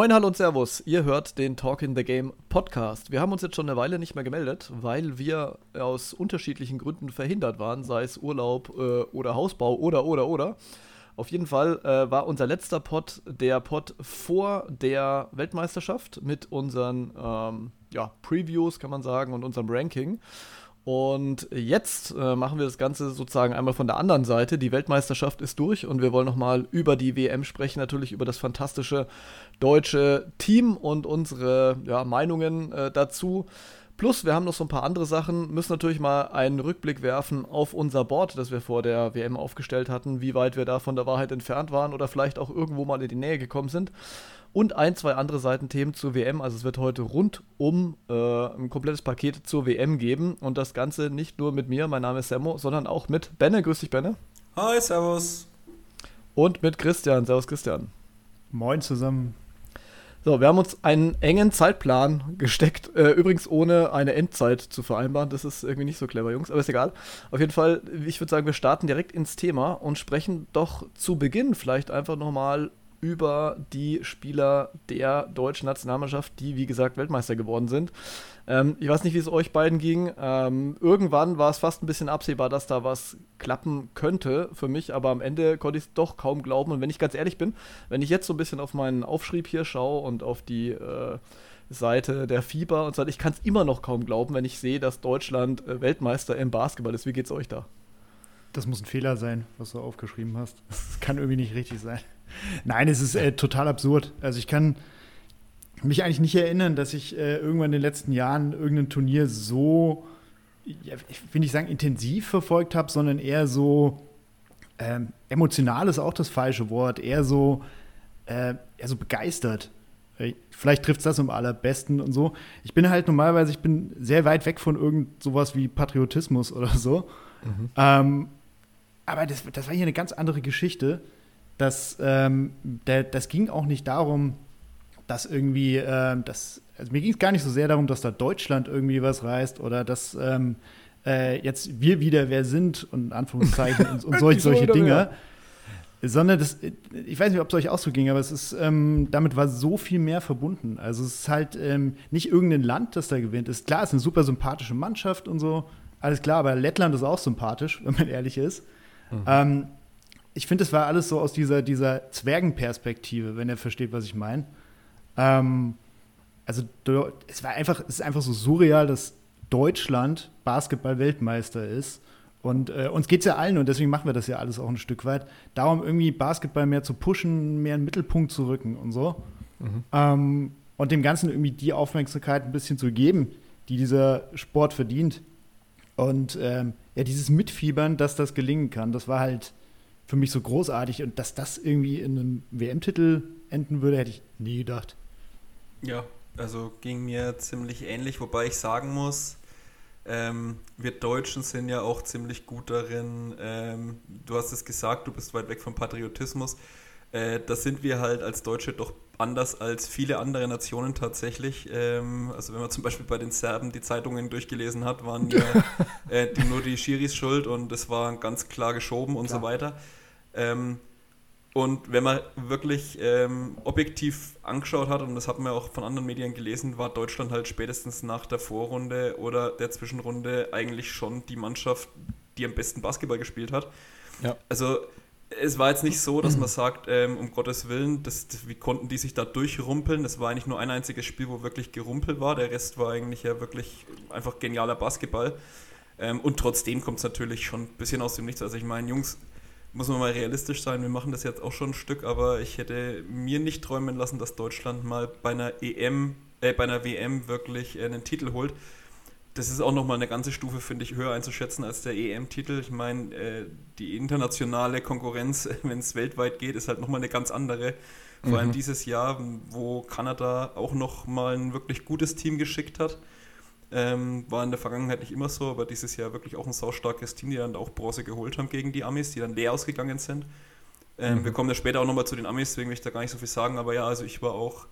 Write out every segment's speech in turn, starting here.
Moin, hallo und Servus. Ihr hört den Talk in the Game Podcast. Wir haben uns jetzt schon eine Weile nicht mehr gemeldet, weil wir aus unterschiedlichen Gründen verhindert waren, sei es Urlaub äh, oder Hausbau oder oder oder. Auf jeden Fall äh, war unser letzter Pod der Pod vor der Weltmeisterschaft mit unseren ähm, ja, Previews, kann man sagen, und unserem Ranking. Und jetzt äh, machen wir das Ganze sozusagen einmal von der anderen Seite. Die Weltmeisterschaft ist durch und wir wollen nochmal über die WM sprechen, natürlich über das fantastische deutsche Team und unsere ja, Meinungen äh, dazu. Plus, wir haben noch so ein paar andere Sachen, müssen natürlich mal einen Rückblick werfen auf unser Board, das wir vor der WM aufgestellt hatten, wie weit wir da von der Wahrheit entfernt waren oder vielleicht auch irgendwo mal in die Nähe gekommen sind und ein, zwei andere Seitenthemen zur WM. Also es wird heute rund um äh, ein komplettes Paket zur WM geben und das Ganze nicht nur mit mir, mein Name ist Semmo, sondern auch mit Benne. Grüß dich, Benne. Hi, servus. Und mit Christian. Servus, Christian. Moin zusammen. So, wir haben uns einen engen Zeitplan gesteckt, äh, übrigens ohne eine Endzeit zu vereinbaren. Das ist irgendwie nicht so clever, Jungs, aber ist egal. Auf jeden Fall, ich würde sagen, wir starten direkt ins Thema und sprechen doch zu Beginn vielleicht einfach nochmal über die Spieler der deutschen Nationalmannschaft, die wie gesagt Weltmeister geworden sind. Ähm, ich weiß nicht, wie es euch beiden ging. Ähm, irgendwann war es fast ein bisschen absehbar, dass da was klappen könnte für mich, aber am Ende konnte ich es doch kaum glauben. Und wenn ich ganz ehrlich bin, wenn ich jetzt so ein bisschen auf meinen Aufschrieb hier schaue und auf die äh, Seite der Fieber und so, ich kann es immer noch kaum glauben, wenn ich sehe, dass Deutschland äh, Weltmeister im Basketball ist. Wie geht es euch da? Das muss ein Fehler sein, was du aufgeschrieben hast. Das kann irgendwie nicht richtig sein. Nein, es ist äh, total absurd. Also ich kann mich eigentlich nicht erinnern, dass ich äh, irgendwann in den letzten Jahren irgendein Turnier so, ja, ich will nicht sagen intensiv verfolgt habe, sondern eher so ähm, emotional ist auch das falsche Wort, eher so, äh, eher so begeistert. Äh, vielleicht trifft es das am allerbesten und so. Ich bin halt normalerweise, ich bin sehr weit weg von irgend sowas wie Patriotismus oder so. Mhm. Ähm, aber das, das war hier eine ganz andere Geschichte dass ähm, der, das ging auch nicht darum, dass irgendwie, äh, das, also mir ging es gar nicht so sehr darum, dass da Deutschland irgendwie was reißt oder dass ähm, äh, jetzt wir wieder wer sind und Anführungszeichen und, und solch, solche Dinge. Sondern das, ich weiß nicht, ob es euch auch so ging, aber es ist, ähm, damit war so viel mehr verbunden. Also es ist halt ähm, nicht irgendein Land, das da gewinnt. Ist klar, es ist eine super sympathische Mannschaft und so, alles klar, aber Lettland ist auch sympathisch, wenn man ehrlich ist. Mhm. Ich finde, es war alles so aus dieser, dieser Zwergenperspektive, wenn er versteht, was ich meine. Ähm, also es war einfach, es ist einfach so surreal, dass Deutschland Basketball-Weltmeister ist. Und äh, uns geht es ja allen, und deswegen machen wir das ja alles auch ein Stück weit, darum irgendwie Basketball mehr zu pushen, mehr in den Mittelpunkt zu rücken und so. Mhm. Ähm, und dem Ganzen irgendwie die Aufmerksamkeit ein bisschen zu geben, die dieser Sport verdient. Und ähm, ja, dieses Mitfiebern, dass das gelingen kann, das war halt für mich so großartig. Und dass das irgendwie in einem WM-Titel enden würde, hätte ich nie gedacht. Ja, also ging mir ziemlich ähnlich, wobei ich sagen muss, ähm, wir Deutschen sind ja auch ziemlich gut darin. Ähm, du hast es gesagt, du bist weit weg vom Patriotismus. Äh, das sind wir halt als Deutsche doch anders als viele andere Nationen tatsächlich. Ähm, also wenn man zum Beispiel bei den Serben die Zeitungen durchgelesen hat, waren ja äh, die, nur die Schiris schuld und es war ganz klar geschoben und klar. so weiter. Ähm, und wenn man wirklich ähm, objektiv angeschaut hat, und das hat man auch von anderen Medien gelesen, war Deutschland halt spätestens nach der Vorrunde oder der Zwischenrunde eigentlich schon die Mannschaft, die am besten Basketball gespielt hat. Ja. Also es war jetzt nicht so, dass man sagt, ähm, um Gottes Willen, das, wie konnten die sich da durchrumpeln? Das war eigentlich nur ein einziges Spiel, wo wirklich gerumpelt war. Der Rest war eigentlich ja wirklich einfach genialer Basketball. Ähm, und trotzdem kommt es natürlich schon ein bisschen aus dem Nichts. Also ich meine, Jungs, muss man mal realistisch sein, wir machen das jetzt auch schon ein Stück, aber ich hätte mir nicht träumen lassen, dass Deutschland mal bei einer EM, äh, bei einer WM wirklich äh, einen Titel holt. Das ist auch nochmal eine ganze Stufe, finde ich, höher einzuschätzen als der EM-Titel. Ich meine, äh, die internationale Konkurrenz, wenn es weltweit geht, ist halt nochmal eine ganz andere. Vor mhm. allem dieses Jahr, wo Kanada auch nochmal ein wirklich gutes Team geschickt hat. Ähm, war in der Vergangenheit nicht immer so, aber dieses Jahr wirklich auch ein saustarkes Team, die dann auch Bronze geholt haben gegen die Amis, die dann leer ausgegangen sind. Ähm, mhm. Wir kommen ja später auch nochmal zu den Amis, deswegen will ich da gar nicht so viel sagen, aber ja, also ich war auch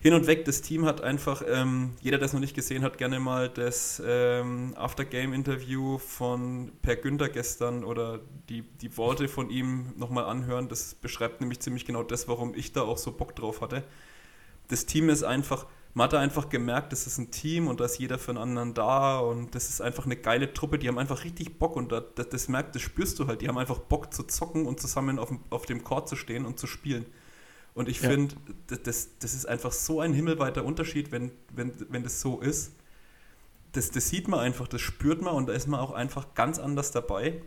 hin und weg. Das Team hat einfach, ähm, jeder, der es noch nicht gesehen hat, gerne mal das ähm, After-Game-Interview von Per Günther gestern oder die, die Worte von ihm nochmal anhören. Das beschreibt nämlich ziemlich genau das, warum ich da auch so Bock drauf hatte. Das Team ist einfach man hat einfach gemerkt, das ist ein Team und da ist jeder für einen anderen da und das ist einfach eine geile Truppe, die haben einfach richtig Bock und das, das, das merkt, das spürst du halt, die haben einfach Bock zu zocken und zusammen auf dem, auf dem Court zu stehen und zu spielen. Und ich ja. finde, das, das ist einfach so ein himmelweiter Unterschied, wenn, wenn, wenn das so ist. Das, das sieht man einfach, das spürt man und da ist man auch einfach ganz anders dabei,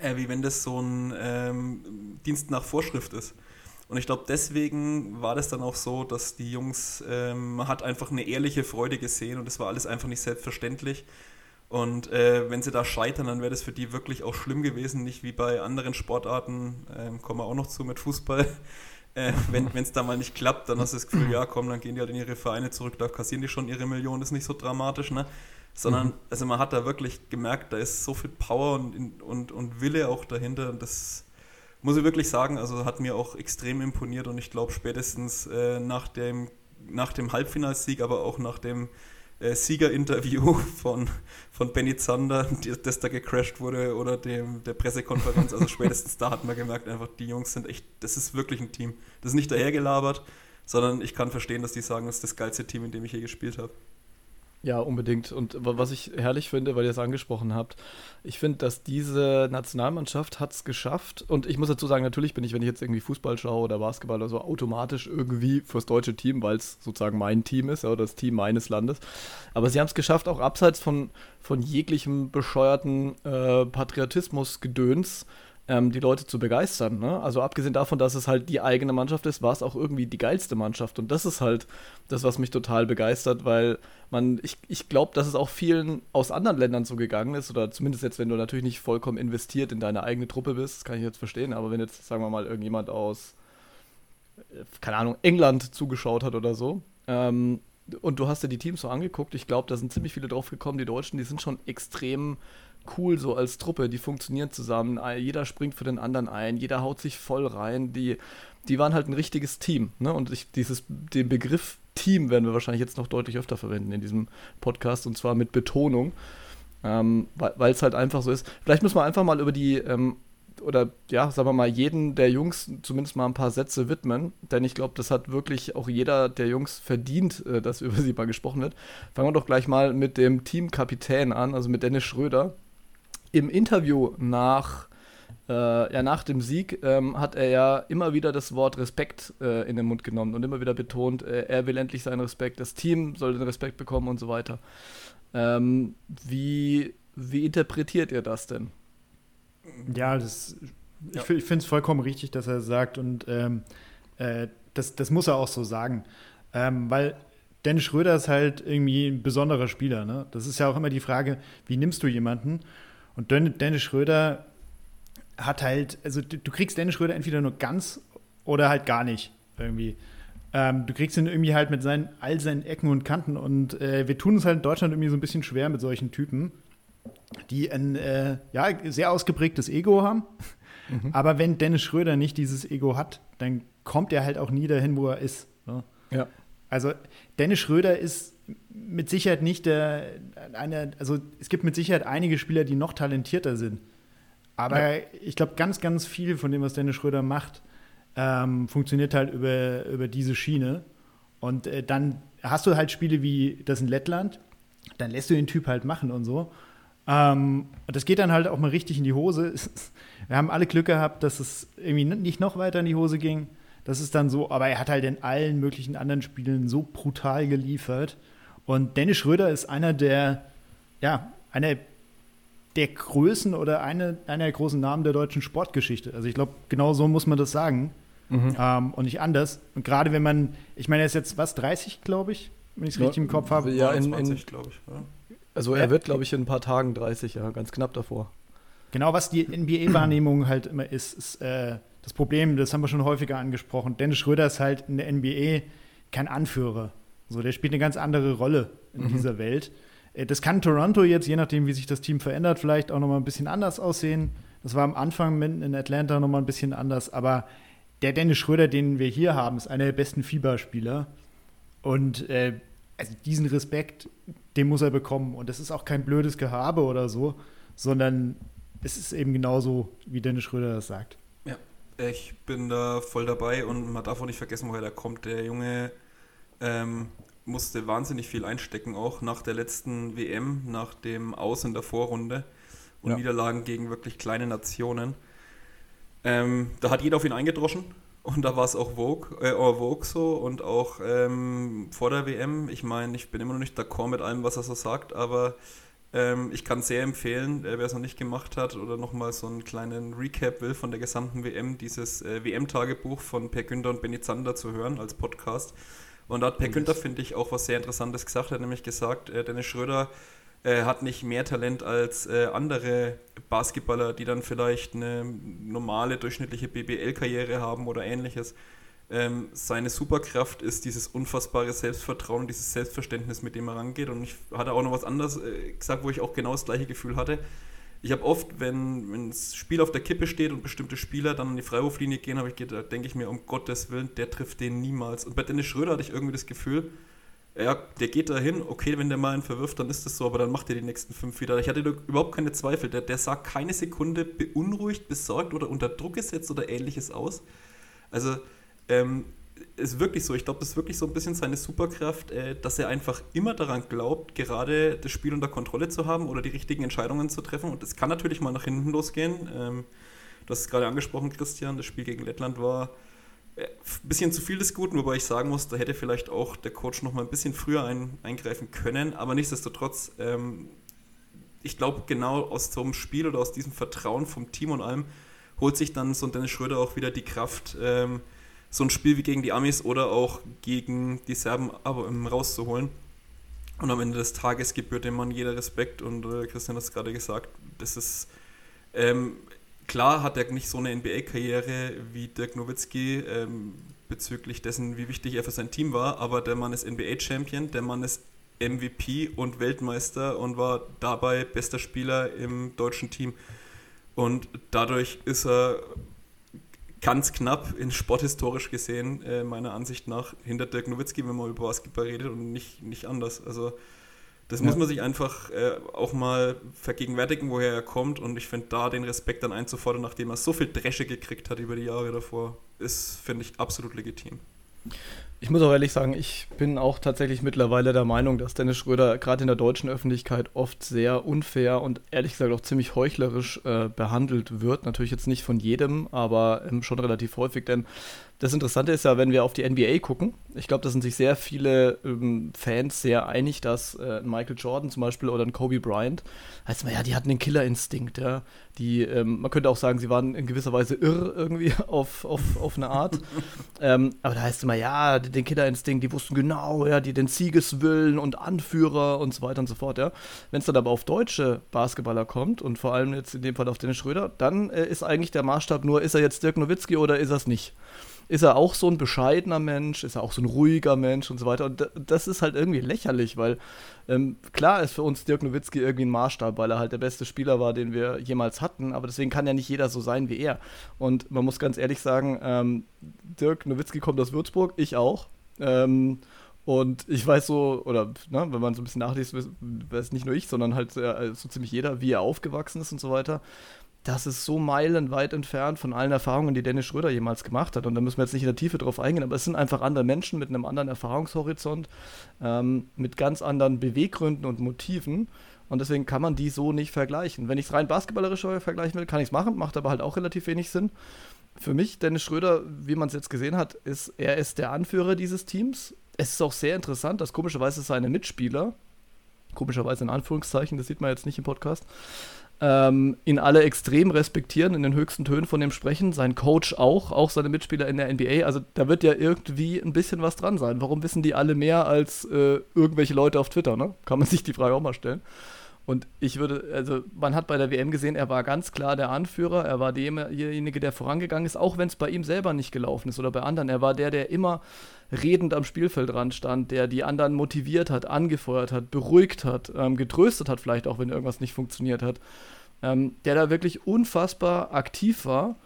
äh, wie wenn das so ein ähm, Dienst nach Vorschrift ist. Und ich glaube, deswegen war das dann auch so, dass die Jungs, ähm, man hat einfach eine ehrliche Freude gesehen und das war alles einfach nicht selbstverständlich. Und äh, wenn sie da scheitern, dann wäre das für die wirklich auch schlimm gewesen, nicht wie bei anderen Sportarten, ähm, kommen wir auch noch zu mit Fußball. Äh, wenn es da mal nicht klappt, dann hast du das Gefühl, ja komm, dann gehen die halt in ihre Vereine zurück, da kassieren die schon ihre Millionen, ist nicht so dramatisch, ne? Sondern, mhm. also man hat da wirklich gemerkt, da ist so viel Power und, und, und Wille auch dahinter und das, muss ich wirklich sagen, also hat mir auch extrem imponiert und ich glaube spätestens äh, nach dem, nach dem Halbfinalsieg, aber auch nach dem äh, Siegerinterview von, von Benny Zander, die, das da gecrashed wurde, oder dem, der Pressekonferenz, also spätestens da hat man gemerkt, einfach die Jungs sind echt, das ist wirklich ein Team. Das ist nicht dahergelabert, sondern ich kann verstehen, dass die sagen, das ist das geilste Team, in dem ich hier gespielt habe. Ja, unbedingt. Und was ich herrlich finde, weil ihr es angesprochen habt, ich finde, dass diese Nationalmannschaft hat es geschafft. Und ich muss dazu sagen, natürlich bin ich, wenn ich jetzt irgendwie Fußball schaue oder Basketball oder so, automatisch irgendwie fürs deutsche Team, weil es sozusagen mein Team ist, oder das Team meines Landes. Aber sie haben es geschafft, auch abseits von, von jeglichem bescheuerten äh, Patriotismusgedöns ähm, die Leute zu begeistern. Ne? Also abgesehen davon, dass es halt die eigene Mannschaft ist, war es auch irgendwie die geilste Mannschaft. Und das ist halt das, was mich total begeistert, weil man, ich, ich glaube, dass es auch vielen aus anderen Ländern so gegangen ist, oder zumindest jetzt, wenn du natürlich nicht vollkommen investiert in deine eigene Truppe bist, das kann ich jetzt verstehen, aber wenn jetzt, sagen wir mal, irgendjemand aus, äh, keine Ahnung, England zugeschaut hat oder so, ähm, und du hast dir die Teams so angeguckt, ich glaube, da sind ziemlich viele drauf gekommen, die Deutschen, die sind schon extrem cool so als Truppe, die funktionieren zusammen, äh, jeder springt für den anderen ein, jeder haut sich voll rein, die, die waren halt ein richtiges Team. Ne? Und ich, dieses, den Begriff Team werden wir wahrscheinlich jetzt noch deutlich öfter verwenden in diesem Podcast und zwar mit Betonung, ähm, weil es halt einfach so ist. Vielleicht müssen wir einfach mal über die, ähm, oder ja, sagen wir mal, jeden der Jungs zumindest mal ein paar Sätze widmen, denn ich glaube, das hat wirklich auch jeder der Jungs verdient, äh, dass über sie mal gesprochen wird. Fangen wir doch gleich mal mit dem Teamkapitän an, also mit Dennis Schröder im Interview nach, äh, ja, nach dem Sieg ähm, hat er ja immer wieder das Wort Respekt äh, in den Mund genommen und immer wieder betont, äh, er will endlich seinen Respekt, das Team soll den Respekt bekommen und so weiter. Ähm, wie, wie interpretiert ihr das denn? Ja, das, ich, ja. ich finde es vollkommen richtig, dass er sagt und ähm, äh, das, das muss er auch so sagen, ähm, weil Dennis Schröder ist halt irgendwie ein besonderer Spieler. Ne? Das ist ja auch immer die Frage, wie nimmst du jemanden? Und Dennis Schröder hat halt, also du kriegst Dennis Schröder entweder nur ganz oder halt gar nicht irgendwie. Ähm, du kriegst ihn irgendwie halt mit seinen, all seinen Ecken und Kanten. Und äh, wir tun uns halt in Deutschland irgendwie so ein bisschen schwer mit solchen Typen, die ein äh, ja, sehr ausgeprägtes Ego haben. Mhm. Aber wenn Dennis Schröder nicht dieses Ego hat, dann kommt er halt auch nie dahin, wo er ist. Ne? Ja. Also Dennis Schröder ist mit Sicherheit nicht der eine, also es gibt mit Sicherheit einige Spieler, die noch talentierter sind. Aber ja. ich glaube, ganz, ganz viel von dem, was Dennis Schröder macht, ähm, funktioniert halt über, über diese Schiene. Und äh, dann hast du halt Spiele wie das in Lettland, dann lässt du den Typ halt machen und so. Ähm, und das geht dann halt auch mal richtig in die Hose. Wir haben alle Glück gehabt, dass es irgendwie nicht noch weiter in die Hose ging. Das ist dann so, aber er hat halt in allen möglichen anderen Spielen so brutal geliefert. Und Dennis Schröder ist einer der, ja, einer der Größen oder eine, einer der großen Namen der deutschen Sportgeschichte. Also ich glaube, genau so muss man das sagen. Mhm. Ähm, und nicht anders. Und gerade wenn man, ich meine, er ist jetzt was, 30, glaube ich, wenn ich es ja, richtig im Kopf habe. Ja, in, in glaube ich. Ja. Also er wird, glaube ich, in ein paar Tagen 30, ja, ganz knapp davor. Genau, was die NBA-Wahrnehmung halt immer ist, ist äh, das Problem, das haben wir schon häufiger angesprochen. Dennis Schröder ist halt in der NBA kein Anführer. So, der spielt eine ganz andere Rolle in mhm. dieser Welt. Äh, das kann Toronto jetzt, je nachdem, wie sich das Team verändert, vielleicht auch nochmal ein bisschen anders aussehen. Das war am Anfang in Atlanta nochmal ein bisschen anders. Aber der Dennis Schröder, den wir hier haben, ist einer der besten Fieberspieler. Und äh, also diesen Respekt, den muss er bekommen. Und das ist auch kein blödes Gehabe oder so, sondern es ist eben genauso, wie Dennis Schröder das sagt. Ich bin da voll dabei und man darf auch nicht vergessen, woher der kommt. Der Junge ähm, musste wahnsinnig viel einstecken, auch nach der letzten WM, nach dem Aus in der Vorrunde und ja. Niederlagen gegen wirklich kleine Nationen. Ähm, da hat jeder auf ihn eingedroschen und da war es auch Vogue, äh, Vogue so und auch ähm, vor der WM. Ich meine, ich bin immer noch nicht d'accord mit allem, was er so sagt, aber ähm, ich kann sehr empfehlen, äh, wer es noch nicht gemacht hat oder nochmal so einen kleinen Recap will von der gesamten WM, dieses äh, WM-Tagebuch von Per Günther und Benny Zander zu hören als Podcast. Und da hat Per Günther, finde ich, auch was sehr Interessantes gesagt. Er hat nämlich gesagt, äh, Dennis Schröder äh, hat nicht mehr Talent als äh, andere Basketballer, die dann vielleicht eine normale, durchschnittliche BBL-Karriere haben oder ähnliches. Ähm, seine Superkraft ist dieses unfassbare Selbstvertrauen, dieses Selbstverständnis, mit dem er rangeht. Und ich hatte auch noch was anderes äh, gesagt, wo ich auch genau das gleiche Gefühl hatte. Ich habe oft, wenn, wenn das Spiel auf der Kippe steht und bestimmte Spieler dann an die Freiwurflinie gehen, ich, da denke ich mir, um Gottes Willen, der trifft den niemals. Und bei Dennis Schröder hatte ich irgendwie das Gefühl, ja, der geht da hin, okay, wenn der mal einen verwirft, dann ist das so, aber dann macht er die nächsten fünf wieder. Ich hatte überhaupt keine Zweifel. Der, der sah keine Sekunde beunruhigt, besorgt oder unter Druck gesetzt oder ähnliches aus. Also, ähm, ist wirklich so. Ich glaube, das ist wirklich so ein bisschen seine Superkraft, äh, dass er einfach immer daran glaubt, gerade das Spiel unter Kontrolle zu haben oder die richtigen Entscheidungen zu treffen. Und es kann natürlich mal nach hinten losgehen. Ähm, du hast es gerade angesprochen, Christian. Das Spiel gegen Lettland war ein bisschen zu viel des Guten, wobei ich sagen muss, da hätte vielleicht auch der Coach noch mal ein bisschen früher ein, eingreifen können. Aber nichtsdestotrotz, ähm, ich glaube, genau aus so einem Spiel oder aus diesem Vertrauen vom Team und allem holt sich dann so ein Dennis Schröder auch wieder die Kraft, ähm, so ein Spiel wie gegen die Amis oder auch gegen die Serben aber, ähm, rauszuholen. Und am Ende des Tages gebührt dem Mann jeder Respekt. Und äh, Christian hat es gerade gesagt, das ist. Ähm, Klar hat er nicht so eine NBA-Karriere wie Dirk Nowitzki ähm, bezüglich dessen, wie wichtig er für sein Team war, aber der Mann ist NBA-Champion, der Mann ist MVP und Weltmeister und war dabei bester Spieler im deutschen Team. Und dadurch ist er ganz knapp in sporthistorisch gesehen, äh, meiner Ansicht nach, hinter Dirk Nowitzki, wenn man über Basketball redet und nicht, nicht anders. Also das ja. muss man sich einfach äh, auch mal vergegenwärtigen, woher er kommt. Und ich finde, da den Respekt dann einzufordern, nachdem er so viel Dresche gekriegt hat über die Jahre davor, ist, finde ich, absolut legitim. Ich muss auch ehrlich sagen, ich bin auch tatsächlich mittlerweile der Meinung, dass Dennis Schröder gerade in der deutschen Öffentlichkeit oft sehr unfair und ehrlich gesagt auch ziemlich heuchlerisch äh, behandelt wird. Natürlich jetzt nicht von jedem, aber ähm, schon relativ häufig, denn das Interessante ist ja, wenn wir auf die NBA gucken, ich glaube, da sind sich sehr viele ähm, Fans sehr einig, dass äh, Michael Jordan zum Beispiel oder ein Kobe Bryant, heißt man ja, die hatten den Killerinstinkt, ja. Die, ähm, man könnte auch sagen, sie waren in gewisser Weise irr irgendwie auf, auf, auf eine Art. ähm, aber da heißt es immer, ja, den Killerinstinkt, die wussten genau, ja, die den Siegeswillen und Anführer und so weiter und so fort, ja. Wenn es dann aber auf deutsche Basketballer kommt und vor allem jetzt in dem Fall auf Dennis Schröder, dann äh, ist eigentlich der Maßstab nur, ist er jetzt Dirk Nowitzki oder ist er es nicht? Ist er auch so ein bescheidener Mensch, ist er auch so ein ruhiger Mensch und so weiter. Und das ist halt irgendwie lächerlich, weil ähm, klar ist für uns Dirk Nowitzki irgendwie ein Maßstab, weil er halt der beste Spieler war, den wir jemals hatten, aber deswegen kann ja nicht jeder so sein wie er. Und man muss ganz ehrlich sagen, ähm, Dirk Nowitzki kommt aus Würzburg, ich auch. Ähm, und ich weiß so, oder ne, wenn man so ein bisschen nachliest, weiß nicht nur ich, sondern halt äh, so ziemlich jeder, wie er aufgewachsen ist und so weiter das ist so meilenweit entfernt von allen Erfahrungen, die Dennis Schröder jemals gemacht hat. Und da müssen wir jetzt nicht in der Tiefe drauf eingehen, aber es sind einfach andere Menschen mit einem anderen Erfahrungshorizont, ähm, mit ganz anderen Beweggründen und Motiven. Und deswegen kann man die so nicht vergleichen. Wenn ich es rein basketballerisch vergleichen will, kann ich es machen, macht aber halt auch relativ wenig Sinn. Für mich, Dennis Schröder, wie man es jetzt gesehen hat, ist, er ist der Anführer dieses Teams. Es ist auch sehr interessant, dass komischerweise seine Mitspieler, komischerweise in Anführungszeichen, das sieht man jetzt nicht im Podcast, ähm, ihn alle extrem respektieren, in den höchsten Tönen von ihm sprechen, sein Coach auch, auch seine Mitspieler in der NBA. Also da wird ja irgendwie ein bisschen was dran sein. Warum wissen die alle mehr als äh, irgendwelche Leute auf Twitter? Ne? Kann man sich die Frage auch mal stellen. Und ich würde, also man hat bei der WM gesehen, er war ganz klar der Anführer, er war derjenige, der vorangegangen ist, auch wenn es bei ihm selber nicht gelaufen ist oder bei anderen. Er war der, der immer redend am Spielfeldrand stand, der die anderen motiviert hat, angefeuert hat, beruhigt hat, ähm, getröstet hat, vielleicht auch, wenn irgendwas nicht funktioniert hat. Ähm, der da wirklich unfassbar aktiv war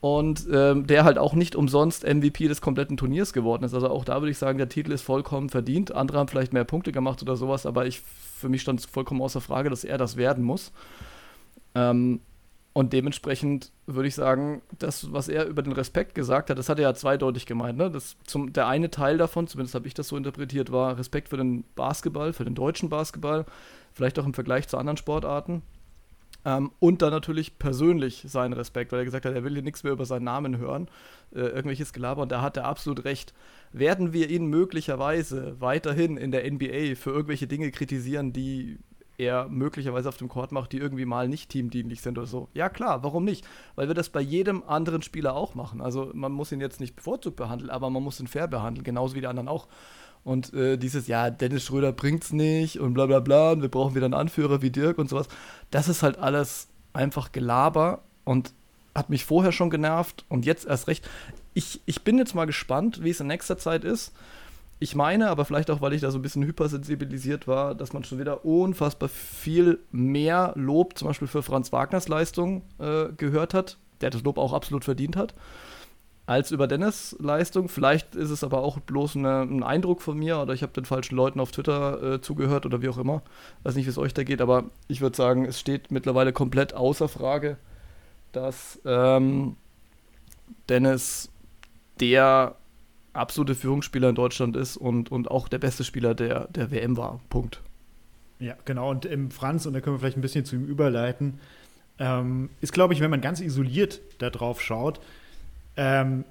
und ähm, der halt auch nicht umsonst MVP des kompletten Turniers geworden ist. Also auch da würde ich sagen, der Titel ist vollkommen verdient. Andere haben vielleicht mehr Punkte gemacht oder sowas, aber ich, für mich stand es vollkommen außer Frage, dass er das werden muss. Ähm, Und dementsprechend würde ich sagen, das, was er über den Respekt gesagt hat, das hat er ja zweideutig gemeint. Ne? Das zum, der eine Teil davon, zumindest habe ich das so interpretiert, war Respekt für den Basketball, für den deutschen Basketball, vielleicht auch im Vergleich zu anderen Sportarten. Ähm, und dann natürlich persönlich seinen Respekt, weil er gesagt hat, er will hier nichts mehr über seinen Namen hören, äh, irgendwelches Gelaber. Und da hat er absolut recht. Werden wir ihn möglicherweise weiterhin in der NBA für irgendwelche Dinge kritisieren, die er möglicherweise auf dem Court macht, die irgendwie mal nicht teamdienlich sind oder so. Ja klar, warum nicht? Weil wir das bei jedem anderen Spieler auch machen. Also man muss ihn jetzt nicht bevorzugt behandeln, aber man muss ihn fair behandeln, genauso wie die anderen auch. Und äh, dieses, ja, Dennis Schröder bringt's nicht und bla bla bla, und wir brauchen wieder einen Anführer wie Dirk und sowas. Das ist halt alles einfach Gelaber und hat mich vorher schon genervt und jetzt erst recht. Ich, ich bin jetzt mal gespannt, wie es in nächster Zeit ist. Ich meine, aber vielleicht auch, weil ich da so ein bisschen hypersensibilisiert war, dass man schon wieder unfassbar viel mehr Lob, zum Beispiel für Franz Wagners Leistung, äh, gehört hat, der das Lob auch absolut verdient hat als über Dennis Leistung. Vielleicht ist es aber auch bloß eine, ein Eindruck von mir oder ich habe den falschen Leuten auf Twitter äh, zugehört oder wie auch immer. Weiß nicht, wie es euch da geht, aber ich würde sagen, es steht mittlerweile komplett außer Frage, dass ähm, Dennis der absolute Führungsspieler in Deutschland ist und, und auch der beste Spieler der, der WM war. Punkt. Ja, genau. Und im Franz, und da können wir vielleicht ein bisschen zu ihm überleiten, ähm, ist, glaube ich, wenn man ganz isoliert da drauf schaut, ähm,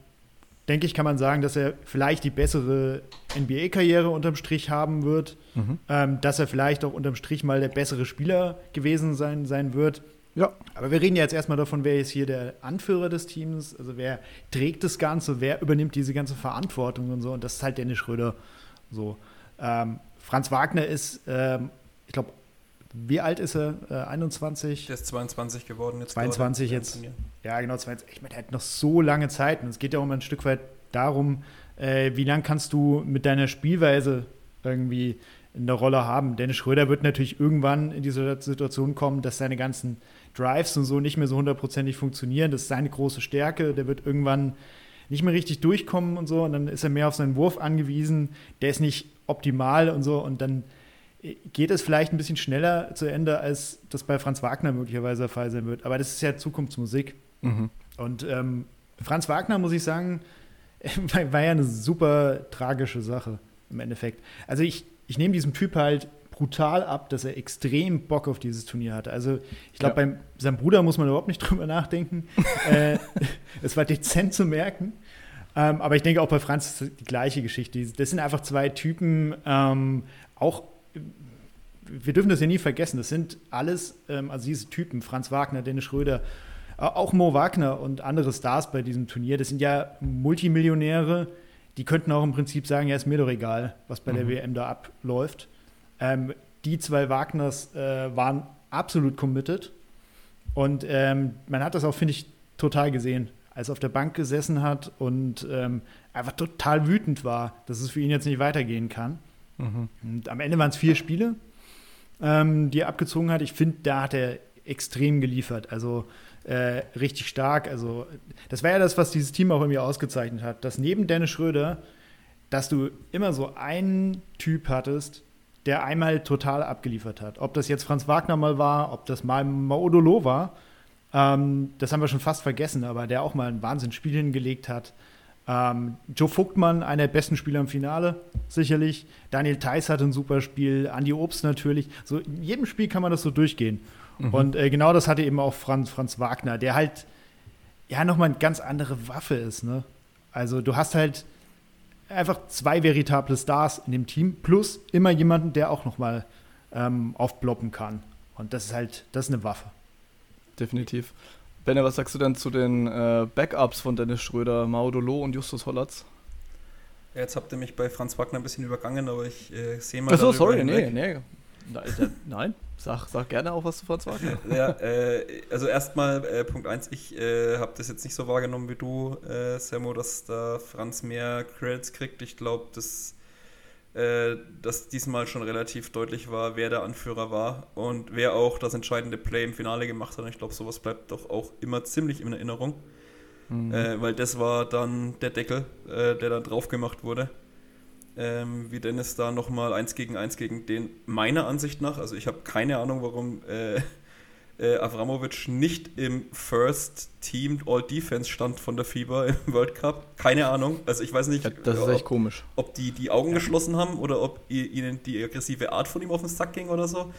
denke ich, kann man sagen, dass er vielleicht die bessere NBA-Karriere unterm Strich haben wird, mhm. ähm, dass er vielleicht auch unterm Strich mal der bessere Spieler gewesen sein, sein wird. Ja. Aber wir reden ja jetzt erstmal davon, wer ist hier der Anführer des Teams, also wer trägt das Ganze, wer übernimmt diese ganze Verantwortung und so. Und das ist halt Dennis Schröder. So. Ähm, Franz Wagner ist, ähm, ich glaube, wie alt ist er? Äh, 21? Der ist 22 geworden jetzt. 22 jetzt. Ja, genau, 22. Ich meine, er hat noch so lange Zeit. Und es geht ja auch immer ein Stück weit darum, äh, wie lange kannst du mit deiner Spielweise irgendwie in der Rolle haben. Dennis Schröder wird natürlich irgendwann in diese Situation kommen, dass seine ganzen Drives und so nicht mehr so hundertprozentig funktionieren. Das ist seine große Stärke. Der wird irgendwann nicht mehr richtig durchkommen und so. Und dann ist er mehr auf seinen Wurf angewiesen. Der ist nicht optimal und so. Und dann geht es vielleicht ein bisschen schneller zu Ende, als das bei Franz Wagner möglicherweise der Fall sein wird. Aber das ist ja Zukunftsmusik. Mhm. Und ähm, Franz Wagner, muss ich sagen, war, ja eine super tragische Sache im Endeffekt. Also ich, ich nehme diesem Typ halt brutal ab, dass er extrem Bock auf dieses Turnier hatte. Also ich glaube, ja. bei seinem Bruder muss man überhaupt nicht drüber nachdenken. äh, es war dezent zu merken. Ähm, aber ich denke auch bei Franz ist die gleiche Geschichte. Das sind einfach zwei Typen, ähm, auch wir dürfen das ja nie vergessen, das sind alles, ähm, also diese Typen, Franz Wagner, Dennis Schröder, auch Mo Wagner und andere Stars bei diesem Turnier, das sind ja Multimillionäre, die könnten auch im Prinzip sagen, ja, ist mir doch egal, was bei mhm. der WM da abläuft. Ähm, die zwei Wagners äh, waren absolut committed und ähm, man hat das auch, finde ich, total gesehen, als er auf der Bank gesessen hat und ähm, einfach total wütend war, dass es für ihn jetzt nicht weitergehen kann. Mhm. Und am Ende waren es vier Spiele, ähm, die er abgezogen hat. Ich finde, da hat er extrem geliefert. Also äh, richtig stark. Also, das war ja das, was dieses Team auch irgendwie ausgezeichnet hat. Dass neben Dennis Schröder, dass du immer so einen Typ hattest, der einmal total abgeliefert hat. Ob das jetzt Franz Wagner mal war, ob das mal Maudolo war, ähm, das haben wir schon fast vergessen, aber der auch mal ein Wahnsinnsspiel hingelegt hat. Ähm, Joe Vogtmann, einer der besten Spieler im Finale, sicherlich. Daniel Theiss hat ein super Spiel. Andi Obst natürlich. So in jedem Spiel kann man das so durchgehen. Mhm. Und äh, genau das hatte eben auch Franz, Franz Wagner, der halt ja nochmal eine ganz andere Waffe ist. Ne? Also du hast halt einfach zwei veritable Stars in dem Team plus immer jemanden, der auch nochmal ähm, aufploppen kann. Und das ist halt, das ist eine Waffe. Definitiv. Benne, was sagst du denn zu den äh, Backups von Dennis Schröder, Maudolo und Justus Hollatz? Ja, jetzt habt ihr mich bei Franz Wagner ein bisschen übergangen, aber ich äh, sehe mal. Achso, sorry, nee, nee. Nein, sag, sag gerne auch was zu Franz Wagner. ja, äh, also erstmal äh, Punkt 1, ich äh, habe das jetzt nicht so wahrgenommen wie du, äh, Samo, dass da Franz mehr Credits kriegt. Ich glaube, das äh, dass diesmal schon relativ deutlich war, wer der Anführer war und wer auch das entscheidende Play im Finale gemacht hat. Und ich glaube, sowas bleibt doch auch immer ziemlich in Erinnerung. Mhm. Äh, weil das war dann der Deckel, äh, der da drauf gemacht wurde. Ähm, wie Dennis da nochmal eins gegen eins gegen den, meiner Ansicht nach, also ich habe keine Ahnung, warum äh, Avramovic nicht im First Team All Defense stand von der FIBA im World Cup. Keine Ahnung. Also ich weiß nicht, ja, das ist ob, echt komisch. ob die die Augen ja. geschlossen haben oder ob ihnen die aggressive Art von ihm auf den Sack ging oder so.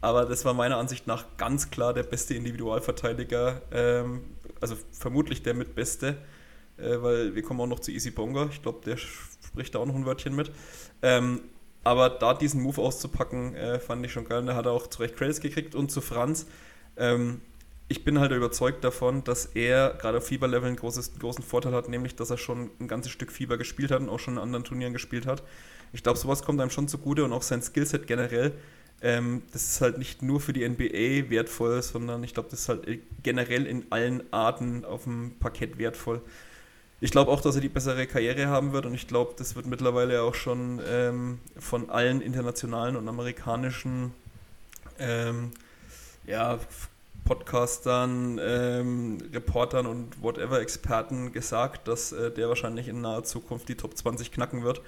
Aber das war meiner Ansicht nach ganz klar der beste Individualverteidiger. Ähm, also vermutlich der mit Beste, äh, weil wir kommen auch noch zu Easy Bonga. Ich glaube, der spricht da auch noch ein Wörtchen mit. Ähm, aber da diesen Move auszupacken, äh, fand ich schon geil. Und da hat er auch zu Recht Credits gekriegt. Und zu Franz, ähm, ich bin halt überzeugt davon, dass er gerade auf Fieberlevel einen großes, großen Vorteil hat, nämlich dass er schon ein ganzes Stück Fieber gespielt hat und auch schon in anderen Turnieren gespielt hat. Ich glaube, sowas kommt einem schon zugute und auch sein Skillset generell. Ähm, das ist halt nicht nur für die NBA wertvoll, sondern ich glaube, das ist halt generell in allen Arten auf dem Parkett wertvoll. Ich glaube auch, dass er die bessere Karriere haben wird und ich glaube, das wird mittlerweile auch schon ähm, von allen internationalen und amerikanischen ähm, ja, Podcastern, ähm, Reportern und whatever Experten gesagt, dass äh, der wahrscheinlich in naher Zukunft die Top 20 knacken wird.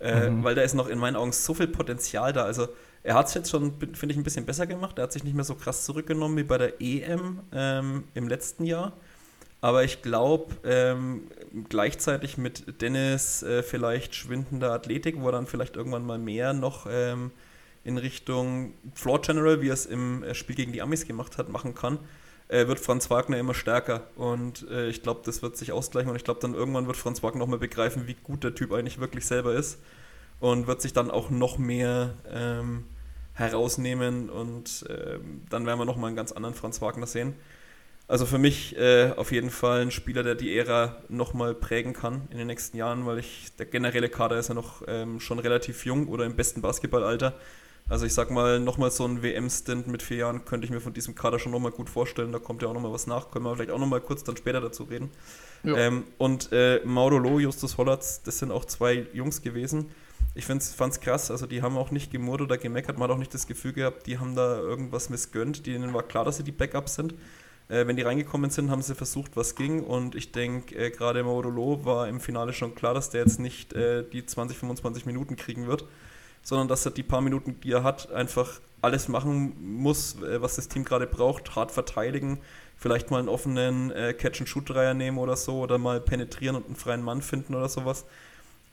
Äh, mhm. Weil da ist noch in meinen Augen so viel Potenzial da. Also er hat es jetzt schon, finde ich, ein bisschen besser gemacht. Er hat sich nicht mehr so krass zurückgenommen wie bei der EM ähm, im letzten Jahr. Aber ich glaube, ähm, gleichzeitig mit Dennis äh, vielleicht schwindender Athletik, wo er dann vielleicht irgendwann mal mehr noch ähm, in Richtung Floor General, wie er es im äh, Spiel gegen die Amis gemacht hat, machen kann, äh, wird Franz Wagner immer stärker. Und äh, ich glaube, das wird sich ausgleichen und ich glaube, dann irgendwann wird Franz Wagner noch mal begreifen, wie gut der Typ eigentlich wirklich selber ist und wird sich dann auch noch mehr ähm, herausnehmen und ähm, dann werden wir noch mal einen ganz anderen Franz Wagner sehen. Also für mich äh, auf jeden Fall ein Spieler, der die Ära nochmal prägen kann in den nächsten Jahren, weil ich der generelle Kader ist ja noch ähm, schon relativ jung oder im besten Basketballalter. Also ich sag mal, nochmal so ein WM-Stint mit vier Jahren könnte ich mir von diesem Kader schon nochmal gut vorstellen. Da kommt ja auch nochmal was nach. Können wir vielleicht auch nochmal kurz dann später dazu reden. Ja. Ähm, und äh, Mauro Loh, Justus Hollatz, das sind auch zwei Jungs gewesen. Ich fand es krass, also die haben auch nicht gemurrt oder gemeckert, man hat auch nicht das Gefühl gehabt, die haben da irgendwas missgönnt. Denen war klar, dass sie die Backups sind. Äh, wenn die reingekommen sind, haben sie versucht, was ging. Und ich denke, äh, gerade Mauro Loh war im Finale schon klar, dass der jetzt nicht äh, die 20, 25 Minuten kriegen wird sondern dass er die paar Minuten, die er hat, einfach alles machen muss, äh, was das Team gerade braucht, hart verteidigen, vielleicht mal einen offenen äh, Catch-and-Shoot-Dreier nehmen oder so oder mal penetrieren und einen freien Mann finden oder sowas.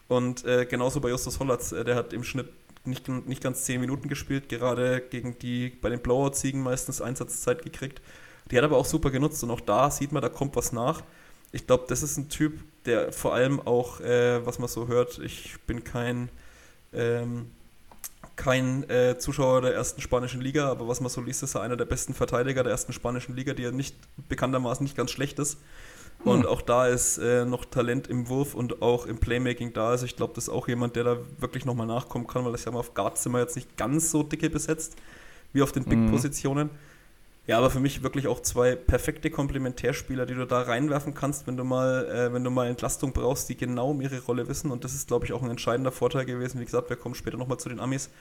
Und äh, genauso bei Justus Hollatz, äh, der hat im Schnitt nicht, nicht ganz zehn Minuten gespielt, gerade gegen die bei den Blowout-Siegen meistens Einsatzzeit gekriegt. Die hat aber auch super genutzt und auch da sieht man, da kommt was nach. Ich glaube, das ist ein Typ, der vor allem auch, äh, was man so hört, ich bin kein ähm, kein äh, Zuschauer der ersten spanischen Liga, aber was man so liest, ist er einer der besten Verteidiger der ersten spanischen Liga, die ja nicht bekanntermaßen nicht ganz schlecht ist. Und hm. auch da ist äh, noch Talent im Wurf und auch im Playmaking da. Also ich glaube, das ist auch jemand, der da wirklich nochmal nachkommen kann, weil das ja mal auf Guard sind wir jetzt nicht ganz so dicke besetzt wie auf den Big-Positionen. Mhm. Ja, aber für mich wirklich auch zwei perfekte Komplementärspieler, die du da reinwerfen kannst, wenn du mal, äh, wenn du mal Entlastung brauchst, die genau um ihre Rolle wissen. Und das ist, glaube ich, auch ein entscheidender Vorteil gewesen. Wie gesagt, wir kommen später nochmal zu den Amis.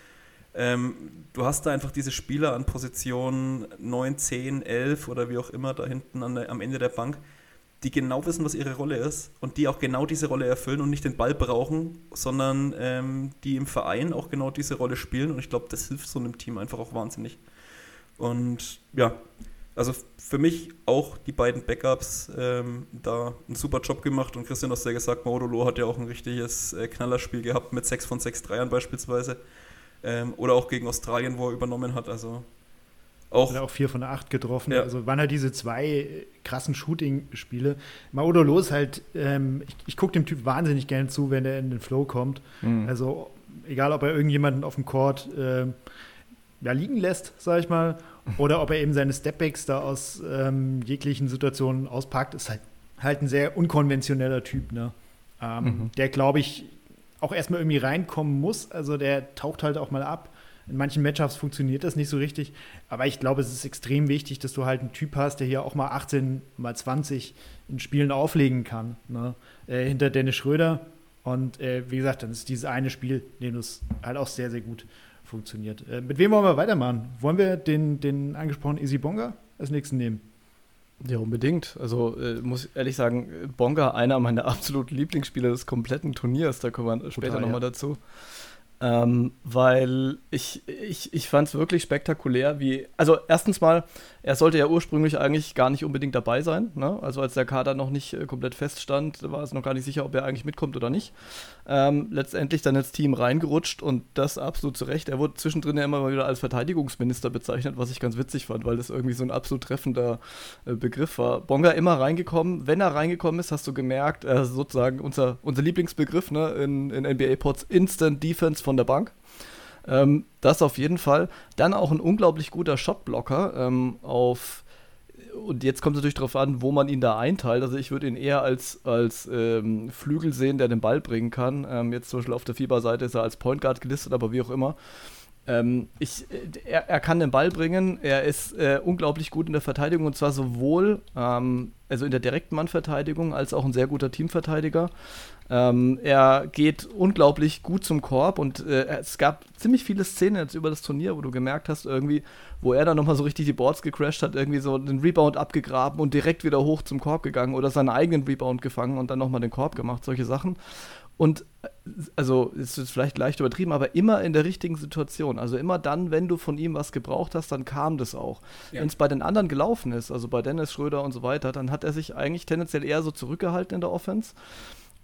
Ähm, du hast da einfach diese Spieler an Position 9, 10, 11 oder wie auch immer da hinten der, am Ende der Bank, die genau wissen, was ihre Rolle ist und die auch genau diese Rolle erfüllen und nicht den Ball brauchen, sondern ähm, die im Verein auch genau diese Rolle spielen. Und ich glaube, das hilft so einem Team einfach auch wahnsinnig. Und ja, also für mich auch die beiden Backups ähm, da einen super Job gemacht und Christian hast ja gesagt, Maudolo hat ja auch ein richtiges äh, Knallerspiel gehabt mit 6 von 6 Dreiern beispielsweise. Ähm, oder auch gegen Australien, wo er übernommen hat. Also auch, auch 4 von 8 getroffen. Ja. Also waren halt diese zwei krassen Shooting-Spiele. Maudolo ist halt, ähm, ich, ich gucke dem Typ wahnsinnig gerne zu, wenn er in den Flow kommt. Mhm. Also egal, ob er irgendjemanden auf dem Court äh, ja, liegen lässt, sag ich mal, oder ob er eben seine Stepbacks da aus ähm, jeglichen Situationen auspackt, ist halt, halt ein sehr unkonventioneller Typ, ne? Ähm, mhm. Der, glaube ich, auch erstmal irgendwie reinkommen muss. Also der taucht halt auch mal ab. In manchen Matchups funktioniert das nicht so richtig. Aber ich glaube, es ist extrem wichtig, dass du halt einen Typ hast, der hier auch mal 18, mal 20 in Spielen auflegen kann. Ne? Äh, hinter Dennis Schröder. Und äh, wie gesagt, dann ist dieses eine Spiel, dem es halt auch sehr, sehr gut funktioniert. Äh, mit wem wollen wir weitermachen? Wollen wir den, den angesprochenen Easy Bonga als nächsten nehmen? Ja, unbedingt. Also äh, muss ehrlich sagen, Bonga einer meiner absoluten Lieblingsspieler des kompletten Turniers. Da kommen wir später nochmal ja. dazu. Ähm, weil ich, ich, ich fand es wirklich spektakulär, wie. Also, erstens mal, er sollte ja ursprünglich eigentlich gar nicht unbedingt dabei sein. Ne? Also, als der Kader noch nicht äh, komplett feststand, war es noch gar nicht sicher, ob er eigentlich mitkommt oder nicht. Ähm, letztendlich dann ins Team reingerutscht und das absolut zu Recht. Er wurde zwischendrin ja immer mal wieder als Verteidigungsminister bezeichnet, was ich ganz witzig fand, weil das irgendwie so ein absolut treffender äh, Begriff war. Bonga immer reingekommen. Wenn er reingekommen ist, hast du gemerkt, äh, sozusagen unser, unser Lieblingsbegriff ne, in, in NBA-Pods, Instant Defense von der Bank. Ähm, das auf jeden Fall. Dann auch ein unglaublich guter Shotblocker ähm, auf und jetzt kommt es natürlich darauf an, wo man ihn da einteilt. Also ich würde ihn eher als, als ähm, Flügel sehen, der den Ball bringen kann. Ähm, jetzt zum Beispiel auf der Fieberseite ist er als Point Guard gelistet, aber wie auch immer. Ähm, ich, äh, er, er, kann den Ball bringen, er ist äh, unglaublich gut in der Verteidigung und zwar sowohl ähm, also in der direkten Mannverteidigung als auch ein sehr guter Teamverteidiger. Ähm, er geht unglaublich gut zum Korb und äh, es gab ziemlich viele Szenen jetzt über das Turnier, wo du gemerkt hast, irgendwie, wo er dann nochmal so richtig die Boards gecrashed hat, irgendwie so den Rebound abgegraben und direkt wieder hoch zum Korb gegangen oder seinen eigenen Rebound gefangen und dann nochmal den Korb gemacht, solche Sachen. Und äh, also ist es vielleicht leicht übertrieben, aber immer in der richtigen Situation. Also immer dann, wenn du von ihm was gebraucht hast, dann kam das auch. Ja. Wenn es bei den anderen gelaufen ist, also bei Dennis Schröder und so weiter, dann hat er sich eigentlich tendenziell eher so zurückgehalten in der Offense.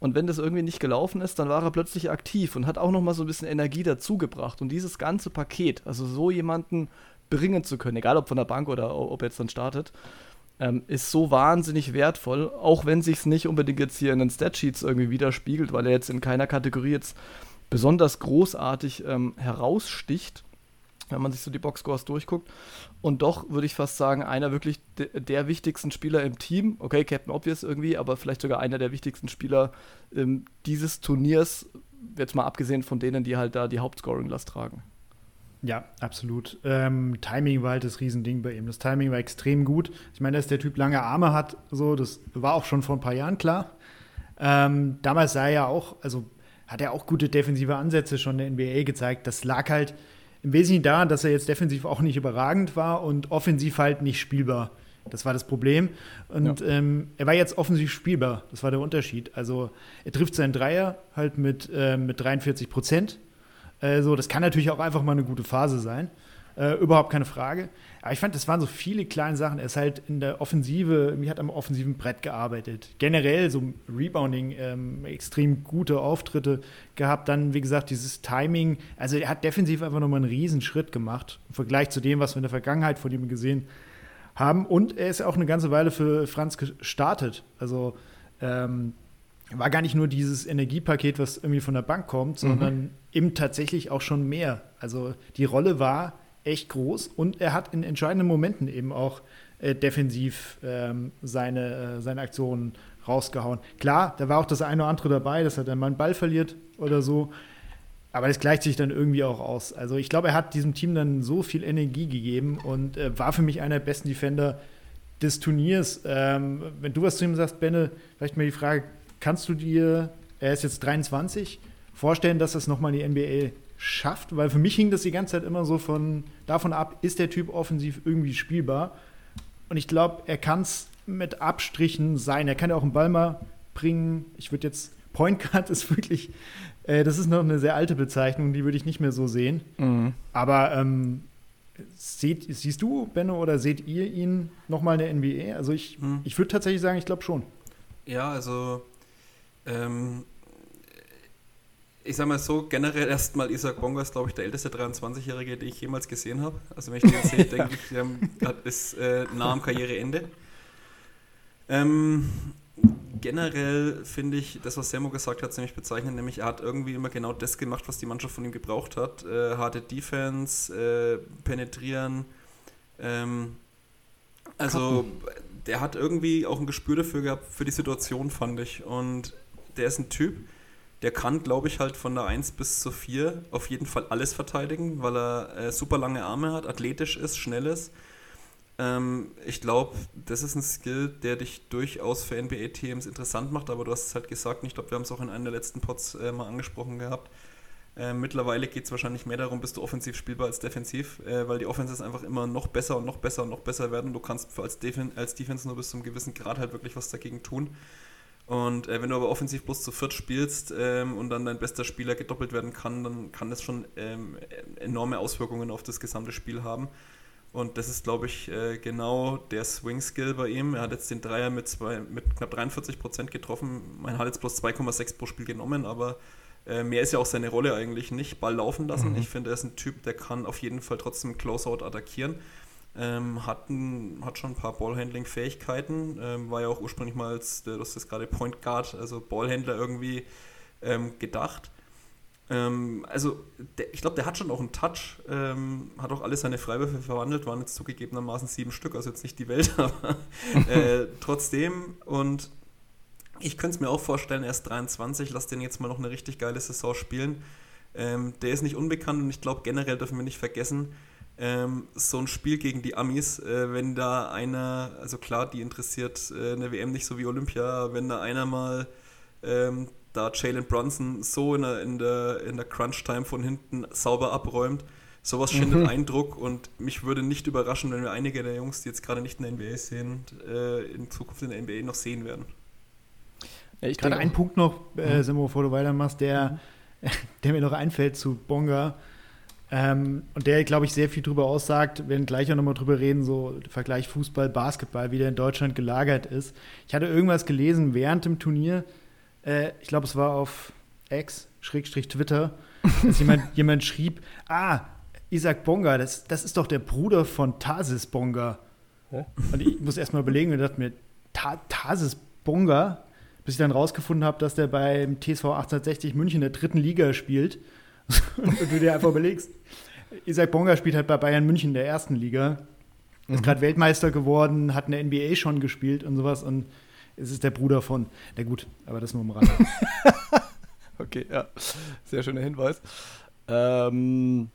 Und wenn das irgendwie nicht gelaufen ist, dann war er plötzlich aktiv und hat auch noch mal so ein bisschen Energie dazugebracht. Und dieses ganze Paket, also so jemanden bringen zu können, egal ob von der Bank oder ob er jetzt dann startet, ähm, ist so wahnsinnig wertvoll, auch wenn sich es nicht unbedingt jetzt hier in den Statsheets irgendwie widerspiegelt, weil er jetzt in keiner Kategorie jetzt besonders großartig ähm, heraussticht wenn man sich so die Boxscores durchguckt. Und doch würde ich fast sagen, einer wirklich de der wichtigsten Spieler im Team. Okay, Captain Obvious irgendwie, aber vielleicht sogar einer der wichtigsten Spieler ähm, dieses Turniers, jetzt mal abgesehen von denen, die halt da die Hauptscoring-Last tragen. Ja, absolut. Ähm, Timing war halt das Riesending bei ihm. Das Timing war extrem gut. Ich meine, dass der Typ lange Arme hat, so, das war auch schon vor ein paar Jahren klar. Ähm, damals sah er ja auch, also hat er auch gute defensive Ansätze schon in der NBA gezeigt. Das lag halt im Wesentlichen daran, dass er jetzt defensiv auch nicht überragend war und offensiv halt nicht spielbar. Das war das Problem. Und ja. ähm, er war jetzt offensiv spielbar. Das war der Unterschied. Also er trifft seinen Dreier halt mit, äh, mit 43 Prozent. Äh, so, das kann natürlich auch einfach mal eine gute Phase sein. Äh, überhaupt keine Frage. Aber ich fand, das waren so viele kleine Sachen. Er ist halt in der Offensive, wie hat am offensiven Brett gearbeitet. Generell so Rebounding, ähm, extrem gute Auftritte gehabt. Dann, wie gesagt, dieses Timing. Also er hat defensiv einfach nochmal einen Riesenschritt gemacht im Vergleich zu dem, was wir in der Vergangenheit von ihm gesehen haben. Und er ist auch eine ganze Weile für Franz gestartet. Also ähm, war gar nicht nur dieses Energiepaket, was irgendwie von der Bank kommt, sondern mhm. eben tatsächlich auch schon mehr. Also die Rolle war echt groß und er hat in entscheidenden Momenten eben auch äh, defensiv ähm, seine, äh, seine Aktionen rausgehauen. Klar, da war auch das eine oder andere dabei, dass er dann mal einen Ball verliert oder so. Aber das gleicht sich dann irgendwie auch aus. Also ich glaube, er hat diesem Team dann so viel Energie gegeben und äh, war für mich einer der besten Defender des Turniers. Ähm, wenn du was zu ihm sagst, Benne, vielleicht mal die Frage, kannst du dir, er ist jetzt 23, vorstellen, dass das nochmal in die NBA schafft, weil für mich hing das die ganze Zeit immer so von davon ab, ist der Typ offensiv irgendwie spielbar? Und ich glaube, er kann es mit Abstrichen sein. Er kann ja auch einen Ball mal bringen. Ich würde jetzt Point Guard ist wirklich, äh, das ist noch eine sehr alte Bezeichnung, die würde ich nicht mehr so sehen. Mhm. Aber ähm, seht, siehst du, Benno, oder seht ihr ihn nochmal in der NBA? Also ich, mhm. ich würde tatsächlich sagen, ich glaube schon. Ja, also ähm, ich sag mal so, generell erstmal Isaac Bongo ist, glaube ich, der älteste 23-Jährige, den ich jemals gesehen habe. Also wenn ich den sehe, denke ich, der ist äh, nah am Karriereende. Ähm, generell finde ich das, was Semo gesagt hat, ziemlich bezeichnend, nämlich er hat irgendwie immer genau das gemacht, was die Mannschaft von ihm gebraucht hat. Äh, harte Defense, äh, penetrieren. Ähm, also der hat irgendwie auch ein Gespür dafür gehabt, für die Situation, fand ich. Und der ist ein Typ, der kann, glaube ich, halt von der 1 bis zur 4 auf jeden Fall alles verteidigen, weil er äh, super lange Arme hat, athletisch ist, schnell ist. Ähm, ich glaube, das ist ein Skill, der dich durchaus für NBA-Teams interessant macht, aber du hast es halt gesagt, ich glaube, wir haben es auch in einem der letzten Pods äh, mal angesprochen gehabt. Äh, mittlerweile geht es wahrscheinlich mehr darum, bist du offensiv spielbar als defensiv, äh, weil die Offenses einfach immer noch besser und noch besser und noch besser werden. Du kannst als, Defen als Defense nur bis zu einem gewissen Grad halt wirklich was dagegen tun. Und äh, wenn du aber offensiv bloß zu viert spielst ähm, und dann dein bester Spieler gedoppelt werden kann, dann kann das schon ähm, enorme Auswirkungen auf das gesamte Spiel haben. Und das ist, glaube ich, äh, genau der Swing-Skill bei ihm. Er hat jetzt den Dreier mit, zwei, mit knapp 43 Prozent getroffen. Man hat jetzt bloß 2,6 pro Spiel genommen, aber äh, mehr ist ja auch seine Rolle eigentlich nicht. Ball laufen lassen. Mhm. Ich finde, er ist ein Typ, der kann auf jeden Fall trotzdem Closeout attackieren. Ähm, hat, ein, hat schon ein paar Ballhandling-Fähigkeiten. Ähm, war ja auch ursprünglich mal als, du hast das gerade Point Guard, also Ballhändler irgendwie ähm, gedacht. Ähm, also, der, ich glaube, der hat schon auch einen Touch, ähm, hat auch alle seine Freiwürfe verwandelt, waren jetzt zugegebenermaßen sieben Stück, also jetzt nicht die Welt, aber äh, trotzdem. Und ich könnte es mir auch vorstellen, er ist 23, lass den jetzt mal noch eine richtig geile Saison spielen. Ähm, der ist nicht unbekannt und ich glaube, generell dürfen wir nicht vergessen, ähm, so ein Spiel gegen die Amis, äh, wenn da einer, also klar, die interessiert äh, eine WM nicht so wie Olympia, wenn da einer mal ähm, da Jalen Brunson so in der, in der, in der Crunch-Time von hinten sauber abräumt. Sowas schindet mhm. Eindruck und mich würde nicht überraschen, wenn wir einige der Jungs, die jetzt gerade nicht in der NBA sind, äh, in Zukunft in der NBA noch sehen werden. Ja, ich gerade einen Punkt noch, äh, mhm. Simo, bevor du weitermachst, der, mhm. der mir noch einfällt zu Bonga. Ähm, und der, glaube ich, sehr viel darüber aussagt, wir werden gleich auch nochmal drüber reden, so Vergleich Fußball, Basketball, wie der in Deutschland gelagert ist. Ich hatte irgendwas gelesen während dem Turnier, äh, ich glaube, es war auf X, Schrägstrich Twitter, dass jemand, jemand schrieb, ah, Isaac Bonga, das, das ist doch der Bruder von Tarsis Bonga. Hä? Und ich muss erst mal überlegen und dachte mir, Ta Tarsis Bonga? Bis ich dann rausgefunden habe, dass der beim TSV 1860 München in der dritten Liga spielt. und du dir einfach überlegst, Isaac Bonga spielt halt bei Bayern München in der ersten Liga. Ist mhm. gerade Weltmeister geworden, hat in der NBA schon gespielt und sowas. Und es ist der Bruder von. Na gut, aber das nur am Rand. okay, ja. Sehr schöner Hinweis. Ähm,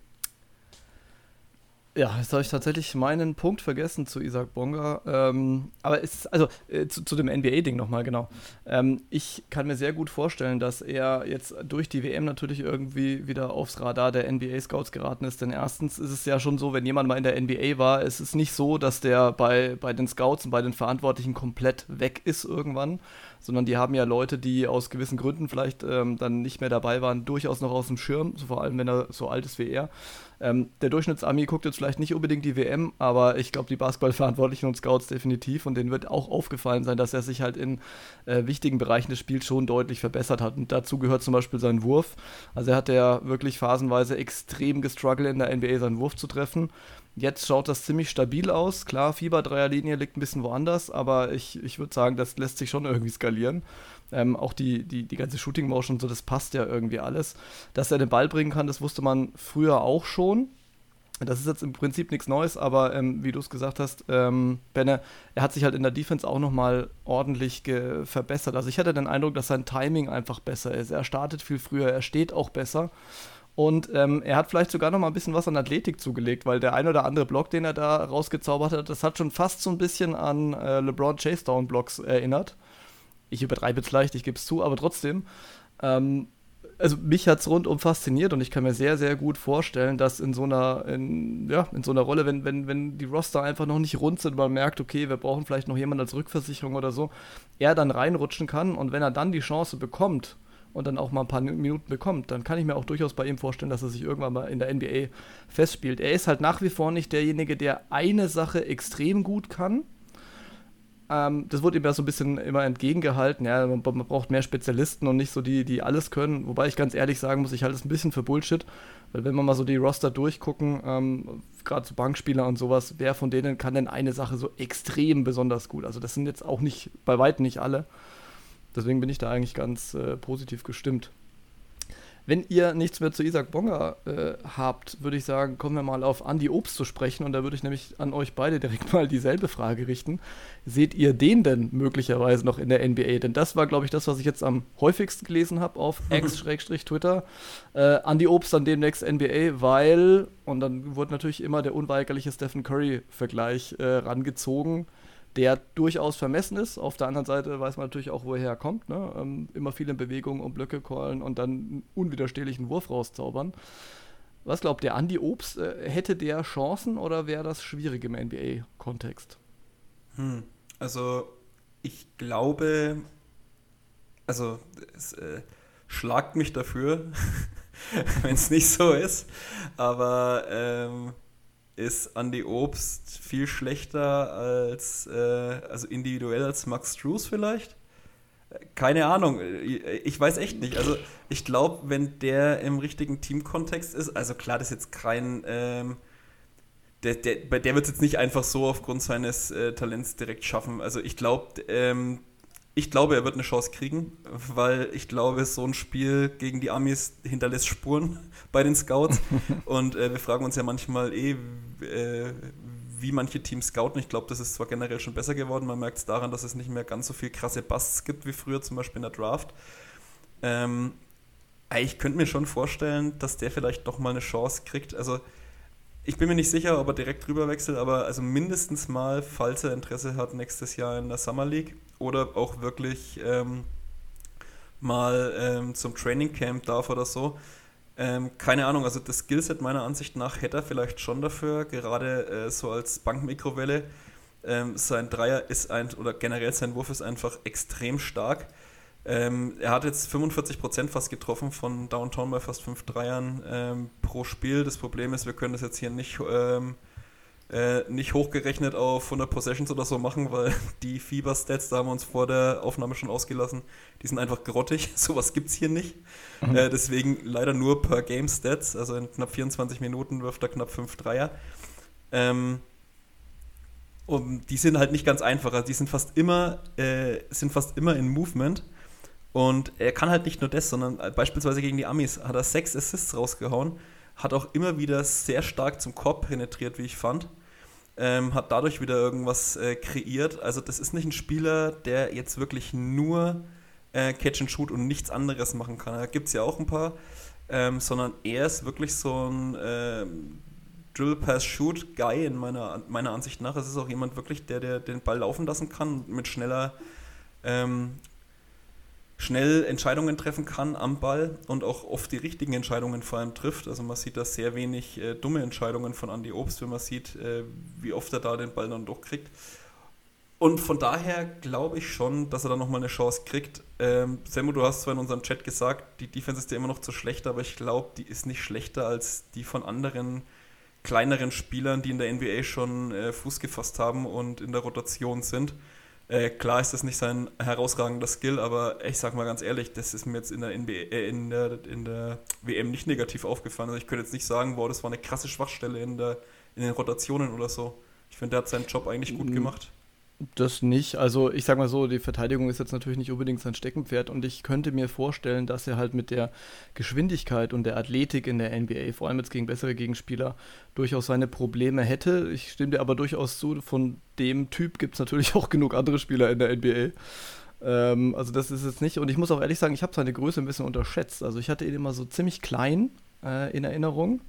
ja, jetzt habe ich tatsächlich meinen Punkt vergessen zu Isaac Bonga. Ähm, aber es ist, also äh, zu, zu, dem NBA-Ding nochmal, genau. Ähm, ich kann mir sehr gut vorstellen, dass er jetzt durch die WM natürlich irgendwie wieder aufs Radar der NBA-Scouts geraten ist. Denn erstens ist es ja schon so, wenn jemand mal in der NBA war, es ist nicht so, dass der bei, bei den Scouts und bei den Verantwortlichen komplett weg ist irgendwann, sondern die haben ja Leute, die aus gewissen Gründen vielleicht ähm, dann nicht mehr dabei waren, durchaus noch aus dem Schirm, so vor allem wenn er so alt ist wie er. Ähm, der Durchschnittsami guckt jetzt vielleicht nicht unbedingt die WM, aber ich glaube, die Basketballverantwortlichen und Scouts definitiv und denen wird auch aufgefallen sein, dass er sich halt in äh, wichtigen Bereichen des Spiels schon deutlich verbessert hat. Und dazu gehört zum Beispiel sein Wurf. Also er hat ja wirklich phasenweise extrem gestruggelt in der NBA, seinen Wurf zu treffen. Jetzt schaut das ziemlich stabil aus. Klar, Fieber-Dreierlinie liegt ein bisschen woanders, aber ich, ich würde sagen, das lässt sich schon irgendwie skalieren. Ähm, auch die, die, die ganze Shooting Motion und so, das passt ja irgendwie alles. Dass er den Ball bringen kann, das wusste man früher auch schon. Das ist jetzt im Prinzip nichts Neues, aber ähm, wie du es gesagt hast, ähm, Benne, er hat sich halt in der Defense auch nochmal ordentlich verbessert. Also ich hatte den Eindruck, dass sein Timing einfach besser ist. Er startet viel früher, er steht auch besser. Und ähm, er hat vielleicht sogar noch mal ein bisschen was an Athletik zugelegt, weil der ein oder andere Block, den er da rausgezaubert hat, das hat schon fast so ein bisschen an äh, LeBron Chase Down Blocks erinnert. Ich übertreibe jetzt leicht, ich gebe es zu, aber trotzdem. Ähm, also mich hat es rundum fasziniert und ich kann mir sehr, sehr gut vorstellen, dass in so einer, in, ja, in so einer Rolle, wenn, wenn, wenn die Roster einfach noch nicht rund sind, man merkt, okay, wir brauchen vielleicht noch jemanden als Rückversicherung oder so, er dann reinrutschen kann und wenn er dann die Chance bekommt und dann auch mal ein paar Minuten bekommt, dann kann ich mir auch durchaus bei ihm vorstellen, dass er sich irgendwann mal in der NBA festspielt. Er ist halt nach wie vor nicht derjenige, der eine Sache extrem gut kann, ähm, das wurde ihm ja so ein bisschen immer entgegengehalten. Ja, man, man, braucht mehr Spezialisten und nicht so die, die alles können. Wobei ich ganz ehrlich sagen muss, ich halte es ein bisschen für Bullshit. Weil wenn wir mal so die Roster durchgucken, ähm, gerade so Bankspieler und sowas, wer von denen kann denn eine Sache so extrem besonders gut? Also das sind jetzt auch nicht, bei weitem nicht alle. Deswegen bin ich da eigentlich ganz äh, positiv gestimmt. Wenn ihr nichts mehr zu Isaac Bonga äh, habt, würde ich sagen, kommen wir mal auf Andy Obst zu sprechen. Und da würde ich nämlich an euch beide direkt mal dieselbe Frage richten. Seht ihr den denn möglicherweise noch in der NBA? Denn das war, glaube ich, das, was ich jetzt am häufigsten gelesen habe auf X-Twitter. Äh, Andy Obst dann demnächst NBA, weil, und dann wurde natürlich immer der unweigerliche Stephen Curry-Vergleich äh, rangezogen der durchaus vermessen ist. Auf der anderen Seite weiß man natürlich auch, woher er kommt. Ne? Ähm, immer viel in Bewegung und Blöcke callen und dann einen unwiderstehlichen Wurf rauszaubern. Was glaubt der Andi Obst? Äh, hätte der Chancen oder wäre das schwierig im NBA-Kontext? Hm. Also ich glaube, also es äh, schlagt mich dafür, wenn es nicht so ist. Aber ähm, ist Andy Obst viel schlechter als, äh, also individuell als Max Struess vielleicht? Keine Ahnung, ich weiß echt nicht. Also ich glaube, wenn der im richtigen Teamkontext ist, also klar, das ist jetzt kein, ähm, der, der, der wird es jetzt nicht einfach so aufgrund seines äh, Talents direkt schaffen. Also ich glaube, ähm, ich glaube, er wird eine Chance kriegen, weil ich glaube, so ein Spiel gegen die Amis hinterlässt Spuren bei den Scouts. Und äh, wir fragen uns ja manchmal eh, äh, wie manche Teams scouten. Ich glaube, das ist zwar generell schon besser geworden. Man merkt es daran, dass es nicht mehr ganz so viel krasse Busts gibt wie früher, zum Beispiel in der Draft. Ähm, ich könnte mir schon vorstellen, dass der vielleicht doch mal eine Chance kriegt. Also ich bin mir nicht sicher, ob er direkt rüber wechselt, aber also mindestens mal, falls er Interesse hat, nächstes Jahr in der Summer League oder auch wirklich ähm, mal ähm, zum Training Camp darf oder so. Ähm, keine Ahnung, also das Skillset meiner Ansicht nach hätte er vielleicht schon dafür, gerade äh, so als Bankmikrowelle. Ähm, sein Dreier ist ein, oder generell sein Wurf ist einfach extrem stark. Ähm, er hat jetzt 45% fast getroffen von Downtown bei fast 5 Dreiern ähm, pro Spiel. Das Problem ist, wir können das jetzt hier nicht ähm, äh, nicht hochgerechnet auf 100 Possessions oder so machen, weil die Fieber-Stats, da haben wir uns vor der Aufnahme schon ausgelassen, die sind einfach grottig. Sowas gibt es hier nicht. Mhm. Äh, deswegen leider nur per Game-Stats. Also in knapp 24 Minuten wirft er knapp 5 Dreier. Ähm, und die sind halt nicht ganz einfach. Also die sind fast immer, äh, sind fast immer in Movement. Und er kann halt nicht nur das, sondern beispielsweise gegen die Amis hat er sechs Assists rausgehauen, hat auch immer wieder sehr stark zum Korb penetriert, wie ich fand ähm, hat dadurch wieder irgendwas äh, kreiert. Also das ist nicht ein Spieler, der jetzt wirklich nur äh, Catch and Shoot und nichts anderes machen kann. Da gibt es ja auch ein paar, ähm, sondern er ist wirklich so ein äh, Drill Pass Shoot Guy in meiner, meiner Ansicht nach. Es ist auch jemand wirklich, der, der den Ball laufen lassen kann mit schneller ähm, schnell Entscheidungen treffen kann am Ball und auch oft die richtigen Entscheidungen vor allem trifft. Also man sieht da sehr wenig äh, dumme Entscheidungen von Andy Obst, wenn man sieht, äh, wie oft er da den Ball dann doch kriegt. Und von daher glaube ich schon, dass er da nochmal eine Chance kriegt. Ähm, Samu, du hast zwar in unserem Chat gesagt, die Defense ist ja immer noch zu schlecht, aber ich glaube, die ist nicht schlechter als die von anderen kleineren Spielern, die in der NBA schon äh, Fuß gefasst haben und in der Rotation sind. Äh, klar ist das nicht sein herausragender Skill, aber ich sag mal ganz ehrlich, das ist mir jetzt in der, NBA, äh, in der, in der WM nicht negativ aufgefallen. Also ich könnte jetzt nicht sagen, boah, das war eine krasse Schwachstelle in, der, in den Rotationen oder so. Ich finde, der hat seinen Job eigentlich gut gemacht. Das nicht. Also ich sag mal so, die Verteidigung ist jetzt natürlich nicht unbedingt sein Steckenpferd und ich könnte mir vorstellen, dass er halt mit der Geschwindigkeit und der Athletik in der NBA, vor allem jetzt gegen bessere Gegenspieler, durchaus seine Probleme hätte. Ich stimme dir aber durchaus zu, von dem Typ gibt es natürlich auch genug andere Spieler in der NBA. Ähm, also das ist jetzt nicht, und ich muss auch ehrlich sagen, ich habe seine Größe ein bisschen unterschätzt. Also ich hatte ihn immer so ziemlich klein äh, in Erinnerung.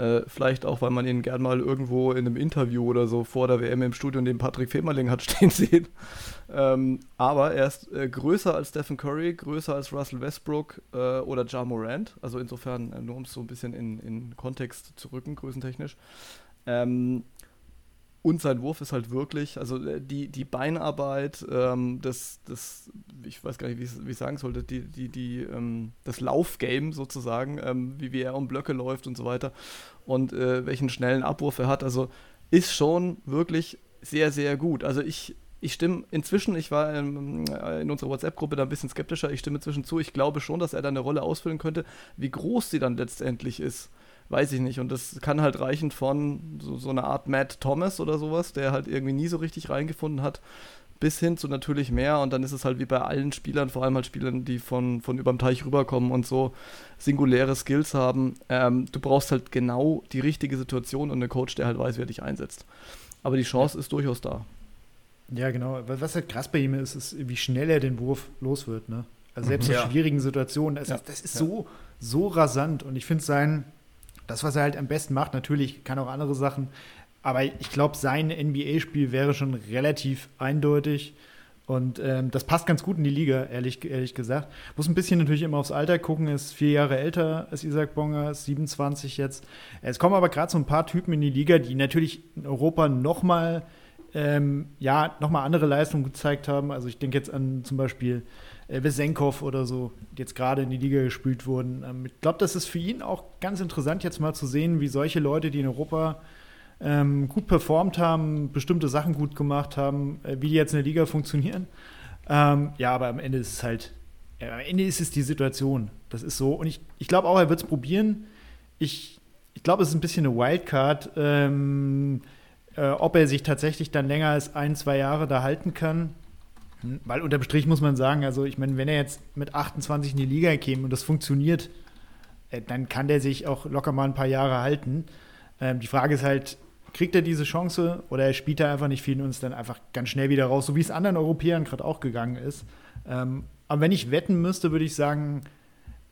Äh, vielleicht auch, weil man ihn gern mal irgendwo in einem Interview oder so vor der WM im Studio den Patrick Femerling hat stehen sehen. Ähm, aber er ist äh, größer als Stephen Curry, größer als Russell Westbrook äh, oder Ja Morant. Also insofern, äh, nur um es so ein bisschen in, in Kontext zu rücken, größentechnisch. Ähm, und sein Wurf ist halt wirklich, also äh, die, die Beinarbeit, ähm, das, das, ich weiß gar nicht, wie ich sagen sollte, die, die, die, ähm, das Laufgame sozusagen, ähm, wie, wie er um Blöcke läuft und so weiter und äh, welchen schnellen Abwurf er hat, also ist schon wirklich sehr, sehr gut. Also ich, ich stimme inzwischen, ich war in, äh, in unserer WhatsApp-Gruppe da ein bisschen skeptischer, ich stimme inzwischen zu, ich glaube schon, dass er da eine Rolle ausfüllen könnte. Wie groß sie dann letztendlich ist, weiß ich nicht. Und das kann halt reichen von so, so einer Art Matt Thomas oder sowas, der halt irgendwie nie so richtig reingefunden hat, bis hin zu natürlich mehr. Und dann ist es halt wie bei allen Spielern, vor allem halt Spielern, die von, von überm Teich rüberkommen und so singuläre Skills haben. Ähm, du brauchst halt genau die richtige Situation und einen Coach, der halt weiß, wer dich einsetzt. Aber die Chance ist durchaus da. Ja, genau. Was halt krass bei ihm ist, ist, wie schnell er den Wurf los wird. Ne? Also selbst mhm. in schwierigen Situationen. Das, ja. ist, das ist ja. so, so rasant. Und ich finde sein, das, was er halt am besten macht, natürlich kann auch andere Sachen, aber ich glaube, sein NBA-Spiel wäre schon relativ eindeutig. Und ähm, das passt ganz gut in die Liga, ehrlich, ehrlich gesagt. Muss ein bisschen natürlich immer aufs Alter gucken, ist vier Jahre älter als Isaac Bonger, ist 27 jetzt. Es kommen aber gerade so ein paar Typen in die Liga, die natürlich in Europa nochmal ähm, ja, noch andere Leistungen gezeigt haben. Also ich denke jetzt an zum Beispiel äh, Besenkov oder so, die jetzt gerade in die Liga gespült wurden. Ähm, ich glaube, das ist für ihn auch ganz interessant, jetzt mal zu sehen, wie solche Leute, die in Europa ähm, gut performt haben, bestimmte Sachen gut gemacht haben, äh, wie die jetzt in der Liga funktionieren. Ähm, ja, aber am Ende ist es halt, ja, am Ende ist es die Situation. Das ist so. Und ich, ich glaube auch, er wird es probieren. Ich, ich glaube, es ist ein bisschen eine Wildcard, ähm, äh, ob er sich tatsächlich dann länger als ein, zwei Jahre da halten kann. Hm, weil unterm Strich muss man sagen, also ich meine, wenn er jetzt mit 28 in die Liga käme und das funktioniert, äh, dann kann der sich auch locker mal ein paar Jahre halten. Ähm, die Frage ist halt, kriegt er diese Chance oder er spielt da einfach nicht viel und ist dann einfach ganz schnell wieder raus, so wie es anderen Europäern gerade auch gegangen ist. Ähm, aber wenn ich wetten müsste, würde ich sagen,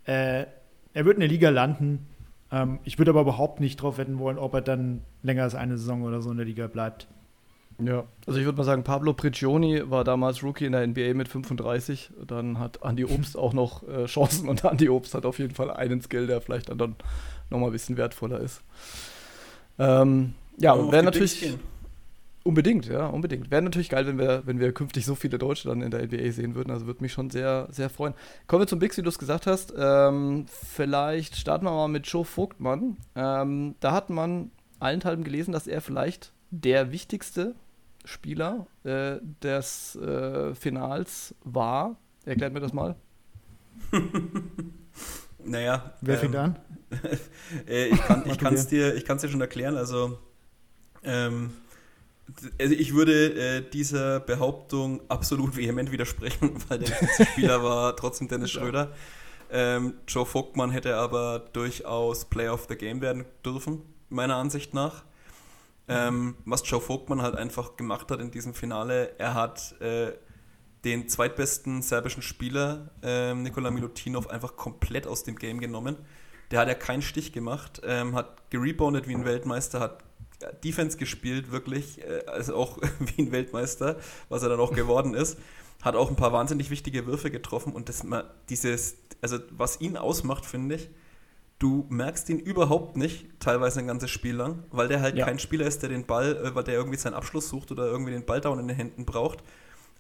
äh, er wird in der Liga landen. Ähm, ich würde aber überhaupt nicht drauf wetten wollen, ob er dann länger als eine Saison oder so in der Liga bleibt. Ja, also ich würde mal sagen, Pablo Prigioni war damals Rookie in der NBA mit 35. Dann hat Andy Obst auch noch äh, Chancen und Andy Obst hat auf jeden Fall einen Skill, der vielleicht dann, dann nochmal ein bisschen wertvoller ist. Ähm, ja, und wäre natürlich. Unbedingt, ja, unbedingt. Wäre natürlich geil, wenn wir, wenn wir künftig so viele Deutsche dann in der NBA sehen würden. Also würde mich schon sehr, sehr freuen. Kommen wir zum Bix, wie du es gesagt hast. Ähm, vielleicht starten wir mal mit Joe Vogtmann. Ähm, da hat man allenthalben gelesen, dass er vielleicht der wichtigste Spieler äh, des äh, Finals war. Erklärt mir das mal. naja. Wer ähm, fängt an? Äh, ich kann es dir, dir schon erklären. Also ähm, also ich würde äh, dieser Behauptung absolut vehement widersprechen, weil der Spieler war trotzdem Dennis Schröder. Ähm, Joe Vogtmann hätte aber durchaus Player of the Game werden dürfen, meiner Ansicht nach. Ähm, was Joe Vogtmann halt einfach gemacht hat in diesem Finale, er hat äh, den zweitbesten serbischen Spieler, äh, Nikola Milutinov, einfach komplett aus dem Game genommen. Der hat ja keinen Stich gemacht, ähm, hat gereboundet wie ein Weltmeister, hat Defense gespielt, wirklich, äh, also auch wie ein Weltmeister, was er dann auch geworden ist. Hat auch ein paar wahnsinnig wichtige Würfe getroffen und das dieses, also was ihn ausmacht, finde ich, du merkst ihn überhaupt nicht, teilweise ein ganzes Spiel lang, weil der halt ja. kein Spieler ist, der den Ball, äh, weil der irgendwie seinen Abschluss sucht oder irgendwie den Ball down in den Händen braucht.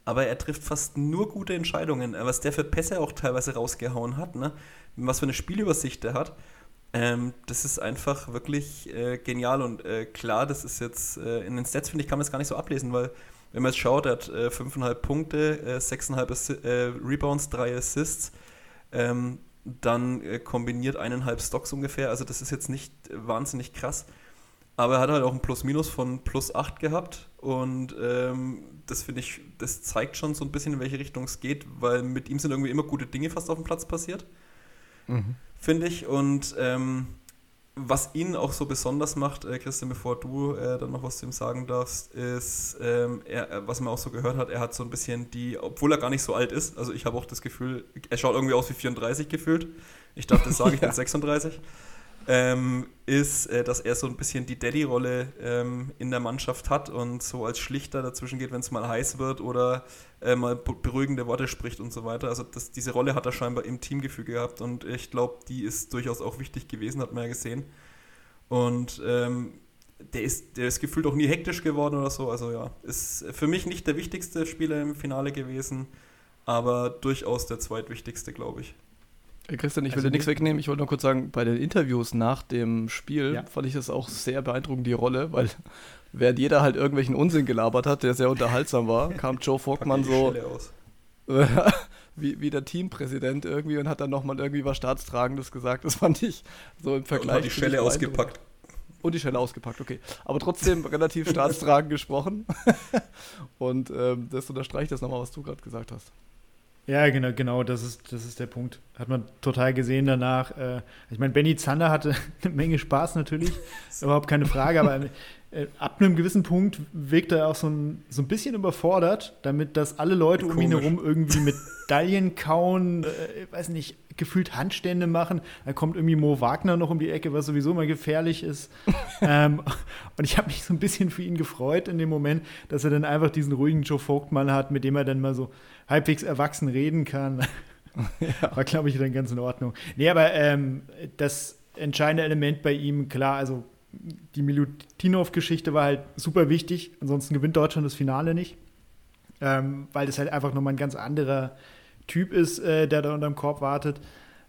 Aber er trifft fast nur gute Entscheidungen. Was der für Pässe auch teilweise rausgehauen hat, ne? was für eine Spielübersicht er hat. Ähm, das ist einfach wirklich äh, genial und äh, klar, das ist jetzt äh, in den Stats, finde ich, kann man es gar nicht so ablesen, weil wenn man jetzt schaut, er hat 5,5 äh, Punkte, 6,5 äh, Rebounds, 3 Assists, ähm, dann äh, kombiniert eineinhalb Stocks ungefähr, also das ist jetzt nicht wahnsinnig krass. Aber er hat halt auch ein Plus-Minus von plus 8 gehabt und ähm, das finde ich, das zeigt schon so ein bisschen, in welche Richtung es geht, weil mit ihm sind irgendwie immer gute Dinge fast auf dem Platz passiert. Mhm finde ich. Und ähm, was ihn auch so besonders macht, äh, Christian, bevor du äh, dann noch was zu ihm sagen darfst, ist, ähm, er, äh, was man auch so gehört hat, er hat so ein bisschen die, obwohl er gar nicht so alt ist, also ich habe auch das Gefühl, er schaut irgendwie aus wie 34 gefühlt. Ich dachte, das sage ich, ja. bin 36 ähm, ist, äh, dass er so ein bisschen die Daddy-Rolle ähm, in der Mannschaft hat und so als Schlichter dazwischen geht, wenn es mal heiß wird oder äh, mal beruhigende Worte spricht und so weiter. Also das, diese Rolle hat er scheinbar im Teamgefüge gehabt und ich glaube, die ist durchaus auch wichtig gewesen, hat man ja gesehen. Und ähm, der ist, der ist gefühlt auch nie hektisch geworden oder so. Also ja, ist für mich nicht der wichtigste Spieler im Finale gewesen, aber durchaus der zweitwichtigste, glaube ich. Christian, ich will also dir nichts wegnehmen. Ich wollte nur kurz sagen, bei den Interviews nach dem Spiel ja. fand ich das auch sehr beeindruckend, die Rolle, weil während jeder halt irgendwelchen Unsinn gelabert hat, der sehr unterhaltsam war, kam Joe Vogtmann so wie, wie der Teampräsident irgendwie und hat dann nochmal irgendwie was Staatstragendes gesagt. Das fand ich so im Vergleich. Und die Schelle ausgepackt. Und die Schelle ausgepackt, okay. Aber trotzdem relativ staatstragend gesprochen. und ähm, das unterstreicht das nochmal, was du gerade gesagt hast. Ja, genau, genau, das ist, das ist der Punkt. Hat man total gesehen danach. Äh, ich meine, Benny Zander hatte eine Menge Spaß natürlich, überhaupt keine Frage, aber äh, ab einem gewissen Punkt wirkt er auch so ein, so ein bisschen überfordert, damit dass alle Leute Komisch. um ihn herum irgendwie Medaillen kauen, äh, weiß nicht, gefühlt Handstände machen. Da kommt irgendwie Mo Wagner noch um die Ecke, was sowieso immer gefährlich ist. ähm, und ich habe mich so ein bisschen für ihn gefreut in dem Moment, dass er dann einfach diesen ruhigen Joe Vogtmann hat, mit dem er dann mal so halbwegs erwachsen reden kann. Ja. War, glaube ich, dann ganz in Ordnung. Nee, aber ähm, das entscheidende Element bei ihm, klar, also die Milutinov-Geschichte war halt super wichtig. Ansonsten gewinnt Deutschland das Finale nicht. Ähm, weil das halt einfach nochmal ein ganz anderer Typ ist, äh, der da unterm Korb wartet.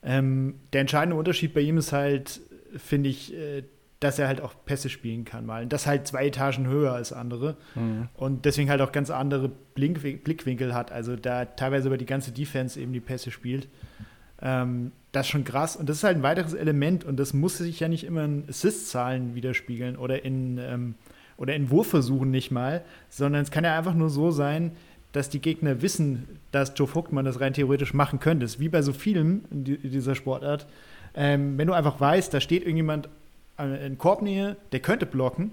Ähm, der entscheidende Unterschied bei ihm ist halt, finde ich, äh, dass er halt auch Pässe spielen kann mal. Und das halt zwei Etagen höher als andere. Mhm. Und deswegen halt auch ganz andere Blink Blickwinkel hat. Also da teilweise über die ganze Defense eben die Pässe spielt. Ähm, das ist schon krass. Und das ist halt ein weiteres Element. Und das muss sich ja nicht immer in Assist-Zahlen widerspiegeln oder in, ähm, oder in Wurfversuchen nicht mal, sondern es kann ja einfach nur so sein, dass die Gegner wissen, dass Joe Vogtmann das rein theoretisch machen könnte. Das ist wie bei so vielen in, dieser Sportart. Ähm, wenn du einfach weißt, da steht irgendjemand in Korbnähe, der könnte blocken,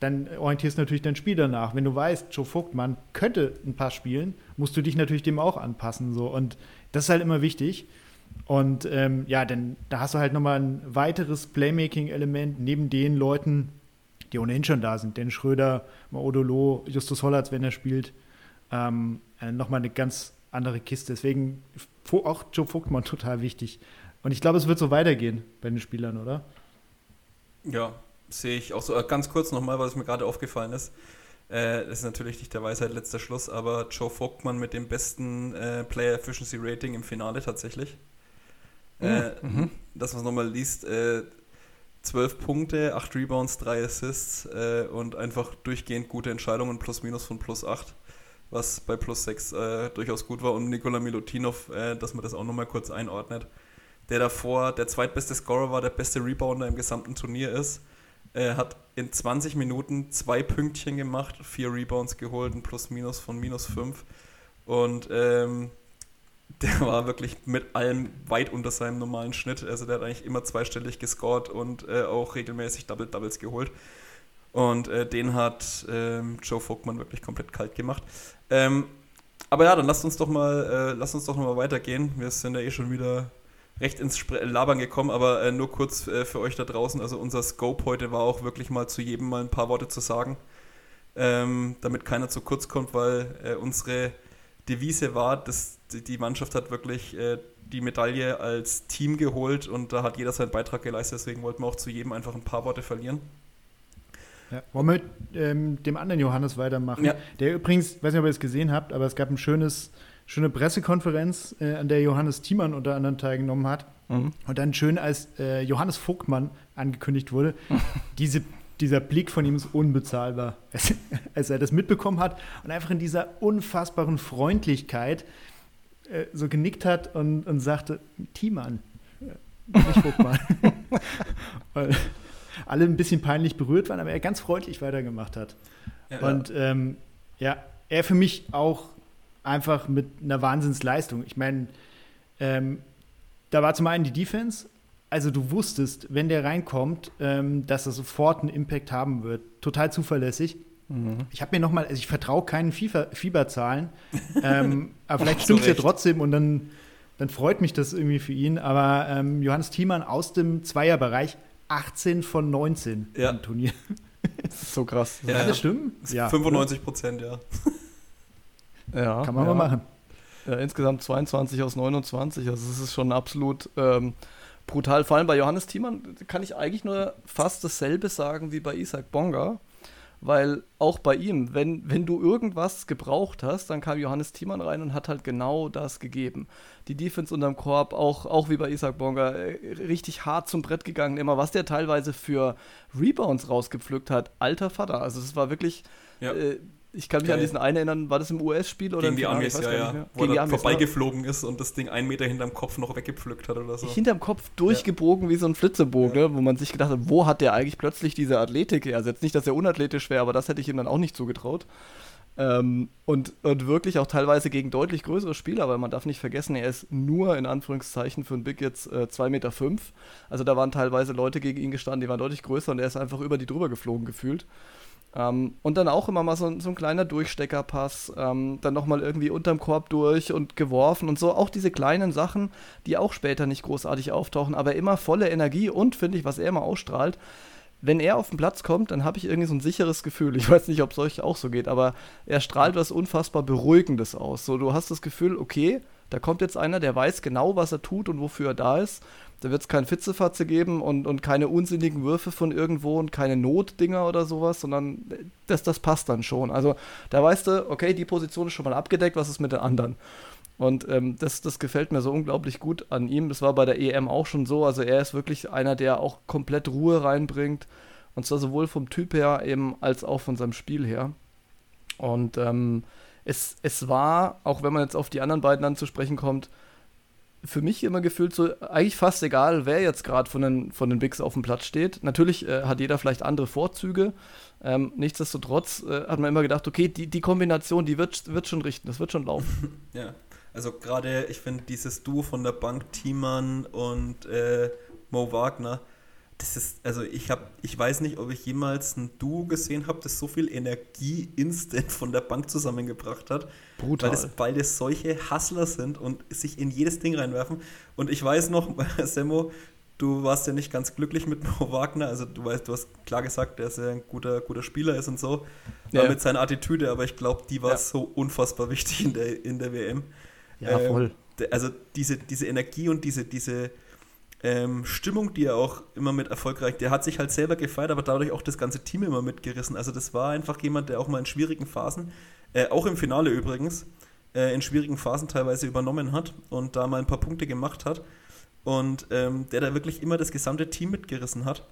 dann orientierst du natürlich dein Spiel danach. Wenn du weißt, Joe Vogtmann könnte ein Pass spielen, musst du dich natürlich dem auch anpassen. So. Und das ist halt immer wichtig. Und ähm, ja, denn da hast du halt nochmal ein weiteres Playmaking-Element neben den Leuten, die ohnehin schon da sind. Dennis Schröder, Maodolo, Justus Hollatz, wenn er spielt, ähm, äh, nochmal eine ganz andere Kiste. Deswegen auch Joe Vogtmann total wichtig. Und ich glaube, es wird so weitergehen bei den Spielern, oder? Ja, sehe ich auch so. Äh, ganz kurz nochmal, was mir gerade aufgefallen ist. Äh, das ist natürlich nicht der Weisheit letzter Schluss, aber Joe Vogtmann mit dem besten äh, Player Efficiency Rating im Finale tatsächlich. Mhm. Äh, mhm. Dass man es nochmal liest, äh, 12 Punkte, 8 Rebounds, 3 Assists äh, und einfach durchgehend gute Entscheidungen, plus minus von plus 8 was bei plus 6 äh, durchaus gut war. Und Nikola Milutinov, äh, dass man das auch nochmal kurz einordnet, der davor der zweitbeste Scorer war, der beste Rebounder im gesamten Turnier ist, äh, hat in 20 Minuten zwei Pünktchen gemacht, vier Rebounds geholt, ein Plus-Minus von minus 5. Und ähm, der war wirklich mit allem weit unter seinem normalen Schnitt. Also der hat eigentlich immer zweistellig gescored und äh, auch regelmäßig Double-Doubles geholt. Und äh, den hat ähm, Joe Vogtmann wirklich komplett kalt gemacht. Ähm, aber ja, dann lasst uns doch mal, äh, lasst uns doch noch mal weitergehen. Wir sind ja eh schon wieder recht ins Spre Labern gekommen, aber äh, nur kurz äh, für euch da draußen. Also unser Scope heute war auch wirklich mal zu jedem mal ein paar Worte zu sagen, ähm, damit keiner zu kurz kommt, weil äh, unsere Devise war, dass die Mannschaft hat wirklich äh, die Medaille als Team geholt und da hat jeder seinen Beitrag geleistet. Deswegen wollten wir auch zu jedem einfach ein paar Worte verlieren. Ja. Wollen wir mit ähm, dem anderen Johannes weitermachen? Ja. Der übrigens, ich weiß nicht, ob ihr es gesehen habt, aber es gab eine schönes, schöne Pressekonferenz, äh, an der Johannes Thiemann unter anderem teilgenommen hat. Mhm. Und dann schön, als äh, Johannes Vogtmann angekündigt wurde, diese, dieser Blick von ihm ist unbezahlbar, als, als, er das mitbekommen hat und einfach in dieser unfassbaren Freundlichkeit äh, so genickt hat und, und sagte, Thiemann, äh, nicht Vogtmann. alle ein bisschen peinlich berührt waren, aber er ganz freundlich weitergemacht hat. Ja, und ähm, ja, er für mich auch einfach mit einer Wahnsinnsleistung. Ich meine, ähm, da war zum einen die Defense, also du wusstest, wenn der reinkommt, ähm, dass er sofort einen Impact haben wird. Total zuverlässig. Mhm. Ich habe mir noch mal, also ich vertraue keinen FIFA, Fieberzahlen, ähm, aber vielleicht stimmt es ja trotzdem und dann, dann freut mich das irgendwie für ihn. Aber ähm, Johannes Thiemann aus dem Zweierbereich 18 von 19 ja. im Turnier. Das ist so krass. Ja, das stimmt? Ja. 95 Prozent, ja. ja. Kann man ja. mal machen. Ja, insgesamt 22 aus 29. Also es ist schon absolut ähm, brutal. Vor allem bei Johannes Thiemann kann ich eigentlich nur fast dasselbe sagen wie bei Isaac Bonga weil auch bei ihm, wenn, wenn du irgendwas gebraucht hast, dann kam Johannes Thiemann rein und hat halt genau das gegeben. Die Defense unterm Korb, auch, auch wie bei Isaac Bonga, äh, richtig hart zum Brett gegangen, immer was der teilweise für Rebounds rausgepflückt hat. Alter Vater, also es war wirklich. Ja. Äh, ich kann mich Geil. an diesen einen erinnern, war das im US-Spiel oder Gegen die Amis, ja, ja. Wo Gegen er Amis, vorbeigeflogen ist und das Ding einen Meter hinterm Kopf noch weggepflückt hat oder so. Hinterm Kopf durchgebogen ja. wie so ein Flitzebogen, ja. wo man sich gedacht hat, wo hat der eigentlich plötzlich diese Athletik her? Also jetzt nicht, dass er unathletisch wäre, aber das hätte ich ihm dann auch nicht zugetraut. Ähm, und, und wirklich auch teilweise gegen deutlich größere Spieler, weil man darf nicht vergessen, er ist nur in Anführungszeichen für ein Big jetzt 2,5 äh, Meter. Fünf. Also da waren teilweise Leute gegen ihn gestanden, die waren deutlich größer und er ist einfach über die drüber geflogen gefühlt. Ähm, und dann auch immer mal so, so ein kleiner Durchsteckerpass, ähm, dann nochmal irgendwie unterm Korb durch und geworfen und so. Auch diese kleinen Sachen, die auch später nicht großartig auftauchen, aber immer volle Energie und finde ich, was er immer ausstrahlt. Wenn er auf den Platz kommt, dann habe ich irgendwie so ein sicheres Gefühl. Ich weiß nicht, ob es euch auch so geht, aber er strahlt was unfassbar Beruhigendes aus. So, du hast das Gefühl, okay, da kommt jetzt einer, der weiß genau, was er tut und wofür er da ist. Da wird es kein Fitzefatze geben und, und keine unsinnigen Würfe von irgendwo und keine Notdinger oder sowas, sondern das, das passt dann schon. Also da weißt du, okay, die Position ist schon mal abgedeckt, was ist mit den anderen? Und ähm, das, das gefällt mir so unglaublich gut an ihm. Das war bei der EM auch schon so. Also er ist wirklich einer, der auch komplett Ruhe reinbringt. Und zwar sowohl vom Typ her eben als auch von seinem Spiel her. Und ähm, es, es war, auch wenn man jetzt auf die anderen beiden anzusprechen kommt, für mich immer gefühlt so eigentlich fast egal, wer jetzt gerade von den, von den Bigs auf dem Platz steht. Natürlich äh, hat jeder vielleicht andere Vorzüge. Ähm, nichtsdestotrotz äh, hat man immer gedacht, okay, die, die Kombination, die wird, wird schon richten, das wird schon laufen. ja, also gerade, ich finde dieses Duo von der Bank Thiemann und äh, Mo Wagner, das ist, also ich habe, ich weiß nicht, ob ich jemals ein Duo gesehen habe, das so viel Energie instant von der Bank zusammengebracht hat. Brutal. Weil das beide solche Hustler sind und sich in jedes Ding reinwerfen. Und ich weiß noch, Semmo, du warst ja nicht ganz glücklich mit Mo Wagner. Also du weißt, du hast klar gesagt, dass er ein guter, guter Spieler ist und so. Ja. Mit seiner Attitüde, aber ich glaube, die war ja. so unfassbar wichtig in der, in der WM. Ja, ähm, voll. Also diese, diese Energie und diese, diese ähm, Stimmung, die er auch immer mit erfolgreich, der hat sich halt selber gefeiert, aber dadurch auch das ganze Team immer mitgerissen. Also das war einfach jemand, der auch mal in schwierigen Phasen, äh, auch im Finale übrigens, äh, in schwierigen Phasen teilweise übernommen hat und da mal ein paar Punkte gemacht hat und ähm, der da wirklich immer das gesamte Team mitgerissen hat.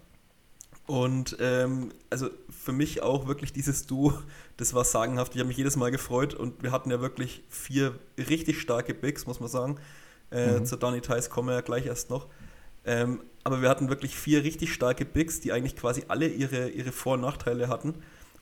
Und ähm, also für mich auch wirklich dieses Duo, das war sagenhaft. Ich habe mich jedes Mal gefreut und wir hatten ja wirklich vier richtig starke Bigs, muss man sagen. Äh, mhm. Zu Donny Tice kommen wir ja gleich erst noch. Ähm, aber wir hatten wirklich vier richtig starke Bigs, die eigentlich quasi alle ihre, ihre Vor- und Nachteile hatten.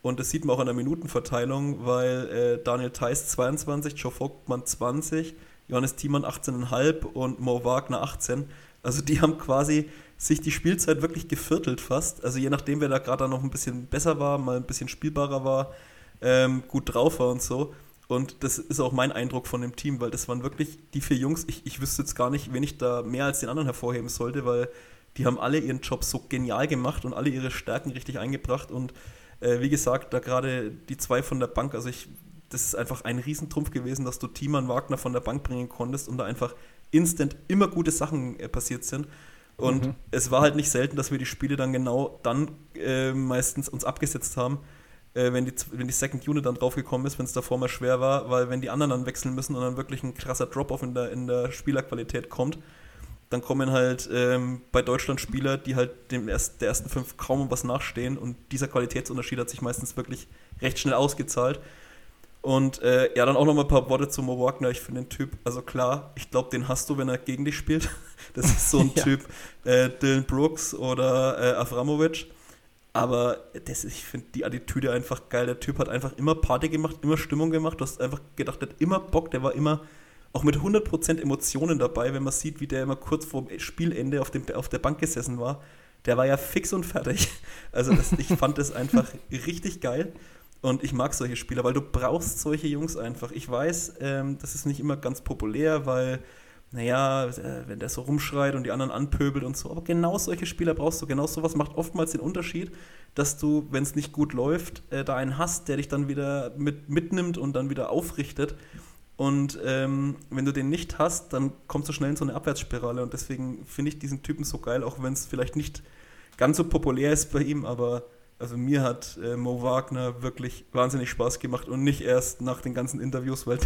Und das sieht man auch an der Minutenverteilung, weil äh, Daniel Theiss 22, Joe Vogtmann 20, Johannes Thiemann 18,5 und Mo Wagner 18. Also die haben quasi sich die Spielzeit wirklich geviertelt fast. Also je nachdem, wer da gerade noch ein bisschen besser war, mal ein bisschen spielbarer war, ähm, gut drauf war und so. Und das ist auch mein Eindruck von dem Team, weil das waren wirklich die vier Jungs. Ich, ich wüsste jetzt gar nicht, wen ich da mehr als den anderen hervorheben sollte, weil die haben alle ihren Job so genial gemacht und alle ihre Stärken richtig eingebracht. Und äh, wie gesagt, da gerade die zwei von der Bank, also ich, das ist einfach ein Riesentrumpf gewesen, dass du Thiemann Wagner von der Bank bringen konntest und da einfach instant immer gute Sachen äh, passiert sind. Und mhm. es war halt nicht selten, dass wir die Spiele dann genau dann äh, meistens uns abgesetzt haben, äh, wenn, die, wenn die Second Unit dann draufgekommen ist, wenn es davor mal schwer war, weil wenn die anderen dann wechseln müssen und dann wirklich ein krasser Drop-off in der, in der Spielerqualität kommt, dann kommen halt ähm, bei Deutschland Spieler, die halt dem erst, der ersten fünf kaum was nachstehen und dieser Qualitätsunterschied hat sich meistens wirklich recht schnell ausgezahlt. Und äh, ja, dann auch noch mal ein paar Worte zu Mo Wagner. Ich finde den Typ, also klar, ich glaube, den hast du, wenn er gegen dich spielt. Das ist so ein ja. Typ, äh, Dylan Brooks oder äh, Avramovic. Aber das, ich finde die Attitüde einfach geil. Der Typ hat einfach immer Party gemacht, immer Stimmung gemacht. Du hast einfach gedacht, der hat immer Bock, der war immer auch mit 100% Emotionen dabei, wenn man sieht, wie der immer kurz vor Spielende auf, dem, auf der Bank gesessen war. Der war ja fix und fertig. Also das, ich fand das einfach richtig geil. Und ich mag solche Spieler, weil du brauchst solche Jungs einfach. Ich weiß, ähm, das ist nicht immer ganz populär, weil naja, äh, wenn der so rumschreit und die anderen anpöbelt und so. Aber genau solche Spieler brauchst du. Genau sowas macht oftmals den Unterschied, dass du, wenn es nicht gut läuft, äh, da einen hast, der dich dann wieder mit, mitnimmt und dann wieder aufrichtet. Und ähm, wenn du den nicht hast, dann kommst du schnell in so eine Abwärtsspirale. Und deswegen finde ich diesen Typen so geil, auch wenn es vielleicht nicht ganz so populär ist bei ihm, aber also mir hat äh, Mo Wagner wirklich wahnsinnig Spaß gemacht und nicht erst nach den ganzen Interviews, weil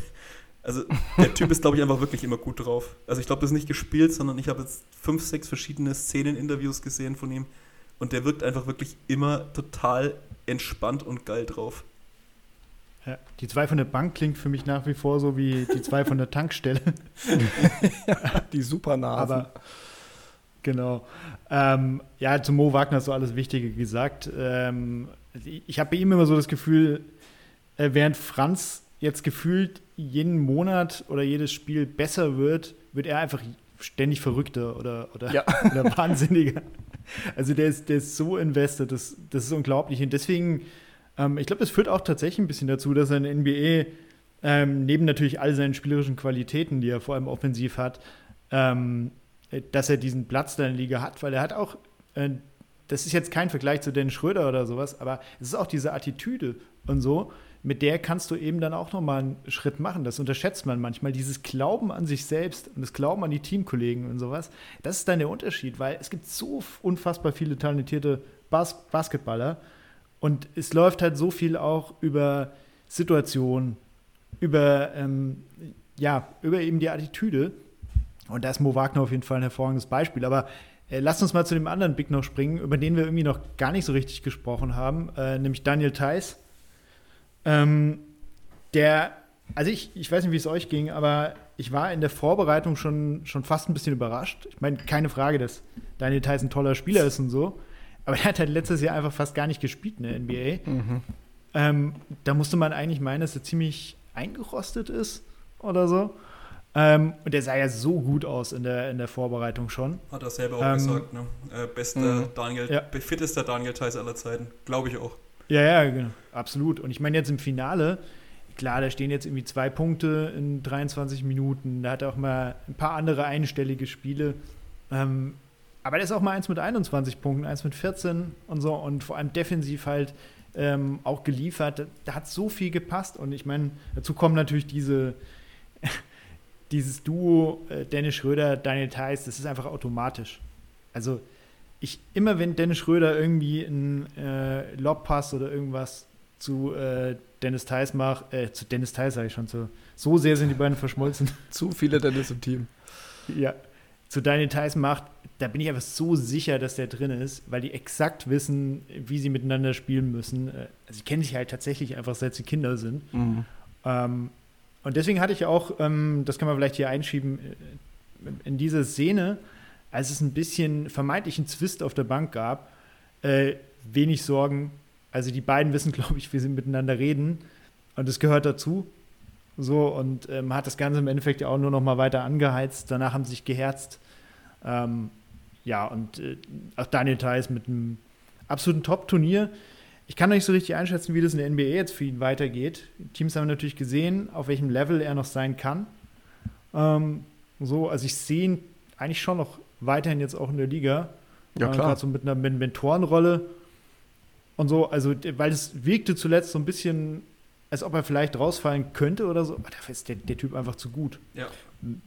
also der Typ ist, glaube ich, einfach wirklich immer gut drauf. Also ich glaube, das ist nicht gespielt, sondern ich habe jetzt fünf, sechs verschiedene Szenen-Interviews gesehen von ihm und der wirkt einfach wirklich immer total entspannt und geil drauf. Ja, die zwei von der Bank klingt für mich nach wie vor so wie die zwei von der Tankstelle. die Supernasen. Aber genau. Ähm, ja, zu Mo Wagner so alles Wichtige gesagt. Ähm, ich habe bei ihm immer so das Gefühl, äh, während Franz jetzt gefühlt jeden Monat oder jedes Spiel besser wird, wird er einfach ständig verrückter oder, oder, ja. oder wahnsinniger. Also der ist, der ist so invested, das, das ist unglaublich. Und deswegen, ähm, ich glaube, das führt auch tatsächlich ein bisschen dazu, dass er in NBA ähm, neben natürlich all seinen spielerischen Qualitäten, die er vor allem offensiv hat, ähm, dass er diesen Platz da in der Liga hat, weil er hat auch, äh, das ist jetzt kein Vergleich zu Dennis Schröder oder sowas, aber es ist auch diese Attitüde und so, mit der kannst du eben dann auch nochmal einen Schritt machen. Das unterschätzt man manchmal. Dieses Glauben an sich selbst und das Glauben an die Teamkollegen und sowas, das ist dann der Unterschied, weil es gibt so unfassbar viele talentierte Bas Basketballer und es läuft halt so viel auch über Situationen, über ähm, ja, über eben die Attitüde. Und da ist Mo Wagner auf jeden Fall ein hervorragendes Beispiel. Aber äh, lasst uns mal zu dem anderen Big noch springen, über den wir irgendwie noch gar nicht so richtig gesprochen haben, äh, nämlich Daniel Theiss. Ähm, der, also ich, ich weiß nicht, wie es euch ging, aber ich war in der Vorbereitung schon, schon fast ein bisschen überrascht. Ich meine, keine Frage, dass Daniel Theiss ein toller Spieler ist und so. Aber er hat halt letztes Jahr einfach fast gar nicht gespielt in der NBA. Mhm. Ähm, da musste man eigentlich meinen, dass er ziemlich eingerostet ist oder so. Ähm, und der sah ja so gut aus in der, in der Vorbereitung schon. Hat er selber auch ähm, gesagt, ne? Äh, bester mh. Daniel, ja. fittester Daniel Theiss aller Zeiten. Glaube ich auch. Ja, ja, genau. Absolut. Und ich meine, jetzt im Finale, klar, da stehen jetzt irgendwie zwei Punkte in 23 Minuten. Da hat er auch mal ein paar andere einstellige Spiele. Ähm, aber da ist auch mal eins mit 21 Punkten, eins mit 14 und so. Und vor allem defensiv halt ähm, auch geliefert. Da hat so viel gepasst. Und ich meine, dazu kommen natürlich diese, dieses Duo äh, Dennis Schröder, Daniel Theiss, das ist einfach automatisch. Also ich, immer wenn Dennis Schröder irgendwie einen äh, Lobpass oder irgendwas zu äh, Dennis Theiss macht, äh, zu Dennis Theiss sage ich schon, so, so sehr sind die beiden verschmolzen. zu viele Dennis im Team. Ja, zu Daniel Theiss macht, da bin ich einfach so sicher, dass der drin ist, weil die exakt wissen, wie sie miteinander spielen müssen. Äh, also sie kennen sich halt tatsächlich einfach, seit sie Kinder sind. Mhm. Ähm, und deswegen hatte ich auch, ähm, das kann man vielleicht hier einschieben, äh, in dieser Szene, als es ein bisschen vermeintlichen Zwist auf der Bank gab, äh, wenig Sorgen. Also die beiden wissen, glaube ich, wie sie miteinander reden. Und es gehört dazu. So, und ähm, hat das Ganze im Endeffekt ja auch nur noch mal weiter angeheizt. Danach haben sie sich geherzt. Ähm, ja, und äh, auch Daniel Theiss mit einem absoluten Top-Turnier. Ich kann noch nicht so richtig einschätzen, wie das in der NBA jetzt für ihn weitergeht. Die Teams haben natürlich gesehen, auf welchem Level er noch sein kann. Ähm, so, also ich sehe ihn eigentlich schon noch weiterhin jetzt auch in der Liga. Ja, äh, klar. Gerade so mit einer Mentorenrolle und so. Also, weil es wirkte zuletzt so ein bisschen, als ob er vielleicht rausfallen könnte oder so. Aber dafür ist der, der Typ einfach zu gut. Ja.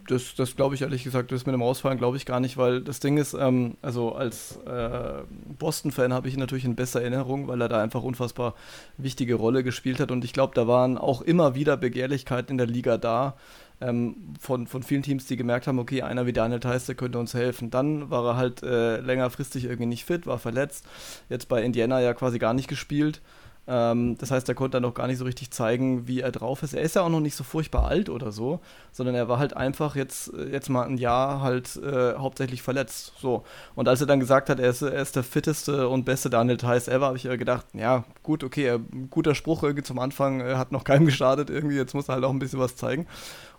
Das, das glaube ich ehrlich gesagt, das mit dem Rausfallen glaube ich gar nicht, weil das Ding ist, ähm, also als äh, Boston-Fan habe ich ihn natürlich in besser Erinnerung, weil er da einfach unfassbar wichtige Rolle gespielt hat und ich glaube, da waren auch immer wieder Begehrlichkeiten in der Liga da, ähm, von, von vielen Teams, die gemerkt haben, okay, einer wie Daniel Theiss, der könnte uns helfen. Dann war er halt äh, längerfristig irgendwie nicht fit, war verletzt, jetzt bei Indiana ja quasi gar nicht gespielt. Ähm, das heißt, er konnte dann noch gar nicht so richtig zeigen, wie er drauf ist. Er ist ja auch noch nicht so furchtbar alt oder so, sondern er war halt einfach jetzt, äh, jetzt mal ein Jahr halt äh, hauptsächlich verletzt. So. Und als er dann gesagt hat, er ist, er ist der fitteste und beste Daniel Theiss ever, habe ich gedacht, ja, gut, okay, guter Spruch irgendwie zum Anfang, hat noch keinem geschadet irgendwie, jetzt muss er halt auch ein bisschen was zeigen.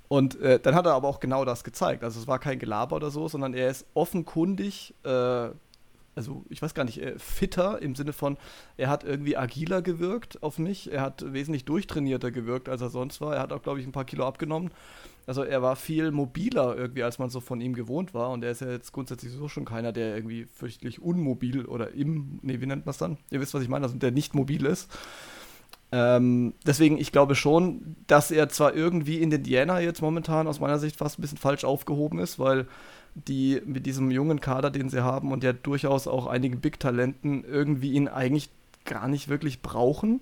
Und äh, dann hat er aber auch genau das gezeigt. Also es war kein Gelaber oder so, sondern er ist offenkundig, äh, also ich weiß gar nicht, äh, fitter im Sinne von, er hat irgendwie agiler gewirkt auf mich. Er hat wesentlich durchtrainierter gewirkt, als er sonst war. Er hat auch, glaube ich, ein paar Kilo abgenommen. Also er war viel mobiler irgendwie, als man so von ihm gewohnt war. Und er ist ja jetzt grundsätzlich so schon keiner, der irgendwie fürchtlich unmobil oder im, nee, wie nennt man es dann? Ihr wisst, was ich meine, also der nicht mobil ist. Ähm, deswegen, ich glaube schon, dass er zwar irgendwie in den Indiana jetzt momentan aus meiner Sicht fast ein bisschen falsch aufgehoben ist, weil die mit diesem jungen Kader, den sie haben und ja durchaus auch einigen Big-Talenten irgendwie ihn eigentlich gar nicht wirklich brauchen.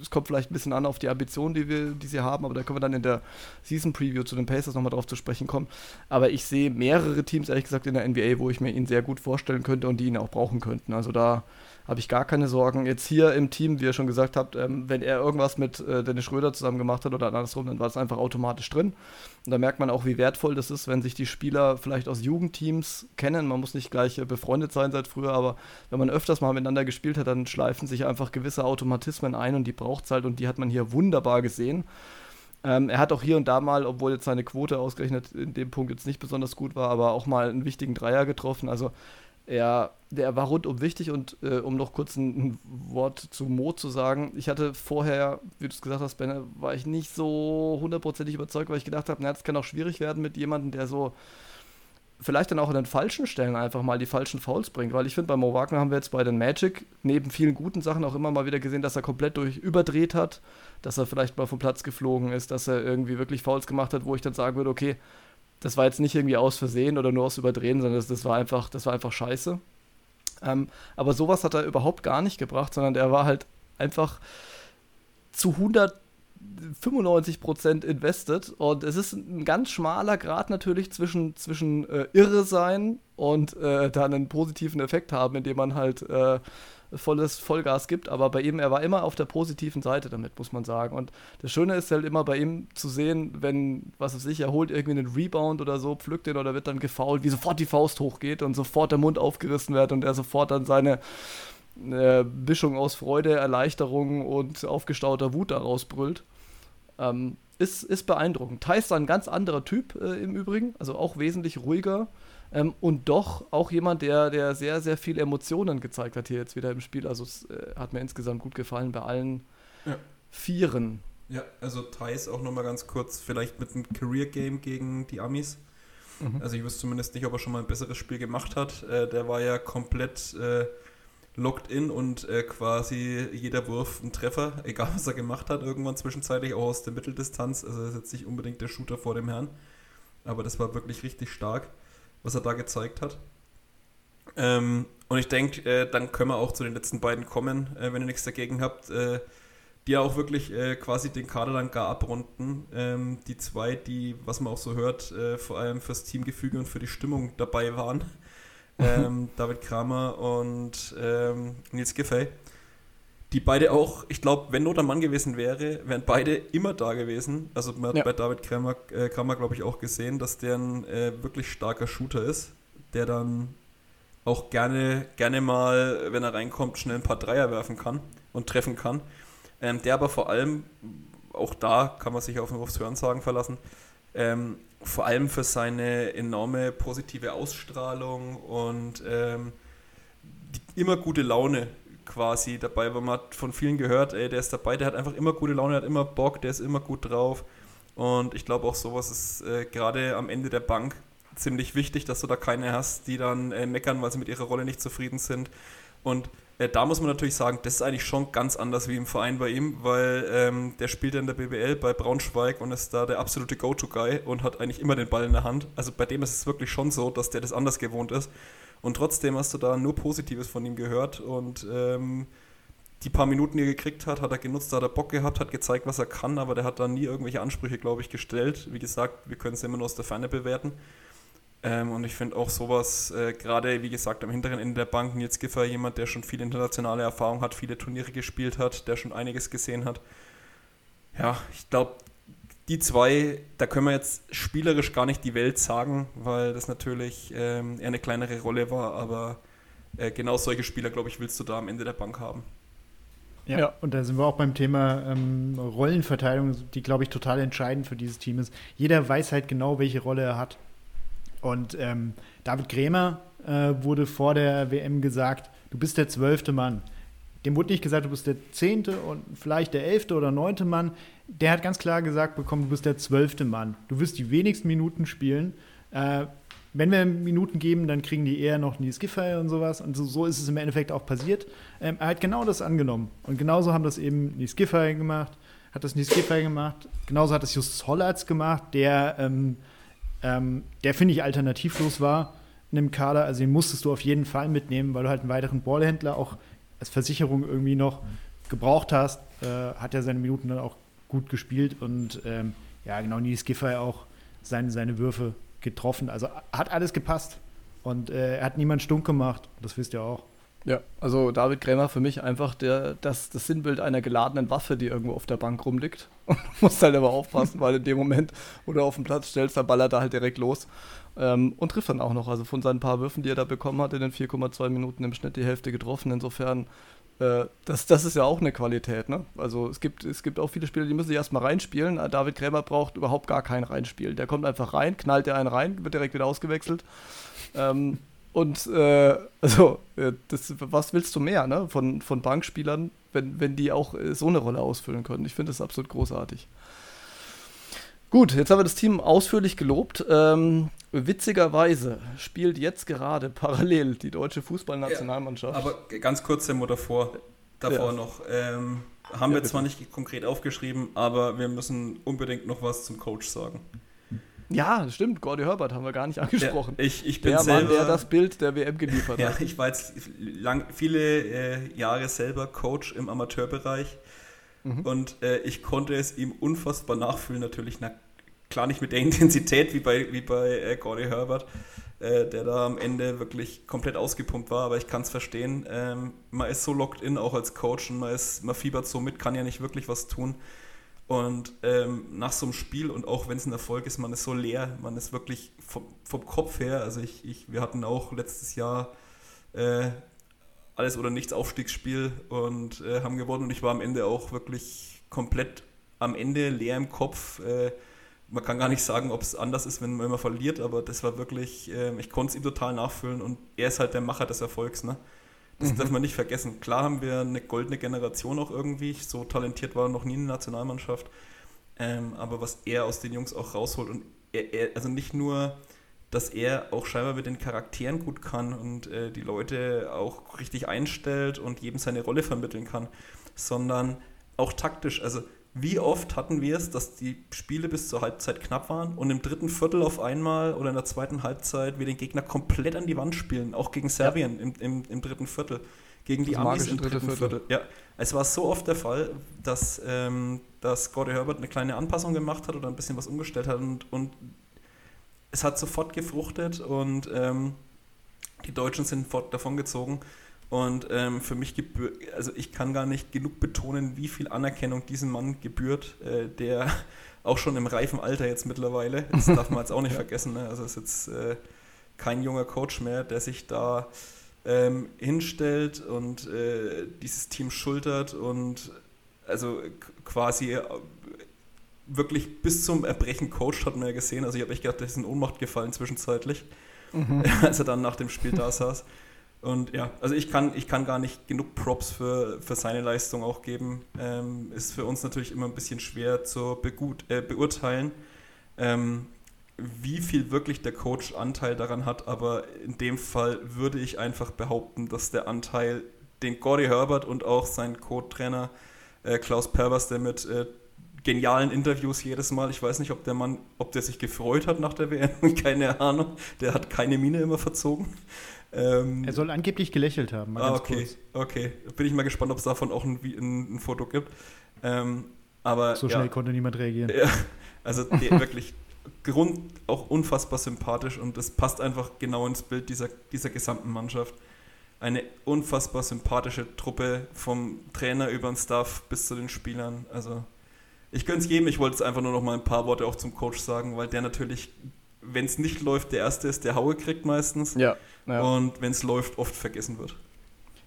Es kommt vielleicht ein bisschen an auf die Ambitionen, die, wir, die sie haben, aber da können wir dann in der Season Preview zu den Pacers nochmal drauf zu sprechen kommen. Aber ich sehe mehrere Teams, ehrlich gesagt, in der NBA, wo ich mir ihn sehr gut vorstellen könnte und die ihn auch brauchen könnten. Also da habe ich gar keine Sorgen. Jetzt hier im Team, wie ihr schon gesagt habt, ähm, wenn er irgendwas mit äh, Dennis Schröder zusammen gemacht hat oder andersrum, dann war es einfach automatisch drin. Und da merkt man auch, wie wertvoll das ist, wenn sich die Spieler vielleicht aus Jugendteams kennen. Man muss nicht gleich äh, befreundet sein seit früher, aber wenn man öfters mal miteinander gespielt hat, dann schleifen sich einfach gewisse Automatismen ein und die braucht es halt und die hat man hier wunderbar gesehen. Ähm, er hat auch hier und da mal, obwohl jetzt seine Quote ausgerechnet in dem Punkt jetzt nicht besonders gut war, aber auch mal einen wichtigen Dreier getroffen. Also er, der war rundum wichtig und äh, um noch kurz ein, ein, Wort zu Mo zu sagen, ich hatte vorher, wie du es gesagt hast, Ben, war ich nicht so hundertprozentig überzeugt, weil ich gedacht habe, das kann auch schwierig werden mit jemandem, der so vielleicht dann auch an den falschen Stellen einfach mal die falschen Fouls bringt, weil ich finde, bei Mo Wagner haben wir jetzt bei den Magic neben vielen guten Sachen auch immer mal wieder gesehen, dass er komplett durch überdreht hat, dass er vielleicht mal vom Platz geflogen ist, dass er irgendwie wirklich Fouls gemacht hat, wo ich dann sagen würde, okay, das war jetzt nicht irgendwie aus Versehen oder nur aus Überdrehen, sondern das, das war einfach, das war einfach scheiße. Ähm, aber sowas hat er überhaupt gar nicht gebracht, sondern er war halt einfach zu 100 95% invested und es ist ein ganz schmaler Grad natürlich zwischen, zwischen äh, irre sein und äh, dann einen positiven Effekt haben, indem man halt äh, volles Vollgas gibt, aber bei ihm, er war immer auf der positiven Seite damit, muss man sagen. Und das Schöne ist halt immer bei ihm zu sehen, wenn, was weiß ich, er holt irgendwie einen Rebound oder so, pflückt den oder wird dann gefault, wie sofort die Faust hochgeht und sofort der Mund aufgerissen wird und er sofort dann seine äh, Mischung aus Freude, Erleichterung und aufgestauter Wut daraus brüllt. Ähm, ist, ist beeindruckend. Thais ist ein ganz anderer Typ äh, im Übrigen, also auch wesentlich ruhiger ähm, und doch auch jemand, der, der sehr, sehr viele Emotionen gezeigt hat hier jetzt wieder im Spiel. Also es äh, hat mir insgesamt gut gefallen bei allen ja. Vieren. Ja, also Thais auch nochmal ganz kurz, vielleicht mit einem Career-Game gegen die Amis. Mhm. Also ich wüsste zumindest nicht, ob er schon mal ein besseres Spiel gemacht hat. Äh, der war ja komplett äh, locked in und äh, quasi jeder Wurf ein Treffer, egal was er gemacht hat, irgendwann zwischenzeitlich auch aus der Mitteldistanz. Also er ist jetzt nicht unbedingt der Shooter vor dem Herrn. Aber das war wirklich richtig stark, was er da gezeigt hat. Ähm, und ich denke, äh, dann können wir auch zu den letzten beiden kommen, äh, wenn ihr nichts dagegen habt, äh, die ja auch wirklich äh, quasi den Kader dann gar abrunden. Ähm, die zwei, die, was man auch so hört, äh, vor allem fürs Teamgefüge und für die Stimmung dabei waren ähm, David Kramer und ähm, Nils Giffey. Die beide auch, ich glaube, wenn Not am Mann gewesen wäre, wären beide immer da gewesen. Also man hat ja. bei David Kramer, äh, Kramer glaube ich, auch gesehen, dass der ein äh, wirklich starker Shooter ist, der dann auch gerne, gerne mal, wenn er reinkommt, schnell ein paar Dreier werfen kann und treffen kann. Ähm, der aber vor allem, auch da kann man sich auf, aufs Hörensagen verlassen, ähm, vor allem für seine enorme positive Ausstrahlung und ähm, die immer gute Laune quasi dabei, weil man hat von vielen gehört, ey, der ist dabei, der hat einfach immer gute Laune, der hat immer Bock, der ist immer gut drauf. Und ich glaube auch sowas ist äh, gerade am Ende der Bank ziemlich wichtig, dass du da keine hast, die dann äh, meckern, weil sie mit ihrer Rolle nicht zufrieden sind. Und äh, da muss man natürlich sagen, das ist eigentlich schon ganz anders wie im Verein bei ihm, weil ähm, der spielt ja in der BBL bei Braunschweig und ist da der absolute Go-To-Guy und hat eigentlich immer den Ball in der Hand. Also bei dem ist es wirklich schon so, dass der das anders gewohnt ist. Und trotzdem hast du da nur Positives von ihm gehört und ähm, die paar Minuten, die er gekriegt hat, hat er genutzt, da hat er Bock gehabt, hat gezeigt, was er kann, aber der hat da nie irgendwelche Ansprüche, glaube ich, gestellt. Wie gesagt, wir können es immer nur aus der Ferne bewerten. Ähm, und ich finde auch sowas, äh, gerade wie gesagt, am hinteren Ende der Banken, jetzt Giffer, jemand, der schon viel internationale Erfahrung hat, viele Turniere gespielt hat, der schon einiges gesehen hat. Ja, ich glaube, die zwei, da können wir jetzt spielerisch gar nicht die Welt sagen, weil das natürlich ähm, eher eine kleinere Rolle war, aber äh, genau solche Spieler, glaube ich, willst du da am Ende der Bank haben. Ja, ja, und da sind wir auch beim Thema ähm, Rollenverteilung, die, glaube ich, total entscheidend für dieses Team ist. Jeder weiß halt genau, welche Rolle er hat. Und ähm, David Krämer äh, wurde vor der WM gesagt, du bist der zwölfte Mann. Dem wurde nicht gesagt, du bist der zehnte und vielleicht der elfte oder neunte Mann. Der hat ganz klar gesagt bekommen, du bist der zwölfte Mann. Du wirst die wenigsten Minuten spielen. Äh, wenn wir Minuten geben, dann kriegen die eher noch Nils Giffey und sowas. Und so, so, ist es im Endeffekt auch passiert. Ähm, er hat genau das angenommen. Und genauso haben das eben Nils Giffey gemacht, hat das Nils Giffey gemacht. Genauso hat das Justus Hollatz gemacht, der ähm, ähm, der finde ich alternativlos war in dem Kader. Also den musstest du auf jeden Fall mitnehmen, weil du halt einen weiteren Ballhändler auch als Versicherung irgendwie noch gebraucht hast. Äh, hat ja seine Minuten dann auch gut gespielt und ähm, ja, genau, Nils Giffey auch seine, seine Würfe getroffen. Also hat alles gepasst. Und äh, er hat niemand stunk gemacht, das wisst ihr auch. Ja, also David Krämer für mich einfach der, das, das Sinnbild einer geladenen Waffe, die irgendwo auf der Bank rumliegt. Und du musst halt aber aufpassen, weil in dem Moment, wo du auf den Platz stellst, dann ballert er halt direkt los. Ähm, und trifft dann auch noch. Also von seinen paar Würfen, die er da bekommen hat, in den 4,2 Minuten im Schnitt die Hälfte getroffen. Insofern, äh, das, das ist ja auch eine Qualität. Ne? Also es gibt, es gibt auch viele Spieler, die müssen sich erstmal reinspielen. David Krämer braucht überhaupt gar kein Reinspielen. Der kommt einfach rein, knallt der einen rein, wird direkt wieder ausgewechselt. Ähm, und äh, also, äh, das, was willst du mehr ne? von, von Bankspielern, wenn, wenn die auch äh, so eine Rolle ausfüllen können? Ich finde das absolut großartig. Gut, jetzt haben wir das Team ausführlich gelobt. Ähm, witzigerweise spielt jetzt gerade parallel die deutsche Fußballnationalmannschaft. Ja, aber ganz kurz Demo davor, davor ja. noch. Ähm, haben ja, wir zwar nicht konkret aufgeschrieben, aber wir müssen unbedingt noch was zum Coach sagen. Ja, stimmt. Gordy Herbert haben wir gar nicht angesprochen. Ja, ich, ich bin der selber, Mann, der das Bild der WM geliefert ja, hat. Ich war jetzt lang, viele äh, Jahre selber Coach im Amateurbereich Mhm. Und äh, ich konnte es ihm unfassbar nachfühlen, natürlich. Na, klar nicht mit der Intensität wie bei, wie bei äh, Gordy Herbert, äh, der da am Ende wirklich komplett ausgepumpt war, aber ich kann es verstehen. Ähm, man ist so locked in, auch als Coach, und man, ist, man fiebert so mit, kann ja nicht wirklich was tun. Und ähm, nach so einem Spiel und auch wenn es ein Erfolg ist, man ist so leer, man ist wirklich vom, vom Kopf her. Also ich, ich, wir hatten auch letztes Jahr äh, alles oder nichts Aufstiegsspiel und äh, haben gewonnen und ich war am Ende auch wirklich komplett am Ende leer im Kopf. Äh, man kann gar nicht sagen, ob es anders ist, wenn man immer verliert, aber das war wirklich, ähm, ich konnte es ihm total nachfüllen und er ist halt der Macher des Erfolgs. Ne? Das mhm. darf man nicht vergessen. Klar haben wir eine goldene Generation auch irgendwie. So talentiert war er noch nie in der Nationalmannschaft. Ähm, aber was er aus den Jungs auch rausholt und er, er, also nicht nur, dass er auch scheinbar mit den Charakteren gut kann und äh, die Leute auch richtig einstellt und jedem seine Rolle vermitteln kann, sondern auch taktisch. Also wie oft hatten wir es, dass die Spiele bis zur Halbzeit knapp waren und im dritten Viertel auf einmal oder in der zweiten Halbzeit wir den Gegner komplett an die Wand spielen, auch gegen Serbien ja. im, im, im, dritten Viertel, gegen die das Amis im dritten Viertel. Viertel. Ja, es war so oft der Fall, dass, ähm, dass Gordon Herbert eine kleine Anpassung gemacht hat oder ein bisschen was umgestellt hat und, und es hat sofort gefruchtet und ähm, die Deutschen sind davon gezogen. Und ähm, für mich gebührt, also ich kann gar nicht genug betonen, wie viel Anerkennung diesem Mann gebührt, äh, der auch schon im reifen Alter jetzt mittlerweile, das darf man jetzt auch nicht vergessen, ne? also ist jetzt äh, kein junger Coach mehr, der sich da ähm, hinstellt und äh, dieses Team schultert und also quasi äh, wirklich bis zum Erbrechen coacht, hat man ja gesehen. Also ich habe echt gedacht, der ist in Ohnmacht gefallen zwischenzeitlich, mhm. als er dann nach dem Spiel da saß. Und ja, also ich kann, ich kann gar nicht genug Props für, für seine Leistung auch geben. Ähm, ist für uns natürlich immer ein bisschen schwer zu begut, äh, beurteilen, ähm, wie viel wirklich der Coach Anteil daran hat. Aber in dem Fall würde ich einfach behaupten, dass der Anteil, den Gordy Herbert und auch sein Co-Trainer äh, Klaus Perbers, der mit äh, genialen Interviews jedes Mal. Ich weiß nicht, ob der Mann, ob der sich gefreut hat nach der WM, keine Ahnung. Der hat keine Miene immer verzogen. Ähm, er soll angeblich gelächelt haben. ah, okay, kurz. okay. Bin ich mal gespannt, ob es davon auch ein, ein, ein Foto gibt. Ähm, aber, so schnell ja, konnte niemand reagieren. Ja, also wirklich Grund auch unfassbar sympathisch und das passt einfach genau ins Bild dieser, dieser gesamten Mannschaft. Eine unfassbar sympathische Truppe vom Trainer über den Staff bis zu den Spielern. Also ich gönne es jedem. Ich wollte jetzt einfach nur noch mal ein paar Worte auch zum Coach sagen, weil der natürlich, wenn es nicht läuft, der Erste ist, der Haue kriegt meistens. Ja. Ja. Und wenn es läuft, oft vergessen wird.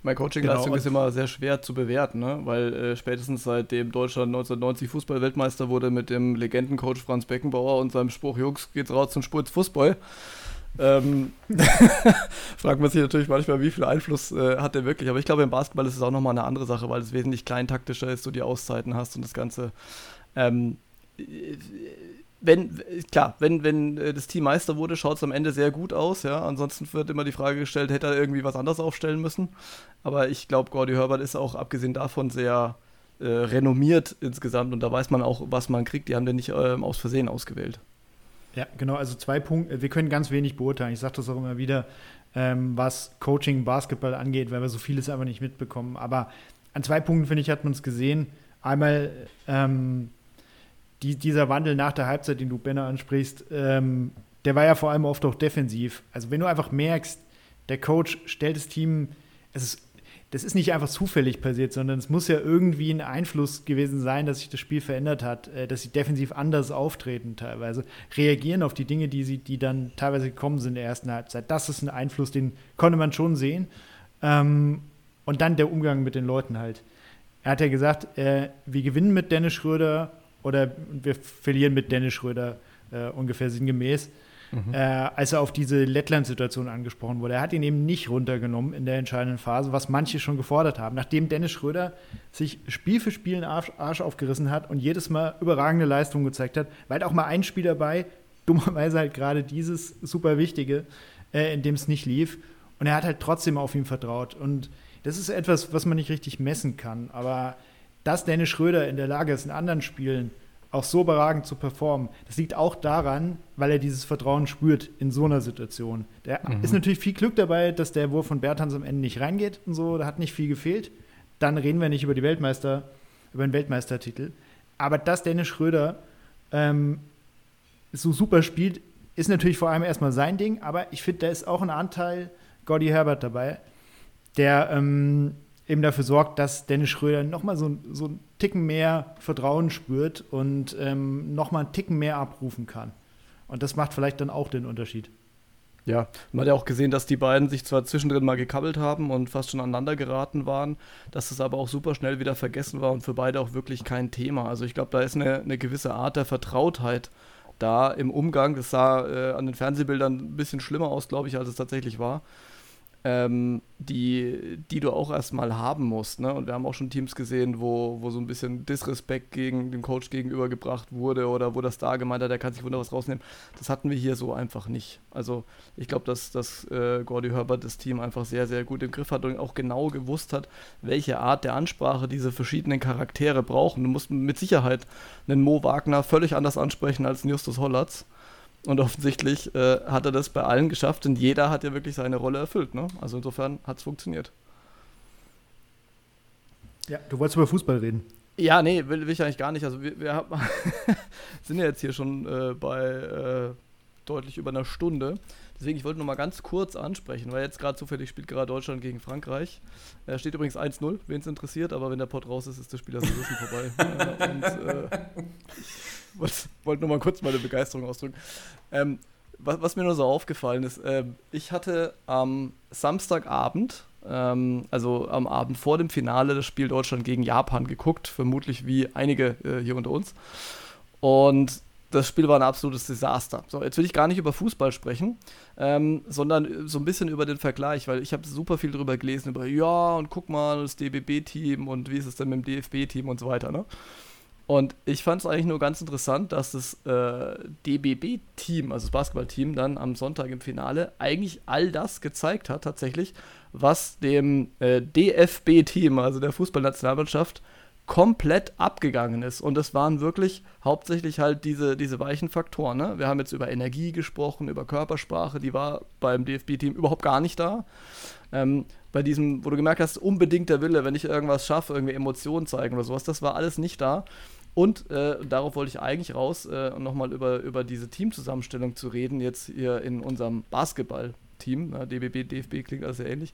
Meine Coaching-Leistung genau. ist immer sehr schwer zu bewerten, ne? weil äh, spätestens seitdem Deutschland 1990 Fußball-Weltmeister wurde mit dem Legendencoach Franz Beckenbauer und seinem Spruch, Jungs, geht's raus zum Spurz Fußball, ähm, fragt man sich natürlich manchmal, wie viel Einfluss äh, hat der wirklich. Aber ich glaube, im Basketball ist es auch nochmal eine andere Sache, weil es wesentlich kleintaktischer ist, du die Auszeiten hast und das Ganze. Ähm, wenn, klar, wenn, wenn äh, das Team Meister wurde, schaut es am Ende sehr gut aus, ja. Ansonsten wird immer die Frage gestellt, hätte er irgendwie was anderes aufstellen müssen. Aber ich glaube, Gordy Herbert ist auch abgesehen davon sehr äh, renommiert insgesamt und da weiß man auch, was man kriegt. Die haben den nicht äh, aus Versehen ausgewählt. Ja, genau, also zwei Punkte. Wir können ganz wenig beurteilen. Ich sage das auch immer wieder, ähm, was Coaching, Basketball angeht, weil wir so vieles einfach nicht mitbekommen. Aber an zwei Punkten, finde ich, hat man es gesehen. Einmal ähm, die, dieser Wandel nach der Halbzeit, den du, Benner, ansprichst, ähm, der war ja vor allem oft auch defensiv. Also wenn du einfach merkst, der Coach stellt das Team, es ist, das ist nicht einfach zufällig passiert, sondern es muss ja irgendwie ein Einfluss gewesen sein, dass sich das Spiel verändert hat, äh, dass sie defensiv anders auftreten teilweise, reagieren auf die Dinge, die sie, die dann teilweise gekommen sind in der ersten Halbzeit. Das ist ein Einfluss, den konnte man schon sehen. Ähm, und dann der Umgang mit den Leuten halt. Er hat ja gesagt, äh, wir gewinnen mit Dennis Schröder oder wir verlieren mit Dennis Schröder äh, ungefähr sinngemäß. Mhm. Äh, als er auf diese Lettland-Situation angesprochen wurde. Er hat ihn eben nicht runtergenommen in der entscheidenden Phase, was manche schon gefordert haben. Nachdem Dennis Schröder sich Spiel für Spiel einen Arsch, Arsch aufgerissen hat und jedes Mal überragende Leistungen gezeigt hat, war halt auch mal ein Spiel dabei, dummerweise halt gerade dieses super Wichtige, äh, in dem es nicht lief. Und er hat halt trotzdem auf ihn vertraut. Und das ist etwas, was man nicht richtig messen kann. Aber dass Dennis Schröder in der Lage ist, in anderen Spielen auch so überragend zu performen, das liegt auch daran, weil er dieses Vertrauen spürt in so einer Situation. Da mhm. ist natürlich viel Glück dabei, dass der Wurf von Bertans am Ende nicht reingeht und so, da hat nicht viel gefehlt. Dann reden wir nicht über die Weltmeister über einen Weltmeistertitel. Aber dass Dennis Schröder ähm, so super spielt, ist natürlich vor allem erstmal sein Ding, aber ich finde, da ist auch ein Anteil Gordy Herbert dabei, der ähm, eben dafür sorgt, dass Dennis Schröder nochmal so, so einen Ticken mehr Vertrauen spürt und ähm, nochmal einen Ticken mehr abrufen kann. Und das macht vielleicht dann auch den Unterschied. Ja, man hat ja auch gesehen, dass die beiden sich zwar zwischendrin mal gekabbelt haben und fast schon aneinander geraten waren, dass es aber auch super schnell wieder vergessen war und für beide auch wirklich kein Thema. Also ich glaube, da ist eine, eine gewisse Art der Vertrautheit da im Umgang. Das sah äh, an den Fernsehbildern ein bisschen schlimmer aus, glaube ich, als es tatsächlich war ähm, die, die du auch erstmal haben musst. Ne? Und wir haben auch schon Teams gesehen, wo, wo so ein bisschen Disrespekt gegen den Coach gegenübergebracht wurde oder wo das da gemeint hat, der kann sich wunder was rausnehmen. Das hatten wir hier so einfach nicht. Also ich glaube, dass, dass äh, Gordy Herbert das Team einfach sehr, sehr gut im Griff hat und auch genau gewusst hat, welche Art der Ansprache diese verschiedenen Charaktere brauchen. Du musst mit Sicherheit einen Mo Wagner völlig anders ansprechen als einen Justus Hollatz. Und offensichtlich äh, hat er das bei allen geschafft und jeder hat ja wirklich seine Rolle erfüllt. Ne? Also insofern hat es funktioniert. Ja, du wolltest über Fußball reden. Ja, nee, will, will ich eigentlich gar nicht. Also wir, wir sind ja jetzt hier schon äh, bei äh, deutlich über einer Stunde. Deswegen, ich wollte noch mal ganz kurz ansprechen, weil jetzt gerade zufällig spielt gerade Deutschland gegen Frankreich. Er steht übrigens 1-0, wen es interessiert, aber wenn der Pod raus ist, ist das Spiel ja sowieso schon vorbei. äh, und äh, wollte nur mal kurz meine Begeisterung ausdrücken. Ähm, was, was, mir nur so aufgefallen ist, äh, ich hatte am Samstagabend, ähm, also am Abend vor dem Finale, das Spiel Deutschland gegen Japan geguckt, vermutlich wie einige äh, hier unter uns. Und das Spiel war ein absolutes Desaster. So, jetzt will ich gar nicht über Fußball sprechen, ähm, sondern so ein bisschen über den Vergleich, weil ich habe super viel darüber gelesen, über ja und guck mal, das DBB-Team und wie ist es denn mit dem DFB-Team und so weiter. Ne? Und ich fand es eigentlich nur ganz interessant, dass das äh, DBB-Team, also das Basketballteam, dann am Sonntag im Finale eigentlich all das gezeigt hat, tatsächlich, was dem äh, DFB-Team, also der Fußballnationalmannschaft, komplett abgegangen ist. Und es waren wirklich hauptsächlich halt diese, diese weichen Faktoren. Ne? Wir haben jetzt über Energie gesprochen, über Körpersprache, die war beim DFB-Team überhaupt gar nicht da. Ähm, bei diesem, wo du gemerkt hast, unbedingt der Wille, wenn ich irgendwas schaffe, irgendwie Emotionen zeigen oder sowas, das war alles nicht da. Und äh, darauf wollte ich eigentlich raus, äh, nochmal über, über diese Teamzusammenstellung zu reden, jetzt hier in unserem Basketball-Team. Ne? DBB, DFB klingt alles sehr ähnlich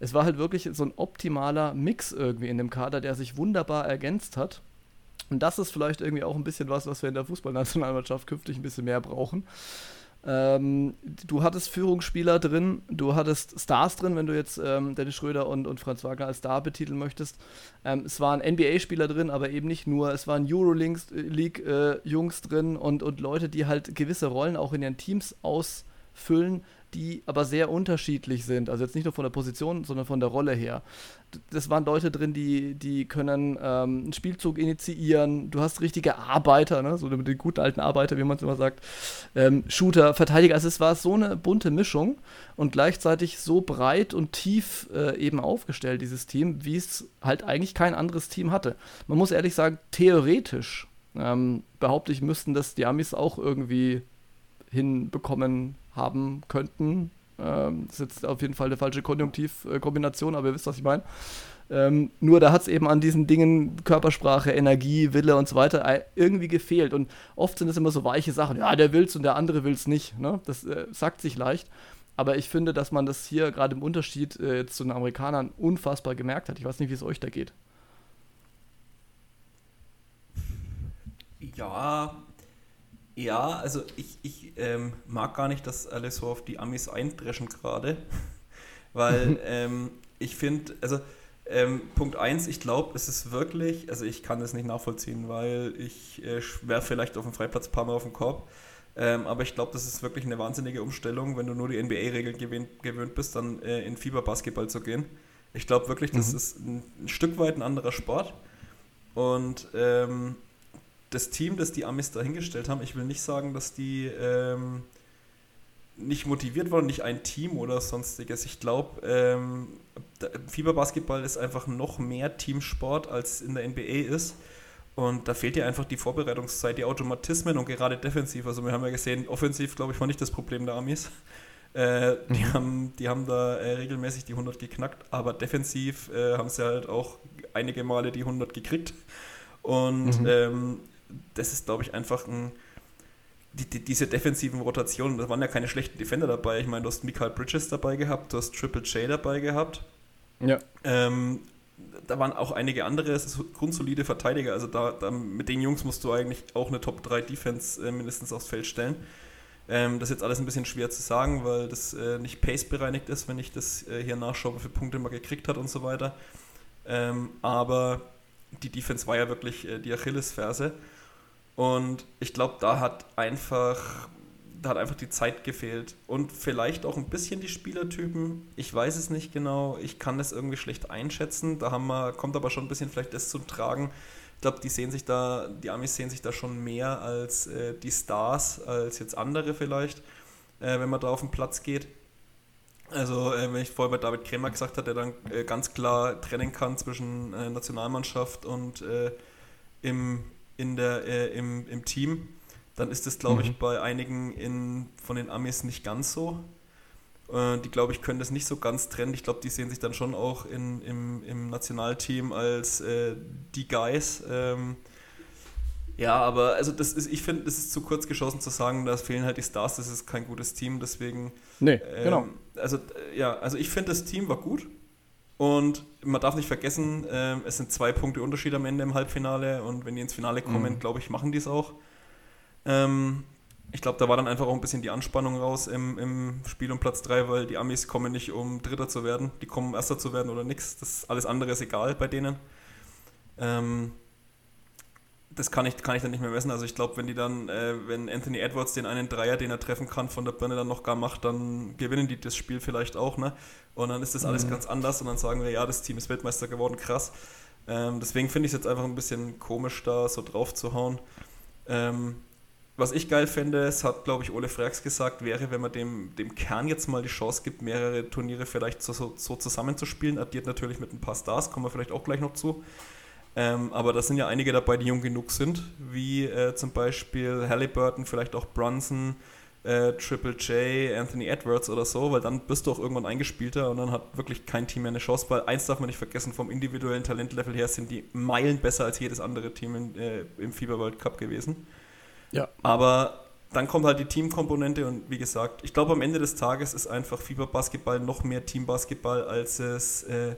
es war halt wirklich so ein optimaler Mix irgendwie in dem Kader, der sich wunderbar ergänzt hat. Und das ist vielleicht irgendwie auch ein bisschen was, was wir in der Fußballnationalmannschaft künftig ein bisschen mehr brauchen. Ähm, du hattest Führungsspieler drin, du hattest Stars drin, wenn du jetzt ähm, Dennis Schröder und, und Franz Wagner als Star betiteln möchtest. Ähm, es waren NBA-Spieler drin, aber eben nicht nur. Es waren Euroleague-Jungs drin und, und Leute, die halt gewisse Rollen auch in ihren Teams ausfüllen, die aber sehr unterschiedlich sind. Also jetzt nicht nur von der Position, sondern von der Rolle her. Das waren Leute drin, die, die können ähm, einen Spielzug initiieren. Du hast richtige Arbeiter, ne? so mit den guten alten Arbeiter, wie man es immer sagt. Ähm, Shooter, Verteidiger. Also es war so eine bunte Mischung und gleichzeitig so breit und tief äh, eben aufgestellt, dieses Team, wie es halt eigentlich kein anderes Team hatte. Man muss ehrlich sagen, theoretisch ähm, behaupte ich, müssten das die Amis auch irgendwie hinbekommen haben könnten. Ähm, das ist jetzt auf jeden Fall eine falsche Konjunktivkombination, aber ihr wisst, was ich meine. Ähm, nur da hat es eben an diesen Dingen Körpersprache, Energie, Wille und so weiter äh, irgendwie gefehlt. Und oft sind es immer so weiche Sachen. Ja, der will's und der andere will's nicht. Ne? Das äh, sagt sich leicht. Aber ich finde, dass man das hier gerade im Unterschied äh, zu den Amerikanern unfassbar gemerkt hat. Ich weiß nicht, wie es euch da geht. Ja, ja, also ich, ich ähm, mag gar nicht, dass alle so auf die Amis eindreschen gerade, weil ähm, ich finde, also ähm, Punkt 1, ich glaube, es ist wirklich, also ich kann das nicht nachvollziehen, weil ich äh, werfe vielleicht auf dem Freiplatz ein paar Mal auf den Korb, ähm, aber ich glaube, das ist wirklich eine wahnsinnige Umstellung, wenn du nur die NBA-Regeln gewöhnt, gewöhnt bist, dann äh, in Fieberbasketball zu gehen. Ich glaube wirklich, das mhm. ist ein, ein, Stück weit ein anderer Sport und ähm, das Team, das die Amis dahingestellt haben, ich will nicht sagen, dass die ähm, nicht motiviert waren, nicht ein Team oder sonstiges. Ich glaube, ähm, Fieberbasketball ist einfach noch mehr Teamsport, als in der NBA ist. Und da fehlt ja einfach die Vorbereitungszeit, die Automatismen und gerade defensiv. Also wir haben ja gesehen, offensiv, glaube ich, war nicht das Problem der Amis. Äh, die, mhm. haben, die haben da äh, regelmäßig die 100 geknackt, aber defensiv äh, haben sie halt auch einige Male die 100 gekriegt. Und mhm. ähm, das ist, glaube ich, einfach ein, die, die, diese defensiven Rotationen, da waren ja keine schlechten Defender dabei. Ich meine, du hast Michael Bridges dabei gehabt, du hast Triple J dabei gehabt. Ja. Ähm, da waren auch einige andere grundsolide Verteidiger. Also da, da, mit den Jungs musst du eigentlich auch eine Top 3 Defense äh, mindestens aufs Feld stellen. Ähm, das ist jetzt alles ein bisschen schwer zu sagen, weil das äh, nicht Pace bereinigt ist, wenn ich das äh, hier nachschaue, wie viele Punkte man gekriegt hat und so weiter. Ähm, aber die Defense war ja wirklich äh, die Achillesferse. Und ich glaube, da hat einfach da hat einfach die Zeit gefehlt. Und vielleicht auch ein bisschen die Spielertypen. Ich weiß es nicht genau. Ich kann das irgendwie schlecht einschätzen. Da haben wir, kommt aber schon ein bisschen vielleicht das zum Tragen. Ich glaube, die sehen sich da, die Amis sehen sich da schon mehr als äh, die Stars, als jetzt andere vielleicht, äh, wenn man da auf den Platz geht. Also, äh, wenn ich vorher bei David Krämer gesagt habe, der dann äh, ganz klar trennen kann zwischen äh, Nationalmannschaft und äh, im, in der, im, im Team dann ist das, glaube mhm. ich, bei einigen in, von den Amis nicht ganz so. Äh, die, glaube ich, können das nicht so ganz trennen. Ich glaube, die sehen sich dann schon auch in, im, im Nationalteam als äh, die Guys. Ähm, ja, aber also das ist, ich finde, es ist zu kurz geschossen zu sagen, da fehlen halt die Stars, das ist kein gutes Team, deswegen. Nee, ähm, genau. Also, ja, also ich finde, das Team war gut. Und man darf nicht vergessen, äh, es sind zwei Punkte Unterschied am Ende im Halbfinale und wenn die ins Finale kommen, mhm. glaube ich, machen die es auch. Ähm, ich glaube, da war dann einfach auch ein bisschen die Anspannung raus im, im Spiel um Platz 3, weil die Amis kommen nicht, um Dritter zu werden. Die kommen, um Erster zu werden oder nichts. Das alles andere ist egal bei denen. Ähm, das kann ich, kann ich dann nicht mehr messen. Also ich glaube, wenn die dann, äh, wenn Anthony Edwards den einen Dreier, den er treffen kann, von der Birne dann noch gar macht, dann gewinnen die das Spiel vielleicht auch, ne? Und dann ist das alles mhm. ganz anders und dann sagen wir, ja, das Team ist Weltmeister geworden, krass. Ähm, deswegen finde ich es jetzt einfach ein bisschen komisch, da so drauf zu hauen. Ähm, was ich geil fände, es hat, glaube ich, Ole Frags gesagt, wäre, wenn man dem, dem Kern jetzt mal die Chance gibt, mehrere Turniere vielleicht so, so, so zusammenzuspielen. Addiert natürlich mit ein paar Stars, kommen wir vielleicht auch gleich noch zu. Ähm, aber da sind ja einige dabei, die jung genug sind, wie äh, zum Beispiel Halliburton, vielleicht auch Brunson, äh, Triple J, Anthony Edwards oder so, weil dann bist du auch irgendwann eingespielter und dann hat wirklich kein Team mehr eine Chance, weil eins darf man nicht vergessen, vom individuellen Talentlevel her sind die Meilen besser als jedes andere Team in, äh, im FIBA World Cup gewesen. Ja. Aber dann kommt halt die Teamkomponente und wie gesagt, ich glaube am Ende des Tages ist einfach Fieberbasketball noch mehr Teambasketball, als es äh,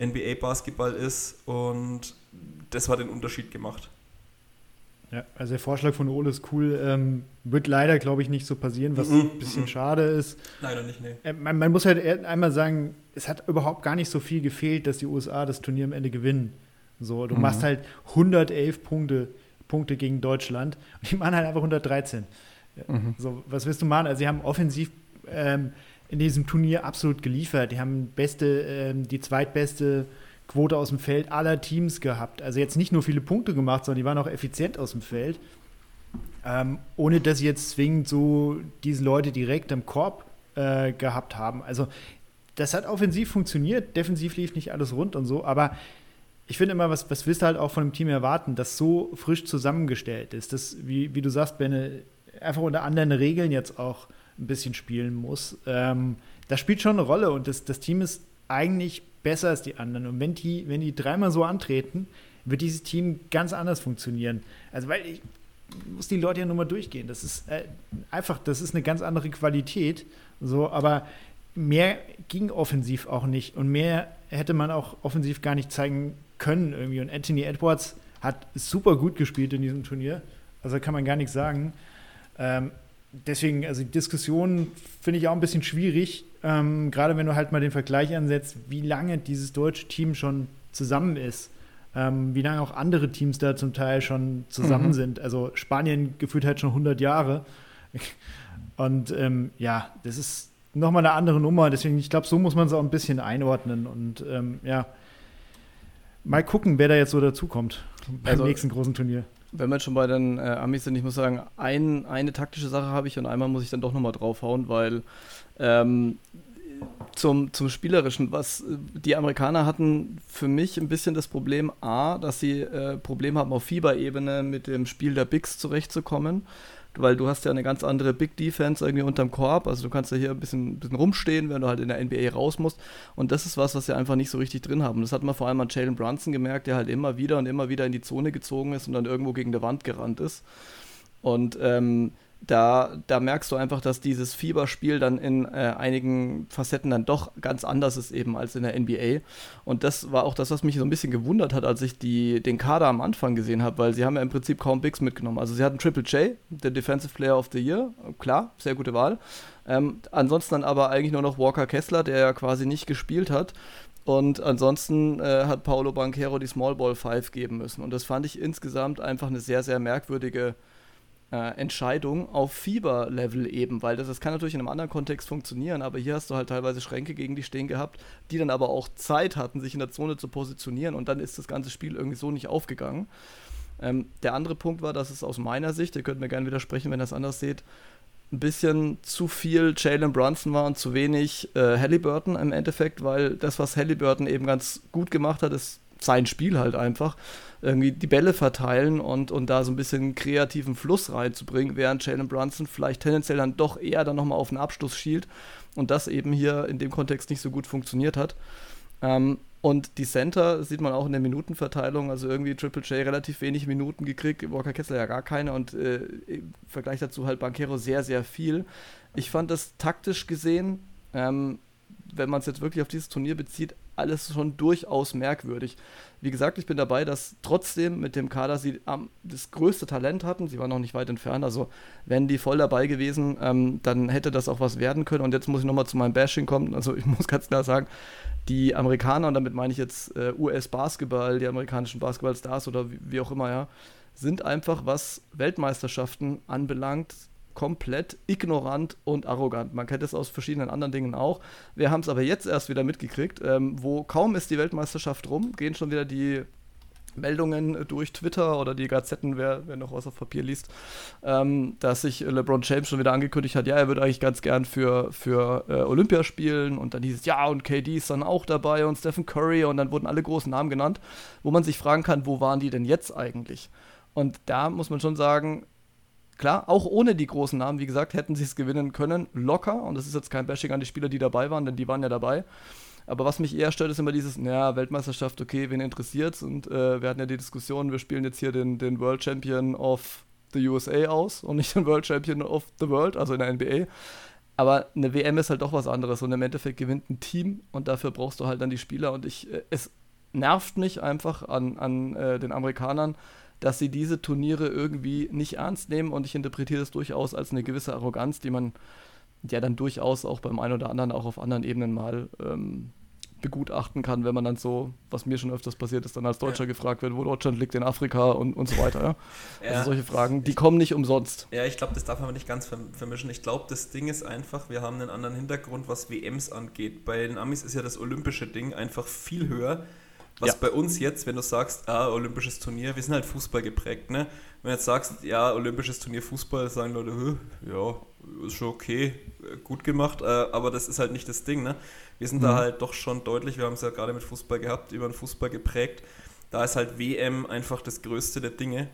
NBA-Basketball ist und das hat den Unterschied gemacht. Ja, also der Vorschlag von Ole ist cool. Ähm, wird leider, glaube ich, nicht so passieren, was mhm, ein bisschen mhm. schade ist. Leider nicht, nee. Äh, man, man, muss halt einmal sagen, es hat überhaupt gar nicht so viel gefehlt, dass die USA das Turnier am Ende gewinnen. So, du mhm. machst halt 111 Punkte Punkte gegen Deutschland und die machen halt einfach 113. Mhm. So, was willst du machen? Also, sie haben offensiv ähm, in diesem Turnier absolut geliefert. Die haben beste, ähm, die zweitbeste Quote aus dem Feld aller Teams gehabt. Also jetzt nicht nur viele Punkte gemacht, sondern die waren auch effizient aus dem Feld. Ähm, ohne dass sie jetzt zwingend so diese Leute direkt im Korb äh, gehabt haben. Also das hat offensiv funktioniert, defensiv lief nicht alles rund und so, aber ich finde immer, was, was willst du halt auch von dem Team erwarten, das so frisch zusammengestellt ist, das, wie, wie du sagst, Benne, einfach unter anderen Regeln jetzt auch ein bisschen spielen muss. Ähm, das spielt schon eine Rolle und das, das Team ist eigentlich besser als die anderen. Und wenn die, wenn die dreimal so antreten, wird dieses Team ganz anders funktionieren. Also, weil ich muss die Leute ja nur mal durchgehen. Das ist äh, einfach, das ist eine ganz andere Qualität. So, aber mehr ging offensiv auch nicht und mehr hätte man auch offensiv gar nicht zeigen können irgendwie. Und Anthony Edwards hat super gut gespielt in diesem Turnier. Also kann man gar nichts sagen. Ähm, deswegen, also die Diskussion finde ich auch ein bisschen schwierig, ähm, gerade wenn du halt mal den Vergleich ansetzt, wie lange dieses deutsche Team schon zusammen ist. Ähm, wie lange auch andere Teams da zum Teil schon zusammen mhm. sind. Also Spanien gefühlt halt schon 100 Jahre. Und ähm, ja, das ist nochmal eine andere Nummer. Deswegen, ich glaube, so muss man es auch ein bisschen einordnen. Und ähm, ja, mal gucken, wer da jetzt so dazukommt beim also, nächsten großen Turnier. Wenn wir schon bei den äh, Amis sind, ich muss sagen, ein, eine taktische Sache habe ich und einmal muss ich dann doch nochmal draufhauen, weil ähm, zum, zum Spielerischen, was äh, die Amerikaner hatten für mich ein bisschen das Problem, A, dass sie äh, Probleme haben auf Fieberebene mit dem Spiel der Bigs zurechtzukommen. Weil du hast ja eine ganz andere Big Defense irgendwie unterm Korb, also du kannst ja hier ein bisschen, bisschen rumstehen, wenn du halt in der NBA raus musst. Und das ist was, was sie einfach nicht so richtig drin haben. Das hat man vor allem an Jalen Brunson gemerkt, der halt immer wieder und immer wieder in die Zone gezogen ist und dann irgendwo gegen die Wand gerannt ist. Und ähm, da, da merkst du einfach, dass dieses Fieberspiel dann in äh, einigen Facetten dann doch ganz anders ist eben als in der NBA. Und das war auch das, was mich so ein bisschen gewundert hat, als ich die, den Kader am Anfang gesehen habe, weil sie haben ja im Prinzip kaum Bigs mitgenommen. Also sie hatten Triple J, der Defensive Player of the Year, klar, sehr gute Wahl. Ähm, ansonsten dann aber eigentlich nur noch Walker Kessler, der ja quasi nicht gespielt hat. Und ansonsten äh, hat Paolo Banquero die Small Ball 5 geben müssen. Und das fand ich insgesamt einfach eine sehr, sehr merkwürdige äh, Entscheidung auf Fieberlevel eben, weil das, das kann natürlich in einem anderen Kontext funktionieren, aber hier hast du halt teilweise Schränke gegen die stehen gehabt, die dann aber auch Zeit hatten, sich in der Zone zu positionieren und dann ist das ganze Spiel irgendwie so nicht aufgegangen. Ähm, der andere Punkt war, dass es aus meiner Sicht, ihr könnt mir gerne widersprechen, wenn ihr das anders seht, ein bisschen zu viel Jalen Brunson war und zu wenig äh, Halliburton im Endeffekt, weil das, was Halliburton eben ganz gut gemacht hat, ist sein Spiel halt einfach irgendwie die Bälle verteilen und, und da so ein bisschen kreativen Fluss reinzubringen, während Jalen Brunson vielleicht tendenziell dann doch eher dann nochmal auf den Abschluss schielt und das eben hier in dem Kontext nicht so gut funktioniert hat. Ähm, und die Center sieht man auch in der Minutenverteilung, also irgendwie Triple J relativ wenig Minuten gekriegt, Walker Kessler ja gar keine und äh, im Vergleich dazu halt Banquero sehr, sehr viel. Ich fand das taktisch gesehen, ähm, wenn man es jetzt wirklich auf dieses Turnier bezieht, alles schon durchaus merkwürdig. Wie gesagt, ich bin dabei, dass trotzdem mit dem Kader sie ähm, das größte Talent hatten. Sie waren noch nicht weit entfernt. Also, wären die voll dabei gewesen, ähm, dann hätte das auch was werden können. Und jetzt muss ich nochmal zu meinem Bashing kommen. Also, ich muss ganz klar sagen, die Amerikaner, und damit meine ich jetzt äh, US-Basketball, die amerikanischen Basketballstars oder wie, wie auch immer, ja, sind einfach, was Weltmeisterschaften anbelangt, komplett ignorant und arrogant. Man kennt es aus verschiedenen anderen Dingen auch. Wir haben es aber jetzt erst wieder mitgekriegt, ähm, wo kaum ist die Weltmeisterschaft rum, gehen schon wieder die Meldungen durch Twitter oder die Gazetten, wer, wer noch was auf Papier liest, ähm, dass sich LeBron James schon wieder angekündigt hat, ja, er würde eigentlich ganz gern für, für äh, Olympia spielen und dann hieß es, ja, und KD ist dann auch dabei und Stephen Curry und dann wurden alle großen Namen genannt, wo man sich fragen kann, wo waren die denn jetzt eigentlich? Und da muss man schon sagen, Klar, auch ohne die großen Namen, wie gesagt, hätten sie es gewinnen können, locker. Und das ist jetzt kein Bashing an die Spieler, die dabei waren, denn die waren ja dabei. Aber was mich eher stört, ist immer dieses, naja, Weltmeisterschaft, okay, wen interessiert's? Und äh, wir hatten ja die Diskussion, wir spielen jetzt hier den, den World Champion of the USA aus und nicht den World Champion of the World, also in der NBA. Aber eine WM ist halt doch was anderes und im Endeffekt gewinnt ein Team und dafür brauchst du halt dann die Spieler. Und ich, äh, es nervt mich einfach an, an äh, den Amerikanern, dass sie diese Turniere irgendwie nicht ernst nehmen und ich interpretiere das durchaus als eine gewisse Arroganz, die man ja dann durchaus auch beim einen oder anderen auch auf anderen Ebenen mal ähm, begutachten kann, wenn man dann so, was mir schon öfters passiert ist, dann als Deutscher ja. gefragt wird, wo Deutschland liegt in Afrika und, und so weiter. Ja? Also solche Fragen, die ich, kommen nicht umsonst. Ja, ich glaube, das darf man nicht ganz vermischen. Ich glaube, das Ding ist einfach, wir haben einen anderen Hintergrund, was WMs angeht. Bei den Amis ist ja das olympische Ding einfach viel höher was ja. bei uns jetzt, wenn du sagst, ah, olympisches Turnier, wir sind halt Fußball geprägt, ne? Wenn du jetzt sagst, ja, olympisches Turnier Fußball, sagen Leute, ja, ist schon okay, gut gemacht, äh, aber das ist halt nicht das Ding, ne? Wir sind mhm. da halt doch schon deutlich, wir haben es ja gerade mit Fußball gehabt, über den Fußball geprägt. Da ist halt WM einfach das größte der Dinge.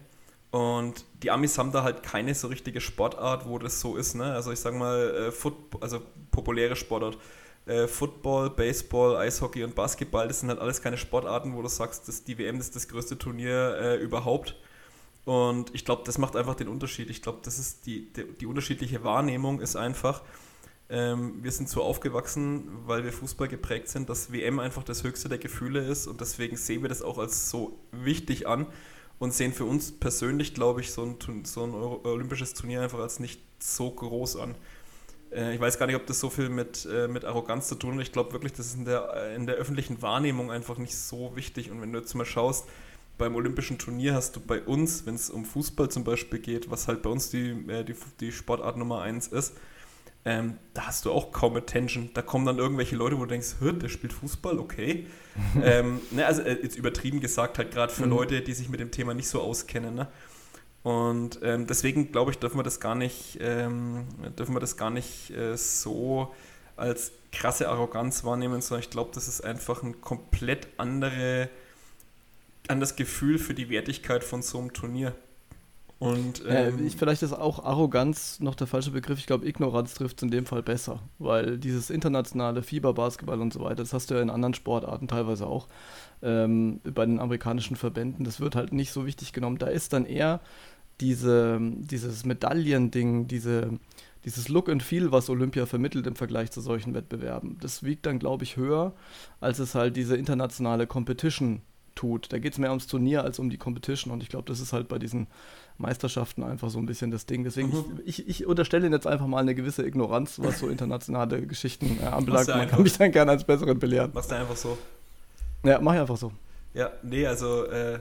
Und die Amis haben da halt keine so richtige Sportart, wo das so ist, ne? Also ich sag mal, äh, Football, also populäre Sportart äh, Football, Baseball, Eishockey und Basketball, das sind halt alles keine Sportarten, wo du sagst, dass die WM ist das größte Turnier äh, überhaupt. Und ich glaube, das macht einfach den Unterschied. Ich glaube, das ist die, die, die, unterschiedliche Wahrnehmung ist einfach, ähm, wir sind so aufgewachsen, weil wir Fußball geprägt sind, dass WM einfach das höchste der Gefühle ist und deswegen sehen wir das auch als so wichtig an und sehen für uns persönlich, glaube ich, so ein, so ein olympisches Turnier einfach als nicht so groß an. Äh, ich weiß gar nicht, ob das so viel mit, äh, mit Arroganz zu tun hat. Ich glaube wirklich, das ist in der, äh, in der öffentlichen Wahrnehmung einfach nicht so wichtig. Und wenn du jetzt mal schaust, beim Olympischen Turnier hast du bei uns, wenn es um Fußball zum Beispiel geht, was halt bei uns die, die, die Sportart Nummer eins ist, ähm, da hast du auch kaum Attention. Da kommen dann irgendwelche Leute, wo du denkst, der spielt Fußball, okay. ähm, ne, also jetzt übertrieben gesagt, halt gerade für mhm. Leute, die sich mit dem Thema nicht so auskennen. Ne? Und ähm, deswegen glaube ich, dürfen wir das gar nicht, ähm, dürfen wir das gar nicht äh, so als krasse Arroganz wahrnehmen, sondern ich glaube, das ist einfach ein komplett andere, anderes Gefühl für die Wertigkeit von so einem Turnier. Und, ähm, äh, ich, vielleicht ist auch Arroganz noch der falsche Begriff. Ich glaube, Ignoranz trifft es in dem Fall besser, weil dieses internationale Fieberbasketball und so weiter, das hast du ja in anderen Sportarten teilweise auch ähm, bei den amerikanischen Verbänden. Das wird halt nicht so wichtig genommen. Da ist dann eher diese, dieses Medaillending, diese, dieses Look and Feel, was Olympia vermittelt im Vergleich zu solchen Wettbewerben. Das wiegt dann, glaube ich, höher, als es halt diese internationale Competition tut. Da geht es mehr ums Turnier als um die Competition und ich glaube, das ist halt bei diesen Meisterschaften einfach so ein bisschen das Ding. Deswegen, mhm. ich, ich, unterstelle Ihnen jetzt einfach mal eine gewisse Ignoranz, was so internationale Geschichten äh, anbelangt. Man kann mich dann gerne als Besseren belehren. Machst du einfach so. Ja, mach ich einfach so. Ja, nee, also, äh,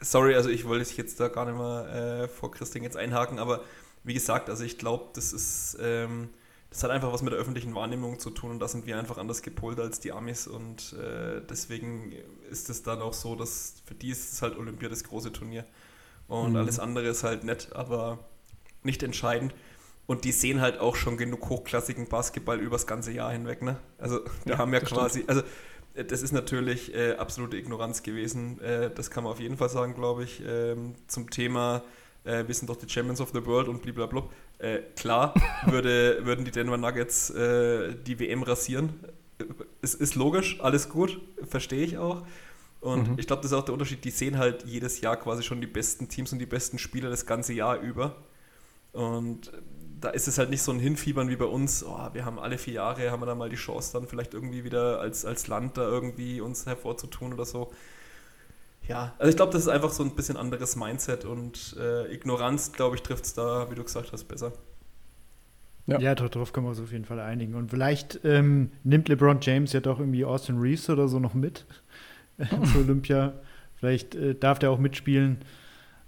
sorry, also ich wollte dich jetzt da gar nicht mal äh, vor Christine jetzt einhaken, aber wie gesagt, also ich glaube, das ist, ähm, das hat einfach was mit der öffentlichen Wahrnehmung zu tun und da sind wir einfach anders gepolt als die Amis und äh, deswegen ist es dann auch so, dass für die ist es halt Olympia das große Turnier und mhm. alles andere ist halt nett, aber nicht entscheidend. Und die sehen halt auch schon genug hochklassigen Basketball übers ganze Jahr hinweg. Ne? Also, wir ja, haben ja quasi, stimmt. also das ist natürlich äh, absolute Ignoranz gewesen. Äh, das kann man auf jeden Fall sagen, glaube ich. Ähm, zum Thema, äh, wir sind doch die Champions of the World und blablabla. Äh, klar, würde, würden die Denver Nuggets äh, die WM rasieren. Es ist logisch, alles gut, verstehe ich auch. Und mhm. ich glaube, das ist auch der Unterschied. Die sehen halt jedes Jahr quasi schon die besten Teams und die besten Spieler das ganze Jahr über. Und da ist es halt nicht so ein Hinfiebern wie bei uns. Oh, wir haben alle vier Jahre, haben wir da mal die Chance, dann vielleicht irgendwie wieder als, als Land da irgendwie uns hervorzutun oder so. Ja, also ich glaube, das ist einfach so ein bisschen anderes Mindset und äh, Ignoranz, glaube ich, trifft es da, wie du gesagt hast, besser. Ja, ja darauf können wir uns auf jeden Fall einigen. Und vielleicht ähm, nimmt LeBron James ja doch irgendwie Austin Reeves oder so noch mit zu Olympia. Vielleicht äh, darf der auch mitspielen.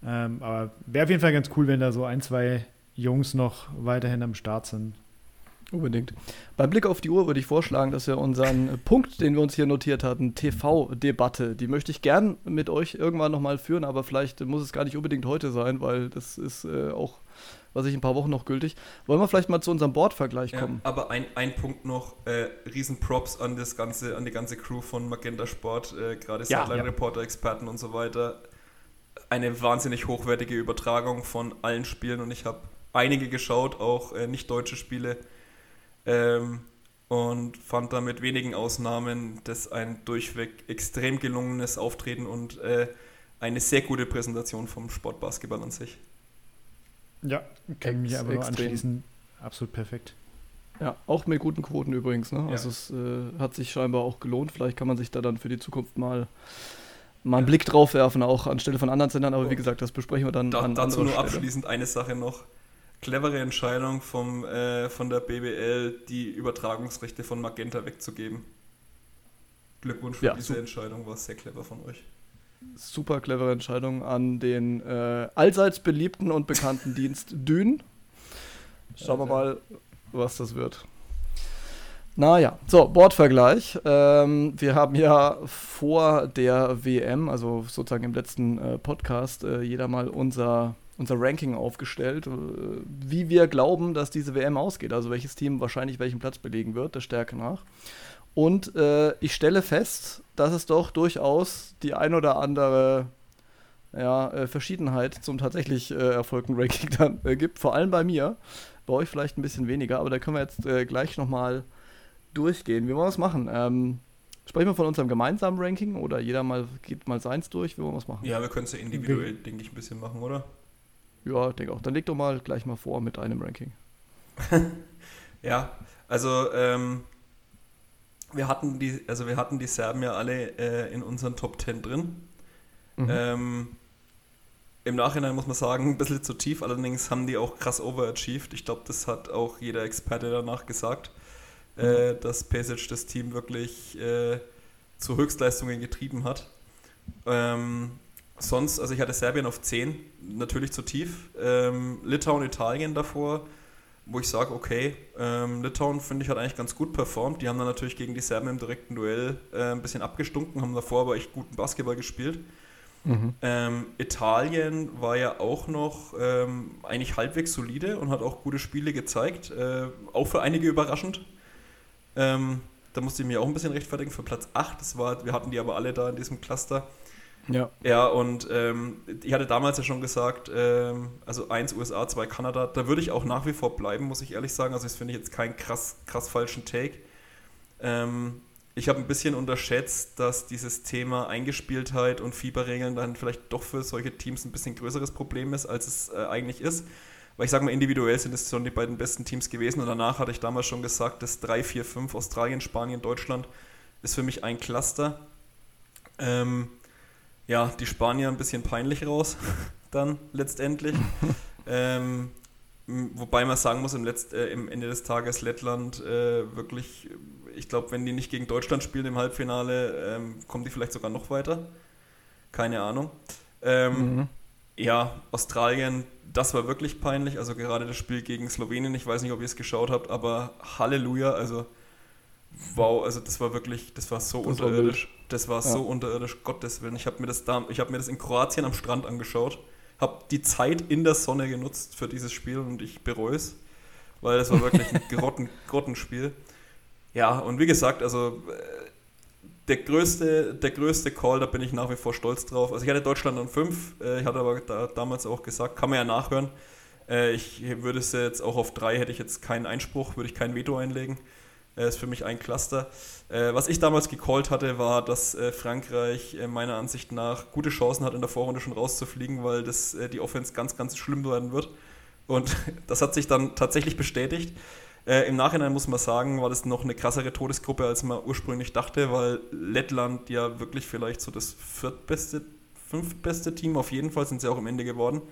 Ähm, aber wäre auf jeden Fall ganz cool, wenn da so ein, zwei Jungs noch weiterhin am Start sind. Unbedingt. Beim Blick auf die Uhr würde ich vorschlagen, dass wir unseren Punkt, den wir uns hier notiert hatten, TV-Debatte, die möchte ich gern mit euch irgendwann nochmal führen, aber vielleicht muss es gar nicht unbedingt heute sein, weil das ist äh, auch, was ich, ein paar Wochen noch gültig. Wollen wir vielleicht mal zu unserem Bordvergleich kommen? Ja, aber ein, ein Punkt noch, äh, Riesenprops an das ganze, an die ganze Crew von Magenta Sport, äh, gerade ja, Sideline-Reporter, Experten und so weiter. Eine wahnsinnig hochwertige Übertragung von allen Spielen und ich habe einige geschaut, auch äh, nicht deutsche Spiele ähm, und fand da mit wenigen Ausnahmen das ein durchweg extrem gelungenes Auftreten und äh, eine sehr gute Präsentation vom Sportbasketball an sich. Ja, kann mich aber nur anschließen. Absolut perfekt. Ja, auch mit guten Quoten übrigens. Ne? Ja. Also es äh, hat sich scheinbar auch gelohnt. Vielleicht kann man sich da dann für die Zukunft mal, mal einen ja. Blick drauf werfen, auch anstelle von anderen Sendern. Aber oh. wie gesagt, das besprechen wir dann da, an Dazu nur Stelle. abschließend eine Sache noch clevere Entscheidung vom, äh, von der BBL, die Übertragungsrechte von Magenta wegzugeben. Glückwunsch für ja, diese Entscheidung, war sehr clever von euch. Super clevere Entscheidung an den äh, allseits beliebten und bekannten Dienst Dün. Schauen wir mal, was das wird. Naja, so, Bordvergleich. Ähm, wir haben ja vor der WM, also sozusagen im letzten äh, Podcast, äh, jeder mal unser unser Ranking aufgestellt, äh, wie wir glauben, dass diese WM ausgeht. Also welches Team wahrscheinlich welchen Platz belegen wird, der Stärke nach. Und äh, ich stelle fest, dass es doch durchaus die ein oder andere ja, äh, Verschiedenheit zum tatsächlich äh, erfolgten Ranking dann äh, gibt. Vor allem bei mir. Bei euch vielleicht ein bisschen weniger, aber da können wir jetzt äh, gleich nochmal durchgehen. Wie wollen wir es machen? Ähm, sprechen wir von unserem gemeinsamen Ranking oder jeder mal geht mal seins durch? Wie wollen wir es machen? Ja, wir können es ja individuell, denke ich, ein bisschen machen, oder? Ja, denke auch. Dann leg doch mal gleich mal vor mit einem Ranking. ja, also ähm, wir hatten die, also wir hatten die Serben ja alle äh, in unseren Top 10 drin. Mhm. Ähm, Im Nachhinein muss man sagen, ein bisschen zu tief, allerdings haben die auch krass overachieved. Ich glaube, das hat auch jeder Experte danach gesagt, äh, mhm. äh, dass Pesic das Team wirklich äh, zu Höchstleistungen getrieben hat. Ähm, sonst, also ich hatte Serbien auf 10, natürlich zu tief. Ähm, Litauen, Italien davor, wo ich sage, okay, ähm, Litauen finde ich hat eigentlich ganz gut performt. Die haben dann natürlich gegen die Serben im direkten Duell äh, ein bisschen abgestunken, haben davor aber echt guten Basketball gespielt. Mhm. Ähm, Italien war ja auch noch ähm, eigentlich halbwegs solide und hat auch gute Spiele gezeigt, äh, auch für einige überraschend. Ähm, da musste ich mir auch ein bisschen rechtfertigen für Platz 8. Das war, wir hatten die aber alle da in diesem Cluster. Ja. Ja, und ähm, ich hatte damals ja schon gesagt, ähm, also eins USA, zwei Kanada, da würde ich auch nach wie vor bleiben, muss ich ehrlich sagen. Also das finde ich jetzt keinen krass, krass falschen Take. Ähm, ich habe ein bisschen unterschätzt, dass dieses Thema Eingespieltheit und Fieberregeln dann vielleicht doch für solche Teams ein bisschen größeres Problem ist, als es äh, eigentlich ist. Weil ich sage mal, individuell sind es schon die beiden besten Teams gewesen und danach hatte ich damals schon gesagt, dass 3, 4, 5 Australien, Spanien, Deutschland ist für mich ein Cluster. Ähm, ja, die Spanier ein bisschen peinlich raus, dann letztendlich. ähm, wobei man sagen muss, im, Letzt, äh, im Ende des Tages Lettland äh, wirklich, ich glaube, wenn die nicht gegen Deutschland spielen im Halbfinale, ähm, kommen die vielleicht sogar noch weiter. Keine Ahnung. Ähm, mhm. Ja, Australien, das war wirklich peinlich. Also gerade das Spiel gegen Slowenien, ich weiß nicht, ob ihr es geschaut habt, aber Halleluja, also wow, also das war wirklich, das war so das unterirdisch. War das war ja. so unterirdisch, Gottes Willen. Ich habe mir, das da, hab mir das in Kroatien am Strand angeschaut, habe die Zeit in der Sonne genutzt für dieses Spiel und ich bereue es, weil das war wirklich ein Grotten, Grottenspiel. Ja, und wie gesagt, also äh, der größte, der größte Call, da bin ich nach wie vor stolz drauf. Also ich hatte Deutschland an 5, äh, ich hatte aber da, damals auch gesagt, kann man ja nachhören. Äh, ich würde es jetzt auch auf 3, hätte ich jetzt keinen Einspruch, würde ich kein Veto einlegen. Äh, ist für mich ein Cluster. Äh, was ich damals gecallt hatte, war, dass äh, Frankreich meiner Ansicht nach gute Chancen hat, in der Vorrunde schon rauszufliegen, weil das die Offense ganz, ganz schlimm werden wird. Und das hat sich dann tatsächlich bestätigt. Äh, Im Nachhinein muss man sagen, war das noch eine krassere Todesgruppe, als man ursprünglich dachte, weil Lettland ja wirklich vielleicht so das viertbeste, fünftbeste Team, auf jeden Fall sind sie auch am Ende geworden,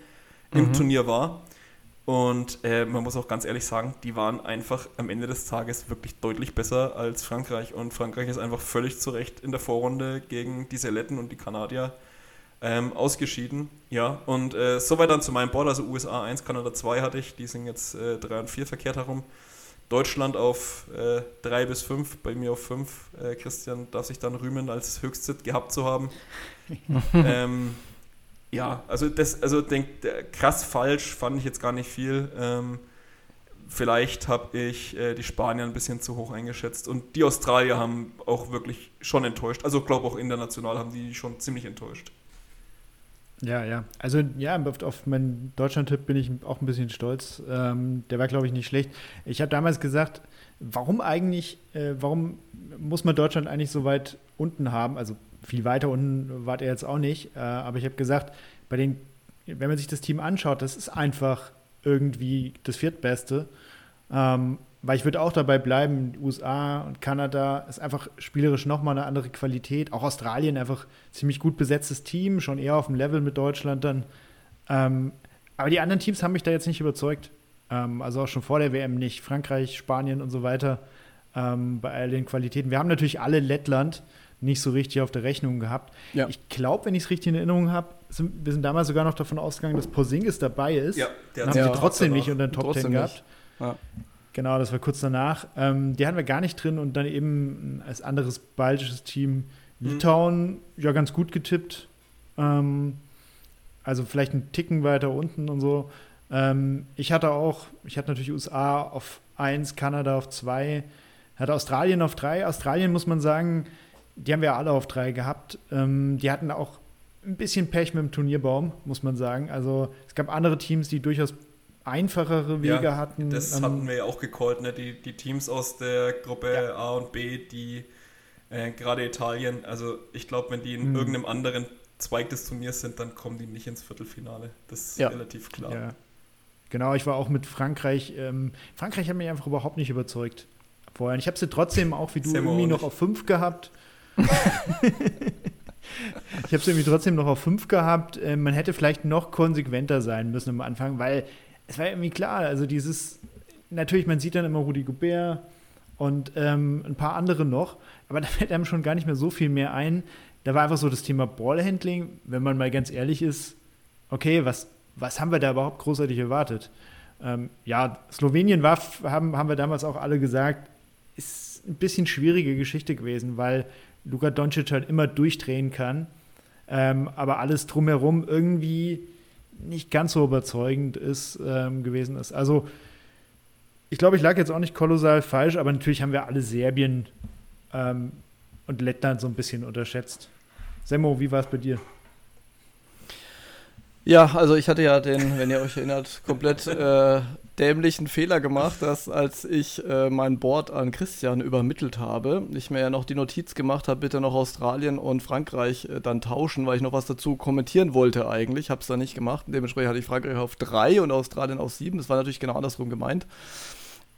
mhm. im Turnier war. Und äh, man muss auch ganz ehrlich sagen, die waren einfach am Ende des Tages wirklich deutlich besser als Frankreich. Und Frankreich ist einfach völlig zu Recht in der Vorrunde gegen die Seletten und die Kanadier ähm, ausgeschieden. Ja, und äh, soweit dann zu meinem Board. Also USA 1, Kanada 2 hatte ich. Die sind jetzt äh, 3 und 4 verkehrt herum. Deutschland auf äh, 3 bis 5, bei mir auf 5. Äh, Christian darf sich dann rühmen, als Höchstzit gehabt zu haben. ähm, ja, also das, also denk, krass falsch fand ich jetzt gar nicht viel. Ähm, vielleicht habe ich äh, die Spanier ein bisschen zu hoch eingeschätzt und die Australier haben auch wirklich schon enttäuscht. Also glaube auch international haben die schon ziemlich enttäuscht. Ja, ja. Also ja, auf, meinen Deutschland-Tipp bin ich auch ein bisschen stolz. Ähm, der war, glaube ich, nicht schlecht. Ich habe damals gesagt, warum eigentlich, äh, warum muss man Deutschland eigentlich so weit unten haben? Also viel weiter unten war er jetzt auch nicht. Äh, aber ich habe gesagt, bei den, wenn man sich das Team anschaut, das ist einfach irgendwie das Viertbeste. Ähm, weil ich würde auch dabei bleiben, USA und Kanada ist einfach spielerisch nochmal eine andere Qualität. Auch Australien einfach ziemlich gut besetztes Team, schon eher auf dem Level mit Deutschland dann. Ähm, aber die anderen Teams haben mich da jetzt nicht überzeugt. Ähm, also auch schon vor der WM nicht. Frankreich, Spanien und so weiter ähm, bei all den Qualitäten. Wir haben natürlich alle Lettland nicht so richtig auf der Rechnung gehabt. Ja. Ich glaube, wenn ich es richtig in Erinnerung habe, wir sind damals sogar noch davon ausgegangen, dass Porzingis dabei ist. Ja, der hat haben sie trotzdem nicht unter den Top Ten gehabt. Ja. Genau, das war kurz danach. Ähm, die hatten wir gar nicht drin und dann eben als anderes baltisches Team mhm. Litauen, mhm. ja, ganz gut getippt. Ähm, also vielleicht einen Ticken weiter unten und so. Ähm, ich hatte auch, ich hatte natürlich USA auf 1, Kanada auf 2, hatte Australien auf 3. Australien muss man sagen, die haben wir alle auf 3 gehabt. Ähm, die hatten auch ein bisschen Pech mit dem Turnierbaum, muss man sagen. Also es gab andere Teams, die durchaus einfachere Wege ja, hatten. Das ähm, hatten wir ja auch gecallt, ne? die, die Teams aus der Gruppe ja. A und B, die äh, gerade Italien, also ich glaube, wenn die in mhm. irgendeinem anderen Zweig des Turniers sind, dann kommen die nicht ins Viertelfinale. Das ist ja. relativ klar. Genau, ich war auch mit Frankreich. Ähm, Frankreich hat mich einfach überhaupt nicht überzeugt vorher. ich habe sie trotzdem auch wie du irgendwie noch auf 5 gehabt. Ich habe sie irgendwie trotzdem noch auf 5 gehabt. Äh, man hätte vielleicht noch konsequenter sein müssen am Anfang, weil es war irgendwie klar, also dieses, natürlich, man sieht dann immer Rudi Goubert und ähm, ein paar andere noch, aber da fällt einem schon gar nicht mehr so viel mehr ein. Da war einfach so das Thema Ballhandling, wenn man mal ganz ehrlich ist, okay, was, was haben wir da überhaupt großartig erwartet? Ähm, ja, Slowenien war, haben, haben wir damals auch alle gesagt, ist ein bisschen schwierige Geschichte gewesen, weil Luka Doncic halt immer durchdrehen kann, ähm, aber alles drumherum irgendwie nicht ganz so überzeugend ist, ähm, gewesen ist. Also, ich glaube, ich lag jetzt auch nicht kolossal falsch, aber natürlich haben wir alle Serbien ähm, und Lettland so ein bisschen unterschätzt. Semmo, wie war es bei dir? Ja, also ich hatte ja den, wenn ihr euch erinnert, komplett äh, dämlichen Fehler gemacht, dass als ich äh, mein Board an Christian übermittelt habe, ich mir ja noch die Notiz gemacht habe, bitte noch Australien und Frankreich äh, dann tauschen, weil ich noch was dazu kommentieren wollte eigentlich. Habe es dann nicht gemacht. Dementsprechend hatte ich Frankreich auf 3 und Australien auf 7. Das war natürlich genau andersrum gemeint.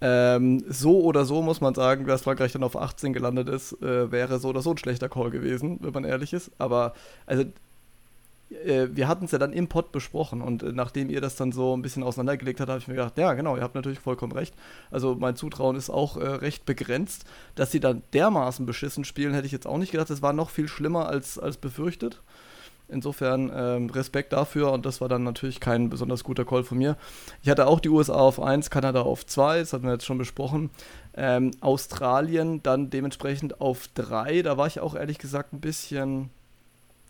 Ähm, so oder so muss man sagen, dass Frankreich dann auf 18 gelandet ist, äh, wäre so oder so ein schlechter Call gewesen, wenn man ehrlich ist. Aber also äh, wir hatten es ja dann im Pod besprochen und äh, nachdem ihr das dann so ein bisschen auseinandergelegt habt, habe ich mir gedacht, ja genau, ihr habt natürlich vollkommen recht. Also mein Zutrauen ist auch äh, recht begrenzt. Dass sie dann dermaßen beschissen spielen, hätte ich jetzt auch nicht gedacht. Das war noch viel schlimmer als, als befürchtet. Insofern ähm, Respekt dafür und das war dann natürlich kein besonders guter Call von mir. Ich hatte auch die USA auf 1, Kanada auf 2, das hatten wir jetzt schon besprochen. Ähm, Australien dann dementsprechend auf 3, da war ich auch ehrlich gesagt ein bisschen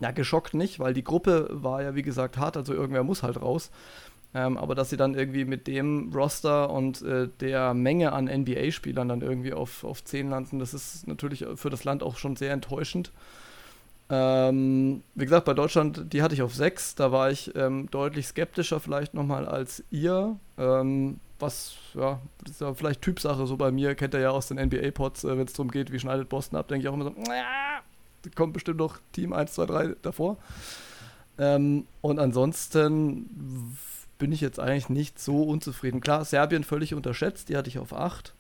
ja, geschockt nicht, weil die Gruppe war ja wie gesagt hart, also irgendwer muss halt raus. Ähm, aber dass sie dann irgendwie mit dem Roster und äh, der Menge an NBA-Spielern dann irgendwie auf, auf 10 landen, das ist natürlich für das Land auch schon sehr enttäuschend. Ähm, wie gesagt, bei Deutschland, die hatte ich auf 6, da war ich ähm, deutlich skeptischer vielleicht nochmal als ihr. Ähm, was, ja, das ist ja vielleicht Typsache so bei mir, kennt ihr ja aus den NBA-Pods, äh, wenn es darum geht, wie schneidet Boston ab, denke ich auch immer so, kommt bestimmt noch Team 1, 2, 3 davor. Ähm, und ansonsten bin ich jetzt eigentlich nicht so unzufrieden. Klar, Serbien völlig unterschätzt, die hatte ich auf 8.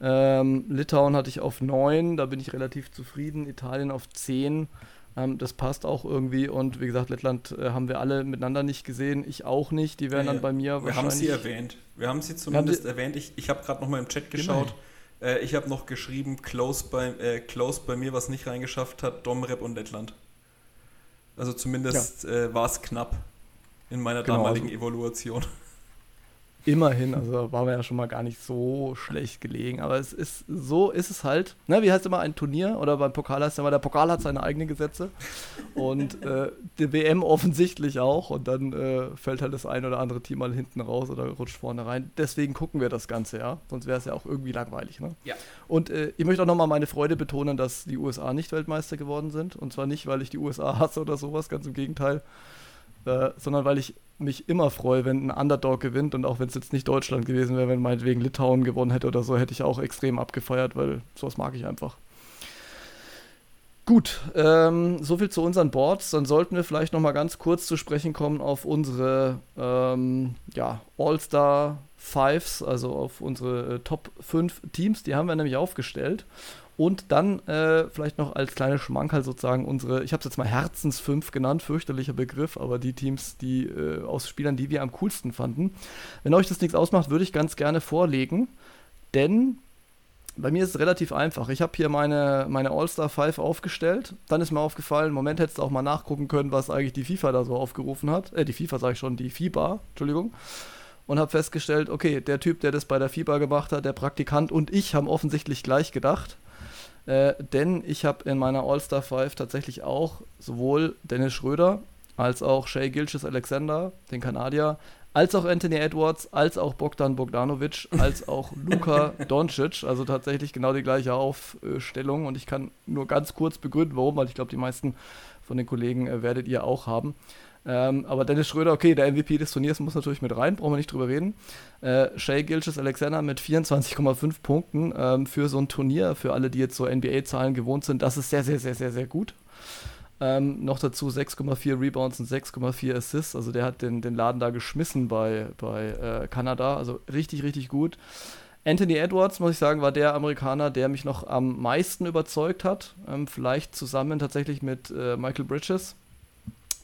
Ähm, Litauen hatte ich auf 9, da bin ich relativ zufrieden. Italien auf 10. Ähm, das passt auch irgendwie. Und wie gesagt, Lettland äh, haben wir alle miteinander nicht gesehen. Ich auch nicht. Die werden ja, dann bei mir wir wahrscheinlich. Wir haben sie erwähnt. Wir haben sie zumindest haben sie erwähnt. Ich, ich habe gerade noch mal im Chat geschaut. Genau. Äh, ich habe noch geschrieben, close bei, äh, close bei mir, was nicht reingeschafft hat, Domrep und Lettland. Also zumindest ja. äh, war es knapp in meiner genau, damaligen also, Evaluation. Immerhin, also waren wir ja schon mal gar nicht so schlecht gelegen. Aber es ist so ist es halt. Ne, wie heißt immer ein Turnier oder beim Pokal heißt es immer, der Pokal hat seine eigenen Gesetze und äh, die WM offensichtlich auch. Und dann äh, fällt halt das ein oder andere Team mal hinten raus oder rutscht vorne rein. Deswegen gucken wir das Ganze, ja. Sonst wäre es ja auch irgendwie langweilig. Ne? Ja. Und äh, ich möchte auch nochmal meine Freude betonen, dass die USA nicht Weltmeister geworden sind. Und zwar nicht, weil ich die USA hasse oder sowas, ganz im Gegenteil. Äh, sondern weil ich mich immer freue, wenn ein Underdog gewinnt und auch wenn es jetzt nicht Deutschland gewesen wäre, wenn meinetwegen Litauen gewonnen hätte oder so, hätte ich auch extrem abgefeiert, weil sowas mag ich einfach. Gut, ähm, soviel zu unseren Boards. Dann sollten wir vielleicht noch mal ganz kurz zu sprechen kommen auf unsere ähm, ja, All-Star Fives, also auf unsere äh, Top 5 Teams. Die haben wir nämlich aufgestellt. Und dann äh, vielleicht noch als kleine Schmankerl sozusagen unsere, ich habe es jetzt mal Herzens 5 genannt, fürchterlicher Begriff, aber die Teams, die äh, aus Spielern, die wir am coolsten fanden. Wenn euch das nichts ausmacht, würde ich ganz gerne vorlegen, denn bei mir ist es relativ einfach. Ich habe hier meine, meine All-Star 5 aufgestellt. Dann ist mir aufgefallen, Moment, hättest du auch mal nachgucken können, was eigentlich die FIFA da so aufgerufen hat. Äh, die FIFA sage ich schon, die FIBA, Entschuldigung und habe festgestellt, okay, der Typ, der das bei der FIBA gemacht hat, der Praktikant und ich haben offensichtlich gleich gedacht. Äh, denn ich habe in meiner All-Star 5 tatsächlich auch sowohl Dennis Schröder als auch Shea Gilches Alexander, den Kanadier, als auch Anthony Edwards, als auch Bogdan Bogdanovic, als auch Luka Doncic. Also tatsächlich genau die gleiche Aufstellung. Und ich kann nur ganz kurz begründen, warum, weil ich glaube, die meisten von den Kollegen äh, werdet ihr auch haben. Ähm, aber Dennis Schröder, okay, der MVP des Turniers muss natürlich mit rein, brauchen wir nicht drüber reden. Äh, Shea Gilches Alexander mit 24,5 Punkten ähm, für so ein Turnier, für alle, die jetzt so NBA-Zahlen gewohnt sind, das ist sehr, sehr, sehr, sehr, sehr gut. Ähm, noch dazu 6,4 Rebounds und 6,4 Assists. Also der hat den, den Laden da geschmissen bei, bei äh, Kanada. Also richtig, richtig gut. Anthony Edwards, muss ich sagen, war der Amerikaner, der mich noch am meisten überzeugt hat. Ähm, vielleicht zusammen tatsächlich mit äh, Michael Bridges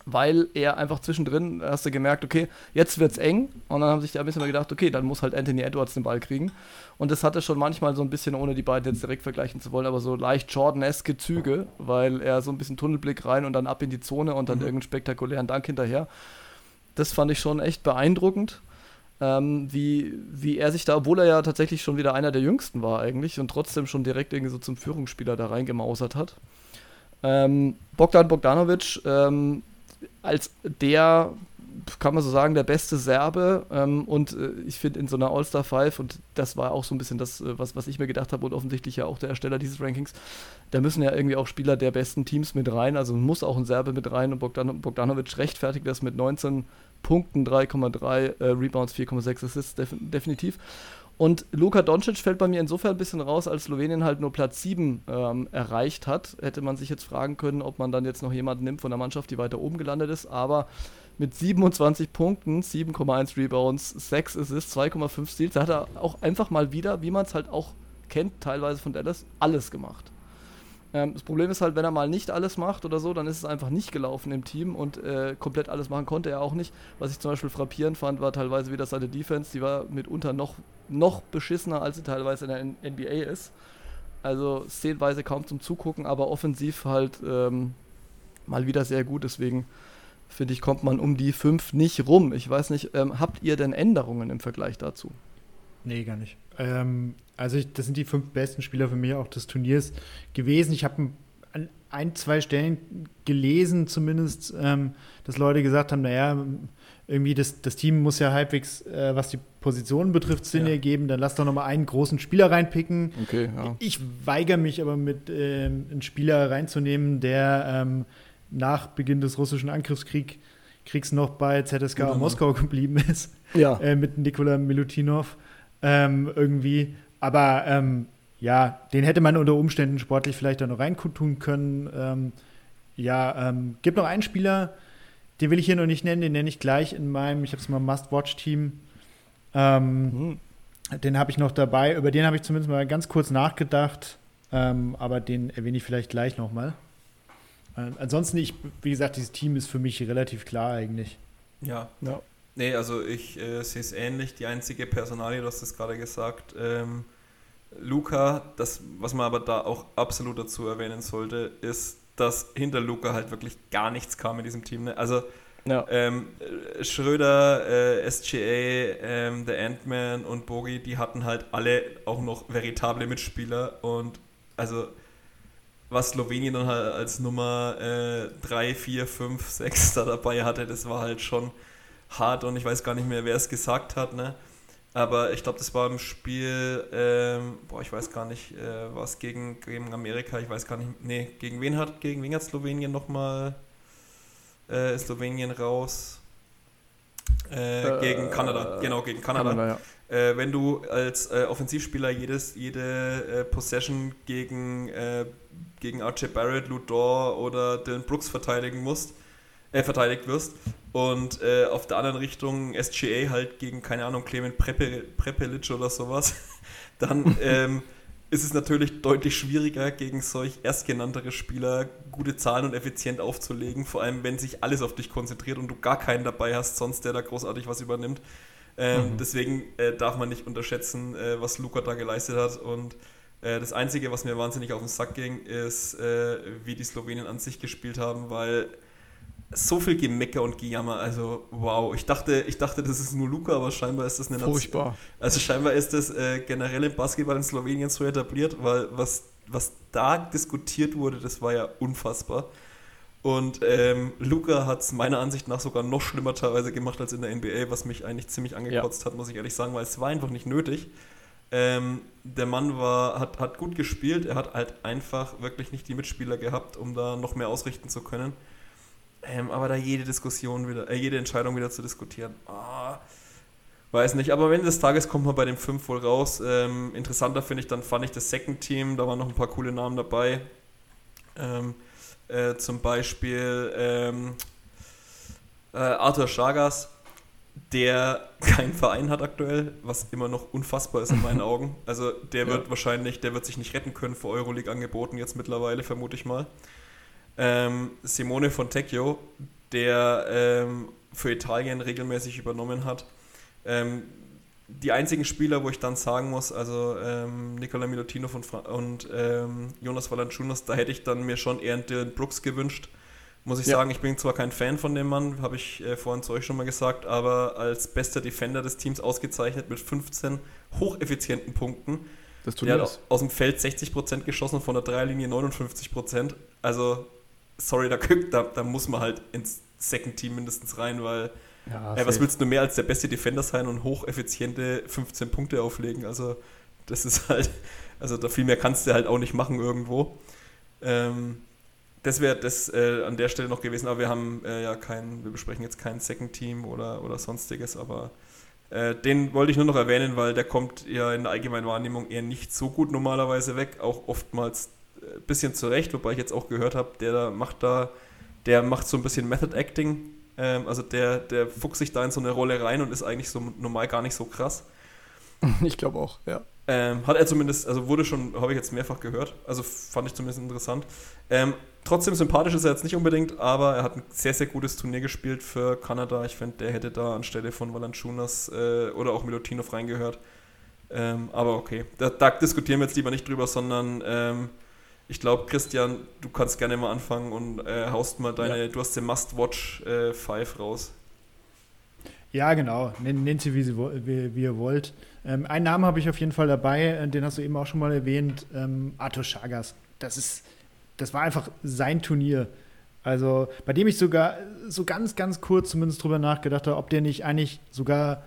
weil er einfach zwischendrin hast du gemerkt, okay, jetzt wird's eng und dann haben sich die ein bisschen mal gedacht, okay, dann muss halt Anthony Edwards den Ball kriegen und das hatte schon manchmal so ein bisschen, ohne die beiden jetzt direkt vergleichen zu wollen, aber so leicht Jordan-eske Züge, weil er so ein bisschen Tunnelblick rein und dann ab in die Zone und dann mhm. irgendeinen spektakulären Dank hinterher. Das fand ich schon echt beeindruckend. Ähm, wie, wie er sich da, obwohl er ja tatsächlich schon wieder einer der jüngsten war eigentlich und trotzdem schon direkt irgendwie so zum Führungsspieler da reingemausert hat. Ähm, Bogdan Bogdanovic, ähm, als der kann man so sagen, der beste Serbe. Ähm, und äh, ich finde in so einer All-Star 5, und das war auch so ein bisschen das, äh, was, was ich mir gedacht habe und offensichtlich ja auch der Ersteller dieses Rankings, da müssen ja irgendwie auch Spieler der besten Teams mit rein. Also muss auch ein Serbe mit rein und Bogdan Bogdanovic rechtfertigt das mit 19 Punkten, 3,3 äh, Rebounds, 4,6 Assists def definitiv. Und Luka Doncic fällt bei mir insofern ein bisschen raus, als Slowenien halt nur Platz 7 ähm, erreicht hat. Hätte man sich jetzt fragen können, ob man dann jetzt noch jemanden nimmt von der Mannschaft, die weiter oben gelandet ist. Aber mit 27 Punkten, 7,1 Rebounds, 6 Assists, 2,5 Steals, da hat er auch einfach mal wieder, wie man es halt auch kennt, teilweise von Dallas, alles gemacht. Ähm, das Problem ist halt, wenn er mal nicht alles macht oder so, dann ist es einfach nicht gelaufen im Team und äh, komplett alles machen konnte er auch nicht. Was ich zum Beispiel frappierend fand, war teilweise wieder seine Defense, die war mitunter noch, noch beschissener, als sie teilweise in der NBA ist. Also szenenweise kaum zum Zugucken, aber offensiv halt ähm, mal wieder sehr gut. Deswegen finde ich, kommt man um die 5 nicht rum. Ich weiß nicht, ähm, habt ihr denn Änderungen im Vergleich dazu? Nee, gar nicht. Ähm, also ich, das sind die fünf besten Spieler für mich auch des Turniers gewesen. Ich habe an ein, zwei Stellen gelesen zumindest, ähm, dass Leute gesagt haben, naja, irgendwie das, das Team muss ja halbwegs, äh, was die Positionen betrifft, Sinn ja. ergeben. Dann lass doch noch mal einen großen Spieler reinpicken. Okay, ja. Ich weigere mich aber mit ähm, einen Spieler reinzunehmen, der ähm, nach Beginn des russischen Angriffskriegs noch bei ZSK Moskau geblieben ist. Ja. Äh, mit Nikola Milutinov ähm, irgendwie. Aber ähm, ja, den hätte man unter Umständen sportlich vielleicht auch noch reintun können. Ähm, ja, ähm, gibt noch einen Spieler, den will ich hier noch nicht nennen, den nenne ich gleich in meinem, ich habe es mal Must-Watch-Team. Mhm. Den habe ich noch dabei, über den habe ich zumindest mal ganz kurz nachgedacht, ähm, aber den erwähne ich vielleicht gleich nochmal. Äh, ansonsten, ich, wie gesagt, dieses Team ist für mich relativ klar eigentlich. Ja, ja. Nee, also ich äh, sehe es ähnlich. Die einzige Personalie, du hast es gerade gesagt, ähm, Luca, das, was man aber da auch absolut dazu erwähnen sollte, ist, dass hinter Luca halt wirklich gar nichts kam in diesem Team. Ne? Also ja. ähm, Schröder, äh, SGA, ähm, der Ant-Man und Bogi, die hatten halt alle auch noch veritable Mitspieler und also was Slowenien dann halt als Nummer 3, 4, 5, 6 da dabei hatte, das war halt schon hart und ich weiß gar nicht mehr, wer es gesagt hat, ne? Aber ich glaube, das war im Spiel, ähm, boah, ich weiß gar nicht, äh, was gegen, gegen Amerika, ich weiß gar nicht, nee, gegen wen hat, gegen wen hat Slowenien nochmal, äh, Slowenien raus? Äh, äh, gegen Kanada, genau, gegen Kanada. Kanada ja. äh, wenn du als äh, Offensivspieler jedes, jede Possession gegen, gegen Archie Barrett, Ludor oder Dylan Brooks verteidigen musst, äh, verteidigt wirst. Und äh, auf der anderen Richtung SGA halt gegen, keine Ahnung, Clement Prepe, Prepelic oder sowas, dann ähm, ist es natürlich deutlich schwieriger, gegen solch erstgenanntere Spieler gute Zahlen und effizient aufzulegen, vor allem wenn sich alles auf dich konzentriert und du gar keinen dabei hast, sonst der da großartig was übernimmt. Ähm, mhm. Deswegen äh, darf man nicht unterschätzen, äh, was Luca da geleistet hat. Und äh, das Einzige, was mir wahnsinnig auf den Sack ging, ist, äh, wie die Slowenien an sich gespielt haben, weil so viel Gemecker und Gejammer. Also, wow. Ich dachte, ich dachte, das ist nur Luca, aber scheinbar ist das eine Furchtbar. Nation. Also, scheinbar ist das äh, generell im Basketball in Slowenien so etabliert, weil was, was da diskutiert wurde, das war ja unfassbar. Und ähm, Luca hat es meiner Ansicht nach sogar noch schlimmer teilweise gemacht als in der NBA, was mich eigentlich ziemlich angekotzt ja. hat, muss ich ehrlich sagen, weil es war einfach nicht nötig. Ähm, der Mann war, hat, hat gut gespielt, er hat halt einfach wirklich nicht die Mitspieler gehabt, um da noch mehr ausrichten zu können. Ähm, aber da jede Diskussion wieder, äh, jede Entscheidung wieder zu diskutieren, oh, weiß nicht. Aber am Ende des Tages kommt man bei dem 5 wohl raus. Ähm, interessanter finde ich, dann fand ich das Second Team, da waren noch ein paar coole Namen dabei. Ähm, äh, zum Beispiel ähm, äh, Arthur Chagas, der keinen Verein hat aktuell, was immer noch unfassbar ist in meinen Augen. Also der wird ja. wahrscheinlich, der wird sich nicht retten können vor Euroleague-Angeboten jetzt mittlerweile, vermute ich mal ähm, Simone Fontecchio, der ähm, für Italien regelmäßig übernommen hat. Ähm, die einzigen Spieler, wo ich dann sagen muss, also ähm, Nicola Milutinov und, und ähm, Jonas Valanciunas, da hätte ich dann mir schon eher einen Dylan Brooks gewünscht. Muss ich ja. sagen, ich bin zwar kein Fan von dem Mann, habe ich äh, vorhin zu euch schon mal gesagt, aber als bester Defender des Teams ausgezeichnet mit 15 hocheffizienten Punkten. Das tut der hat aus dem Feld 60% geschossen, von der Dreierlinie 59%. Also sorry, da, da, da muss man halt ins Second Team mindestens rein, weil Ja, äh, was willst du mehr als der beste Defender sein und hocheffiziente 15 Punkte auflegen? Also, das ist halt, also da viel mehr kannst du halt auch nicht machen irgendwo. Ähm, das wäre das äh, an der Stelle noch gewesen, aber wir haben äh, ja kein, wir besprechen jetzt kein Second Team oder, oder sonstiges, aber äh, den wollte ich nur noch erwähnen, weil der kommt ja in der allgemeinen Wahrnehmung eher nicht so gut normalerweise weg, auch oftmals bisschen zurecht, wobei ich jetzt auch gehört habe, der da macht da, der macht so ein bisschen Method Acting, ähm, also der, der fuchst sich da in so eine Rolle rein und ist eigentlich so normal gar nicht so krass. Ich glaube auch, ja. Ähm, hat er zumindest, also wurde schon, habe ich jetzt mehrfach gehört, also fand ich zumindest interessant. Ähm, trotzdem sympathisch ist er jetzt nicht unbedingt, aber er hat ein sehr, sehr gutes Turnier gespielt für Kanada. Ich finde, der hätte da anstelle von Valanciunas äh, oder auch Milutinov reingehört. Ähm, aber okay, da, da, diskutieren wir jetzt lieber nicht drüber, sondern ähm, ich glaube, Christian, du kannst gerne mal anfangen und äh, haust mal deine, ja. du hast den Must-Watch 5 äh, raus. Ja, genau. Nennt sie, wie, sie, wie, wie ihr wollt. Ähm, einen Namen habe ich auf jeden Fall dabei, äh, den hast du eben auch schon mal erwähnt, ähm, Arthur Chagas. Das ist, das war einfach sein Turnier. Also, bei dem ich sogar so ganz, ganz kurz zumindest drüber nachgedacht habe, ob der nicht eigentlich sogar,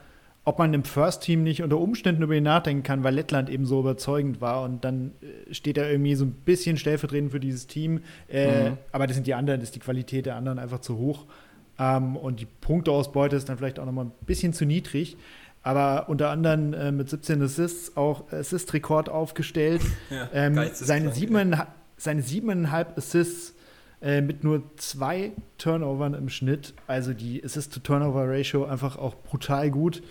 ob man im First Team nicht unter Umständen über ihn nachdenken kann, weil Lettland eben so überzeugend war und dann äh, steht er irgendwie so ein bisschen stellvertretend für dieses Team. Äh, mhm. Aber das sind die anderen, das ist die Qualität der anderen einfach zu hoch. Ähm, und die Punkteausbeute ist dann vielleicht auch nochmal ein bisschen zu niedrig aber unter anderem äh, mit 17 Assists auch Assist-Rekord aufgestellt. Ja, ähm, seine, siebeneinhalb, seine siebeneinhalb Assists äh, mit nur zwei Turnovern im Schnitt, also die Assist-to-Turnover-Ratio einfach auch brutal gut.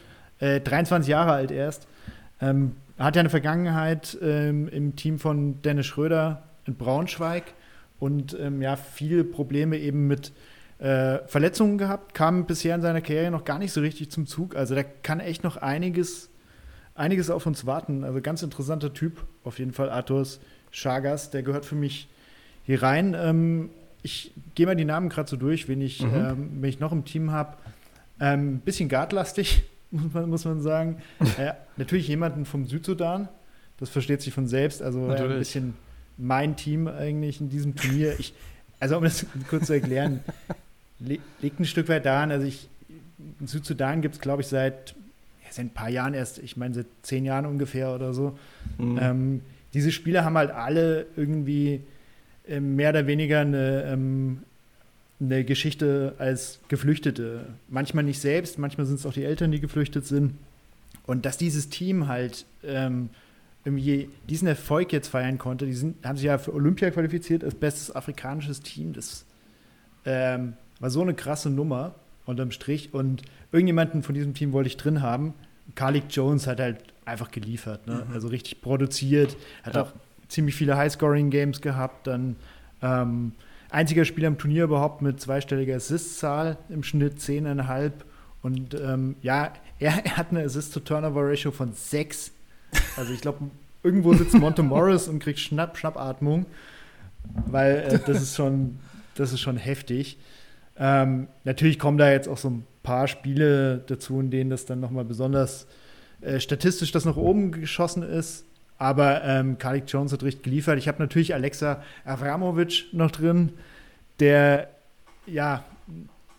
Äh, 23 Jahre alt erst. Ähm, hat ja eine Vergangenheit ähm, im Team von Dennis Schröder in Braunschweig und ähm, ja, viele Probleme eben mit äh, Verletzungen gehabt, kam bisher in seiner Karriere noch gar nicht so richtig zum Zug. Also da kann echt noch einiges, einiges auf uns warten. Also ganz interessanter Typ, auf jeden Fall Arthurs Chagas, der gehört für mich hier rein. Ähm, ich gehe mal die Namen gerade so durch, wen ich, mhm. ähm, wen ich noch im Team habe. Ein ähm, bisschen guardlastig, muss man, muss man sagen. äh, natürlich jemanden vom Südsudan, das versteht sich von selbst. Also äh, ein bisschen mein Team eigentlich in diesem Turnier. Ich, also um das kurz zu erklären, liegt ein Stück weit daran, also ich, in Südsudan gibt es, glaube ich, seit, ja, seit ein paar Jahren erst, ich meine, seit zehn Jahren ungefähr oder so. Mhm. Ähm, diese Spieler haben halt alle irgendwie äh, mehr oder weniger eine, ähm, eine Geschichte als Geflüchtete. Manchmal nicht selbst, manchmal sind es auch die Eltern, die geflüchtet sind. Und dass dieses Team halt ähm, irgendwie diesen Erfolg jetzt feiern konnte, die sind, haben sich ja für Olympia qualifiziert als bestes afrikanisches Team. Das ähm, war so eine krasse Nummer unterm Strich. Und irgendjemanden von diesem Team wollte ich drin haben. Carlick Jones hat halt einfach geliefert, ne? mhm. also richtig produziert, hat ja. auch ziemlich viele High-Scoring-Games gehabt. Dann ähm, einziger Spieler im Turnier überhaupt mit zweistelliger Assist-Zahl im Schnitt 10,5. Und ähm, ja, er, er, hat eine Assist-to-Turnover-Ratio von 6. Also ich glaube, irgendwo sitzt Monte Morris und kriegt Schnapp, Schnappatmung, weil äh, das ist schon, das ist schon heftig. Ähm, natürlich kommen da jetzt auch so ein paar Spiele dazu, in denen das dann nochmal besonders äh, statistisch das nach oben geschossen ist. Aber ähm, Kalik Jones hat richtig geliefert. Ich habe natürlich Alexa Avramovic noch drin, der ja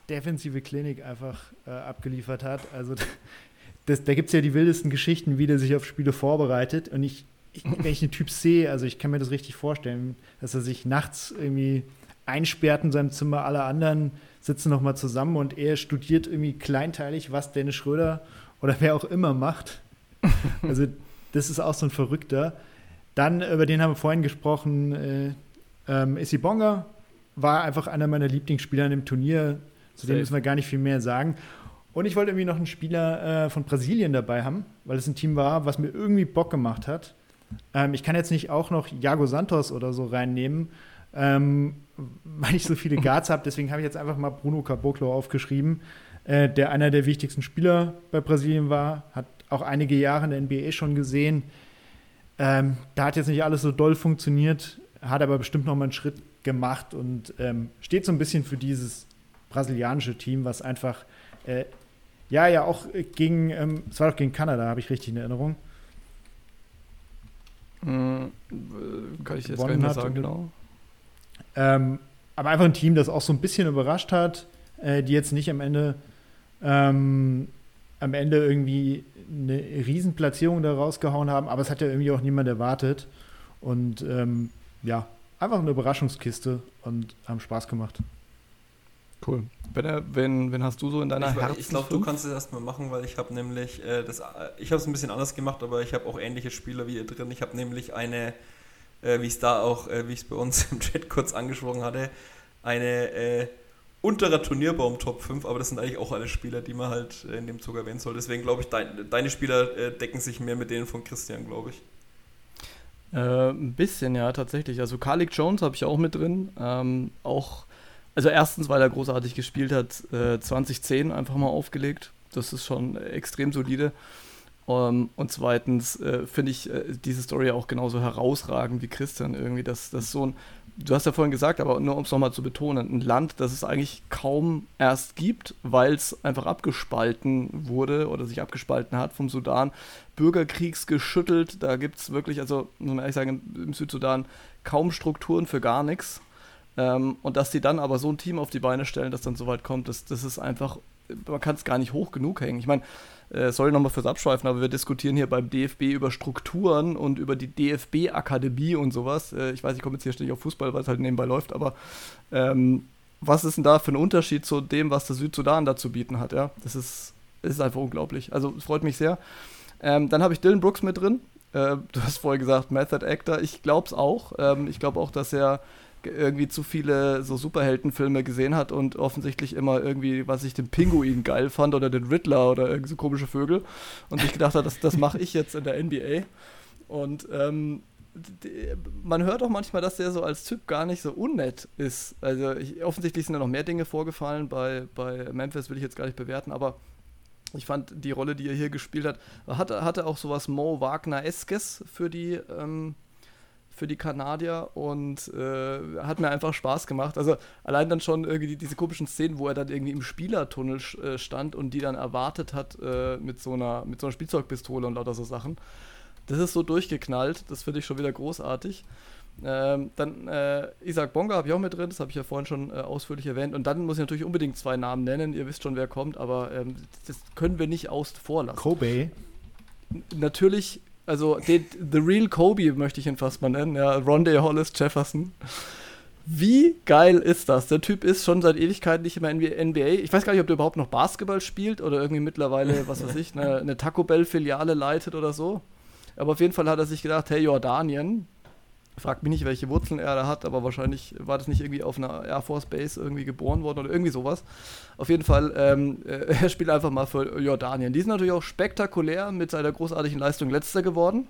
defensive Klinik einfach äh, abgeliefert hat. Also das, da gibt es ja die wildesten Geschichten, wie der sich auf Spiele vorbereitet. Und ich, ich, wenn ich einen Typ sehe, also ich kann mir das richtig vorstellen, dass er sich nachts irgendwie einsperrt in seinem Zimmer, alle anderen sitzen nochmal zusammen und er studiert irgendwie kleinteilig, was Dennis Schröder oder wer auch immer macht. Also das ist auch so ein Verrückter. Dann, über den haben wir vorhin gesprochen, äh, ähm, Issy Bonga war einfach einer meiner Lieblingsspieler im Turnier. Zu dem müssen wir gar nicht viel mehr sagen. Und ich wollte irgendwie noch einen Spieler äh, von Brasilien dabei haben, weil es ein Team war, was mir irgendwie Bock gemacht hat. Ähm, ich kann jetzt nicht auch noch Jago Santos oder so reinnehmen, ähm, weil ich so viele Guards habe. Deswegen habe ich jetzt einfach mal Bruno Caboclo aufgeschrieben, äh, der einer der wichtigsten Spieler bei Brasilien war, hat auch einige Jahre in der NBA schon gesehen. Ähm, da hat jetzt nicht alles so doll funktioniert, hat aber bestimmt noch mal einen Schritt gemacht und ähm, steht so ein bisschen für dieses brasilianische Team, was einfach äh, ja, ja, auch gegen, ähm, es war doch gegen Kanada, habe ich richtig in Erinnerung. Mhm, kann ich jetzt gar nicht mehr sagen, genau. Ähm, aber einfach ein Team, das auch so ein bisschen überrascht hat, äh, die jetzt nicht am Ende ähm, am Ende irgendwie eine Riesenplatzierung da rausgehauen haben, aber es hat ja irgendwie auch niemand erwartet. Und ähm, ja, einfach eine Überraschungskiste und haben Spaß gemacht. Cool. Wen, wen, wen hast du so in deiner Ich, ich glaube, du kannst es erstmal machen, weil ich habe nämlich, äh, das, ich habe es ein bisschen anders gemacht, aber ich habe auch ähnliche Spieler wie ihr drin. Ich habe nämlich eine, äh, wie es da auch, äh, wie ich es bei uns im Chat kurz angesprochen hatte, eine äh, unterer Turnierbaum Top 5, aber das sind eigentlich auch alle Spieler, die man halt äh, in dem Zug erwähnen soll. Deswegen glaube ich, dein, deine Spieler äh, decken sich mehr mit denen von Christian, glaube ich. Äh, ein bisschen, ja, tatsächlich. Also Kalik Jones habe ich auch mit drin. Ähm, auch, also erstens, weil er großartig gespielt hat, äh, 2010 einfach mal aufgelegt. Das ist schon extrem solide. Um, ähm, und zweitens äh, finde ich äh, diese Story auch genauso herausragend wie Christian irgendwie, dass das so ein du hast ja vorhin gesagt, aber nur um es nochmal zu betonen, ein Land, das es eigentlich kaum erst gibt, weil es einfach abgespalten wurde oder sich abgespalten hat vom Sudan, bürgerkriegsgeschüttelt, da gibt es wirklich, also muss man ehrlich sagen, im Südsudan kaum Strukturen für gar nichts. Ähm, und dass die dann aber so ein Team auf die Beine stellen, das dann so weit kommt, das, das ist einfach, man kann es gar nicht hoch genug hängen. Ich meine, äh, sorry nochmal fürs Abschweifen, aber wir diskutieren hier beim DFB über Strukturen und über die DFB-Akademie und sowas. Äh, ich weiß, ich komme jetzt hier ständig auf Fußball, weil es halt nebenbei läuft, aber ähm, was ist denn da für ein Unterschied zu dem, was der Südsudan da zu bieten hat? Ja? Das ist, ist einfach unglaublich. Also es freut mich sehr. Ähm, dann habe ich Dylan Brooks mit drin. Äh, du hast vorher gesagt, Method Actor. Ich glaube es auch. Ähm, ich glaube auch, dass er irgendwie zu viele so Superheldenfilme gesehen hat und offensichtlich immer irgendwie, was ich den Pinguin geil fand oder den Riddler oder irgendwie so komische Vögel und sich gedacht hat, das, das mache ich jetzt in der NBA. Und ähm, die, man hört auch manchmal, dass der so als Typ gar nicht so unnett ist. Also ich, offensichtlich sind da noch mehr Dinge vorgefallen. Bei, bei Memphis will ich jetzt gar nicht bewerten, aber ich fand die Rolle, die er hier gespielt hat, hatte, hatte auch sowas Mo Wagner-eskes für die ähm, für die Kanadier und äh, hat mir einfach Spaß gemacht. Also allein dann schon irgendwie diese komischen Szenen, wo er dann irgendwie im Spielertunnel äh, stand und die dann erwartet hat äh, mit, so einer, mit so einer Spielzeugpistole und lauter so Sachen. Das ist so durchgeknallt, das finde ich schon wieder großartig. Ähm, dann äh, Isaac Bonga habe ich auch mit drin, das habe ich ja vorhin schon äh, ausführlich erwähnt. Und dann muss ich natürlich unbedingt zwei Namen nennen, ihr wisst schon, wer kommt, aber ähm, das können wir nicht außen vor lassen. Kobe. N natürlich also den, The Real Kobe möchte ich ihn fast mal nennen, ja, Rondé Hollis Jefferson. Wie geil ist das? Der Typ ist schon seit Ewigkeiten nicht mehr in NBA. Ich weiß gar nicht, ob der überhaupt noch Basketball spielt oder irgendwie mittlerweile, was weiß ich, eine, eine Taco Bell-Filiale leitet oder so. Aber auf jeden Fall hat er sich gedacht, hey Jordanien, Fragt mich nicht, welche Wurzeln er da hat, aber wahrscheinlich war das nicht irgendwie auf einer Air Force Base irgendwie geboren worden oder irgendwie sowas. Auf jeden Fall, ähm, äh, er spielt einfach mal für Jordanien. Die sind natürlich auch spektakulär mit seiner großartigen Leistung letzter geworden.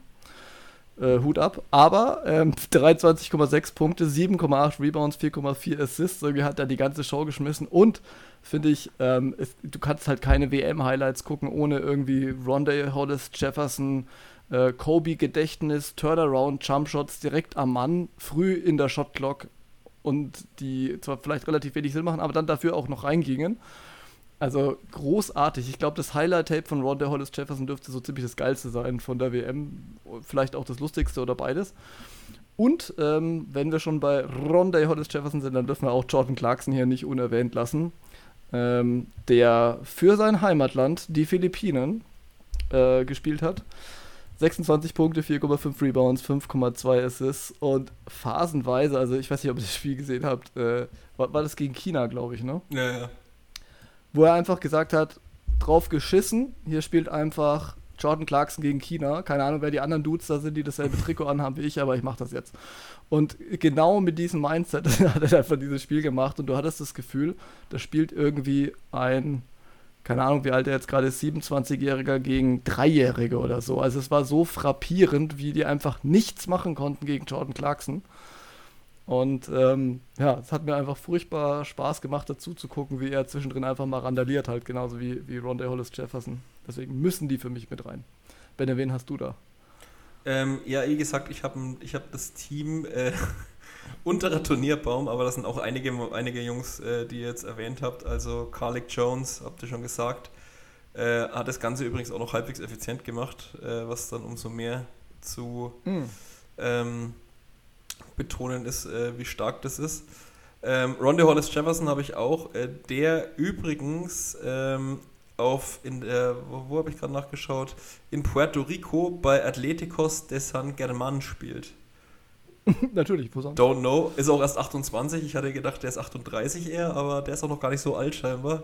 Äh, Hut ab. Aber ähm, 23,6 Punkte, 7,8 Rebounds, 4,4 Assists. Irgendwie hat er die ganze Show geschmissen. Und finde ich, ähm, es, du kannst halt keine WM-Highlights gucken, ohne irgendwie Rondé Hollis Jefferson äh, Kobe-Gedächtnis, Turnaround, Jumpshots direkt am Mann, früh in der Shotclock und die zwar vielleicht relativ wenig Sinn machen, aber dann dafür auch noch reingingen. Also großartig. Ich glaube, das Highlight-Tape von Ronda Hollis Jefferson dürfte so ziemlich das geilste sein von der WM. Vielleicht auch das lustigste oder beides. Und ähm, wenn wir schon bei Ronda Hollis Jefferson sind, dann dürfen wir auch Jordan Clarkson hier nicht unerwähnt lassen. Ähm, der für sein Heimatland, die Philippinen, äh, gespielt hat. 26 Punkte, 4,5 Rebounds, 5,2 Assists und phasenweise, also ich weiß nicht, ob ihr das Spiel gesehen habt, äh, war, war, das gegen China, glaube ich, ne? Ja, ja. Wo er einfach gesagt hat, drauf geschissen, hier spielt einfach Jordan Clarkson gegen China. Keine Ahnung, wer die anderen Dudes da sind, die dasselbe Trikot anhaben wie ich, aber ich mache das jetzt. Und genau mit diesem Mindset hat er einfach dieses Spiel gemacht und du hattest das Gefühl, da spielt irgendwie ein keine Ahnung, wie alt er jetzt gerade ist, 27-Jähriger gegen Dreijährige oder so. Also es war so frappierend, wie die einfach nichts machen konnten gegen Jordan Clarkson. Und ähm, ja, es hat mir einfach furchtbar Spaß gemacht, dazu zu gucken, wie er zwischendrin einfach mal randaliert, halt genauso wie, wie Rondé Hollis Jefferson. Deswegen müssen die für mich mit rein. Benne, wen hast du da? Ähm, ja, wie gesagt, ich habe ich hab das Team äh, unterer Turnierbaum, aber das sind auch einige, einige Jungs, äh, die ihr jetzt erwähnt habt. Also Carlick Jones, habt ihr schon gesagt, äh, hat das Ganze übrigens auch noch halbwegs effizient gemacht, äh, was dann umso mehr zu mm. ähm, betonen ist, äh, wie stark das ist. Ähm, Ronde Hollis Jefferson habe ich auch, äh, der übrigens ähm, auf, in der, wo, wo habe ich gerade nachgeschaut, in Puerto Rico bei Atleticos de San Germán spielt. Natürlich, wo sonst? Don't know. Ist auch erst 28. Ich hatte gedacht, der ist 38 eher, aber der ist auch noch gar nicht so alt scheinbar.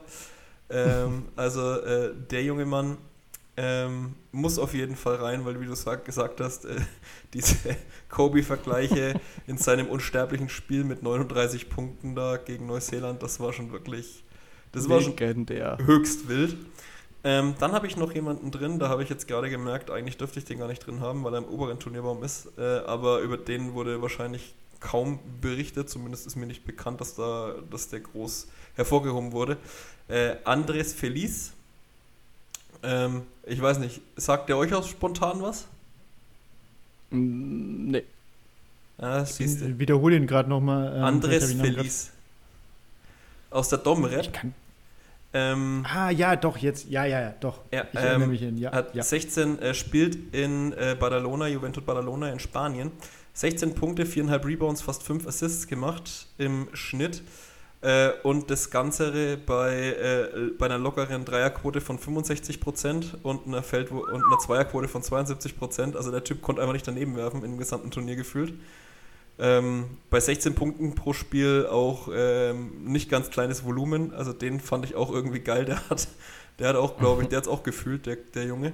ähm, also äh, der junge Mann ähm, muss auf jeden Fall rein, weil wie du sag, gesagt hast, äh, diese Kobe-Vergleiche in seinem unsterblichen Spiel mit 39 Punkten da gegen Neuseeland, das war schon wirklich, das war schon höchst wild. Ähm, dann habe ich noch jemanden drin, da habe ich jetzt gerade gemerkt, eigentlich dürfte ich den gar nicht drin haben, weil er im oberen Turnierbaum ist, äh, aber über den wurde wahrscheinlich kaum berichtet, zumindest ist mir nicht bekannt, dass, da, dass der groß hervorgehoben wurde. Äh, Andres Feliz, ähm, ich weiß nicht, sagt der euch auch spontan was? Mm, nee. Ah, siehst du. Wiederhole ihn gerade nochmal. Ähm, Andres Feliz. Aus der Domrep. Ich kann ähm, ah, ja, doch, jetzt, ja, ja, ja, doch. Er, ich erinnere ähm, mich hin, ja. Hat ja. 16, äh, spielt in äh, Badalona, Juventud Badalona in Spanien. 16 Punkte, 4,5 Rebounds, fast 5 Assists gemacht im Schnitt. Äh, und das Ganze bei, äh, bei einer lockeren Dreierquote von 65% und einer, Feld und einer Zweierquote von 72%. Also der Typ konnte einfach nicht daneben werfen im gesamten Turnier gefühlt. Ähm, bei 16 Punkten pro Spiel auch ähm, nicht ganz kleines Volumen. Also den fand ich auch irgendwie geil. Der hat, der hat auch, glaube ich, der hat es auch gefühlt, der, der Junge.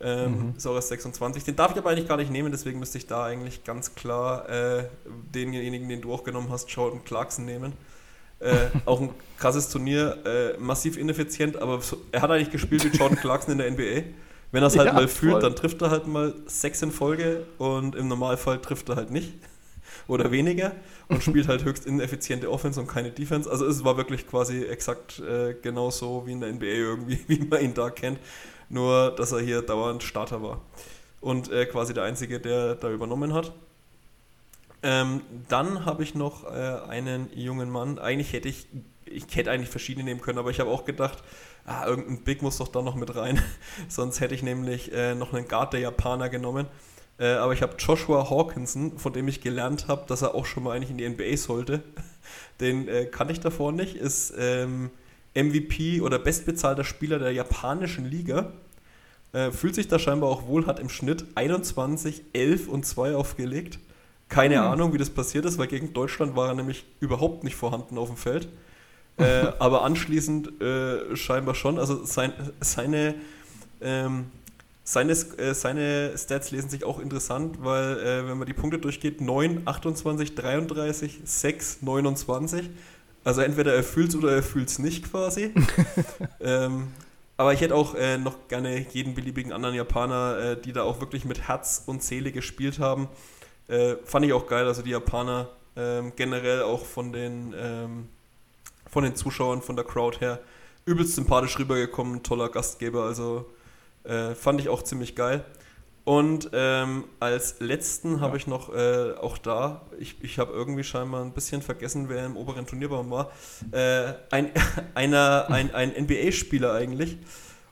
Ähm, mhm. Ist auch erst 26. Den darf ich aber eigentlich gar nicht nehmen, deswegen müsste ich da eigentlich ganz klar äh, denjenigen, den du auch genommen hast, Jordan Clarkson nehmen. Äh, auch ein krasses Turnier, äh, massiv ineffizient, aber so, er hat eigentlich gespielt wie Jordan Clarkson in der NBA. Wenn er es halt ja, mal fühlt, voll. dann trifft er halt mal sechs in Folge und im Normalfall trifft er halt nicht oder weniger und spielt halt höchst ineffiziente Offense und keine Defense. Also es war wirklich quasi exakt äh, genauso wie in der NBA irgendwie, wie man ihn da kennt. Nur, dass er hier dauernd Starter war. Und äh, quasi der Einzige, der da übernommen hat. Ähm, dann habe ich noch äh, einen jungen Mann. Eigentlich hätte ich, ich hätte eigentlich verschiedene nehmen können, aber ich habe auch gedacht, ah, irgendein Big muss doch da noch mit rein. Sonst hätte ich nämlich äh, noch einen Guard der Japaner genommen. Äh, aber ich habe Joshua Hawkinson, von dem ich gelernt habe, dass er auch schon mal eigentlich in die NBA sollte. Den äh, kannte ich davor nicht. Ist ähm, MVP oder bestbezahlter Spieler der japanischen Liga. Äh, fühlt sich da scheinbar auch wohl, hat im Schnitt 21, 11 und 2 aufgelegt. Keine mhm. Ahnung, wie das passiert ist, weil gegen Deutschland war er nämlich überhaupt nicht vorhanden auf dem Feld. äh, aber anschließend äh, scheinbar schon. Also sein, seine ähm, seine, äh, seine Stats lesen sich auch interessant, weil äh, wenn man die Punkte durchgeht, 9, 28, 33, 6, 29. Also entweder er fühlt es oder er fühlt es nicht quasi. ähm, aber ich hätte auch äh, noch gerne jeden beliebigen anderen Japaner, äh, die da auch wirklich mit Herz und Seele gespielt haben. Äh, fand ich auch geil, also die Japaner ähm, generell auch von den, ähm, von den Zuschauern, von der Crowd her, übelst sympathisch rübergekommen, toller Gastgeber, also äh, fand ich auch ziemlich geil. Und ähm, als letzten habe ich noch äh, auch da, ich, ich habe irgendwie scheinbar ein bisschen vergessen, wer im oberen Turnierbaum war, äh, ein, einer, ein, ein NBA-Spieler eigentlich,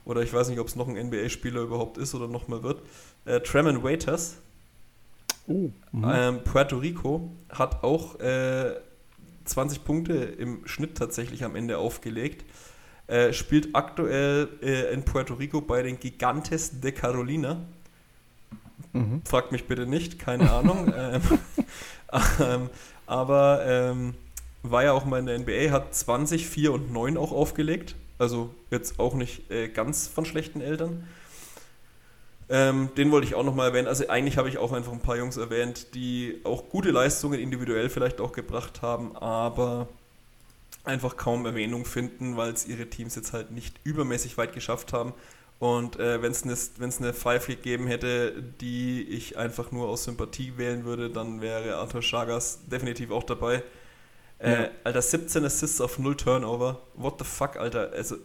oder ich weiß nicht, ob es noch ein NBA-Spieler überhaupt ist oder noch mal wird, äh, Tremont Waiters, oh, ähm, Puerto Rico, hat auch 20 äh, Punkte im Schnitt tatsächlich am Ende aufgelegt. Äh, spielt aktuell äh, in Puerto Rico bei den Gigantes de Carolina. Mhm. Fragt mich bitte nicht, keine Ahnung. ähm, ähm, aber ähm, war ja auch mal in der NBA, hat 20, 4 und 9 auch aufgelegt. Also jetzt auch nicht äh, ganz von schlechten Eltern. Ähm, den wollte ich auch nochmal erwähnen. Also eigentlich habe ich auch einfach ein paar Jungs erwähnt, die auch gute Leistungen individuell vielleicht auch gebracht haben, aber einfach kaum Erwähnung finden, weil es ihre Teams jetzt halt nicht übermäßig weit geschafft haben. Und äh, wenn es eine, eine Five gegeben hätte, die ich einfach nur aus Sympathie wählen würde, dann wäre Arthur Chagas definitiv auch dabei. Äh, ja. Alter, 17 Assists auf 0 Turnover. What the fuck, Alter. Also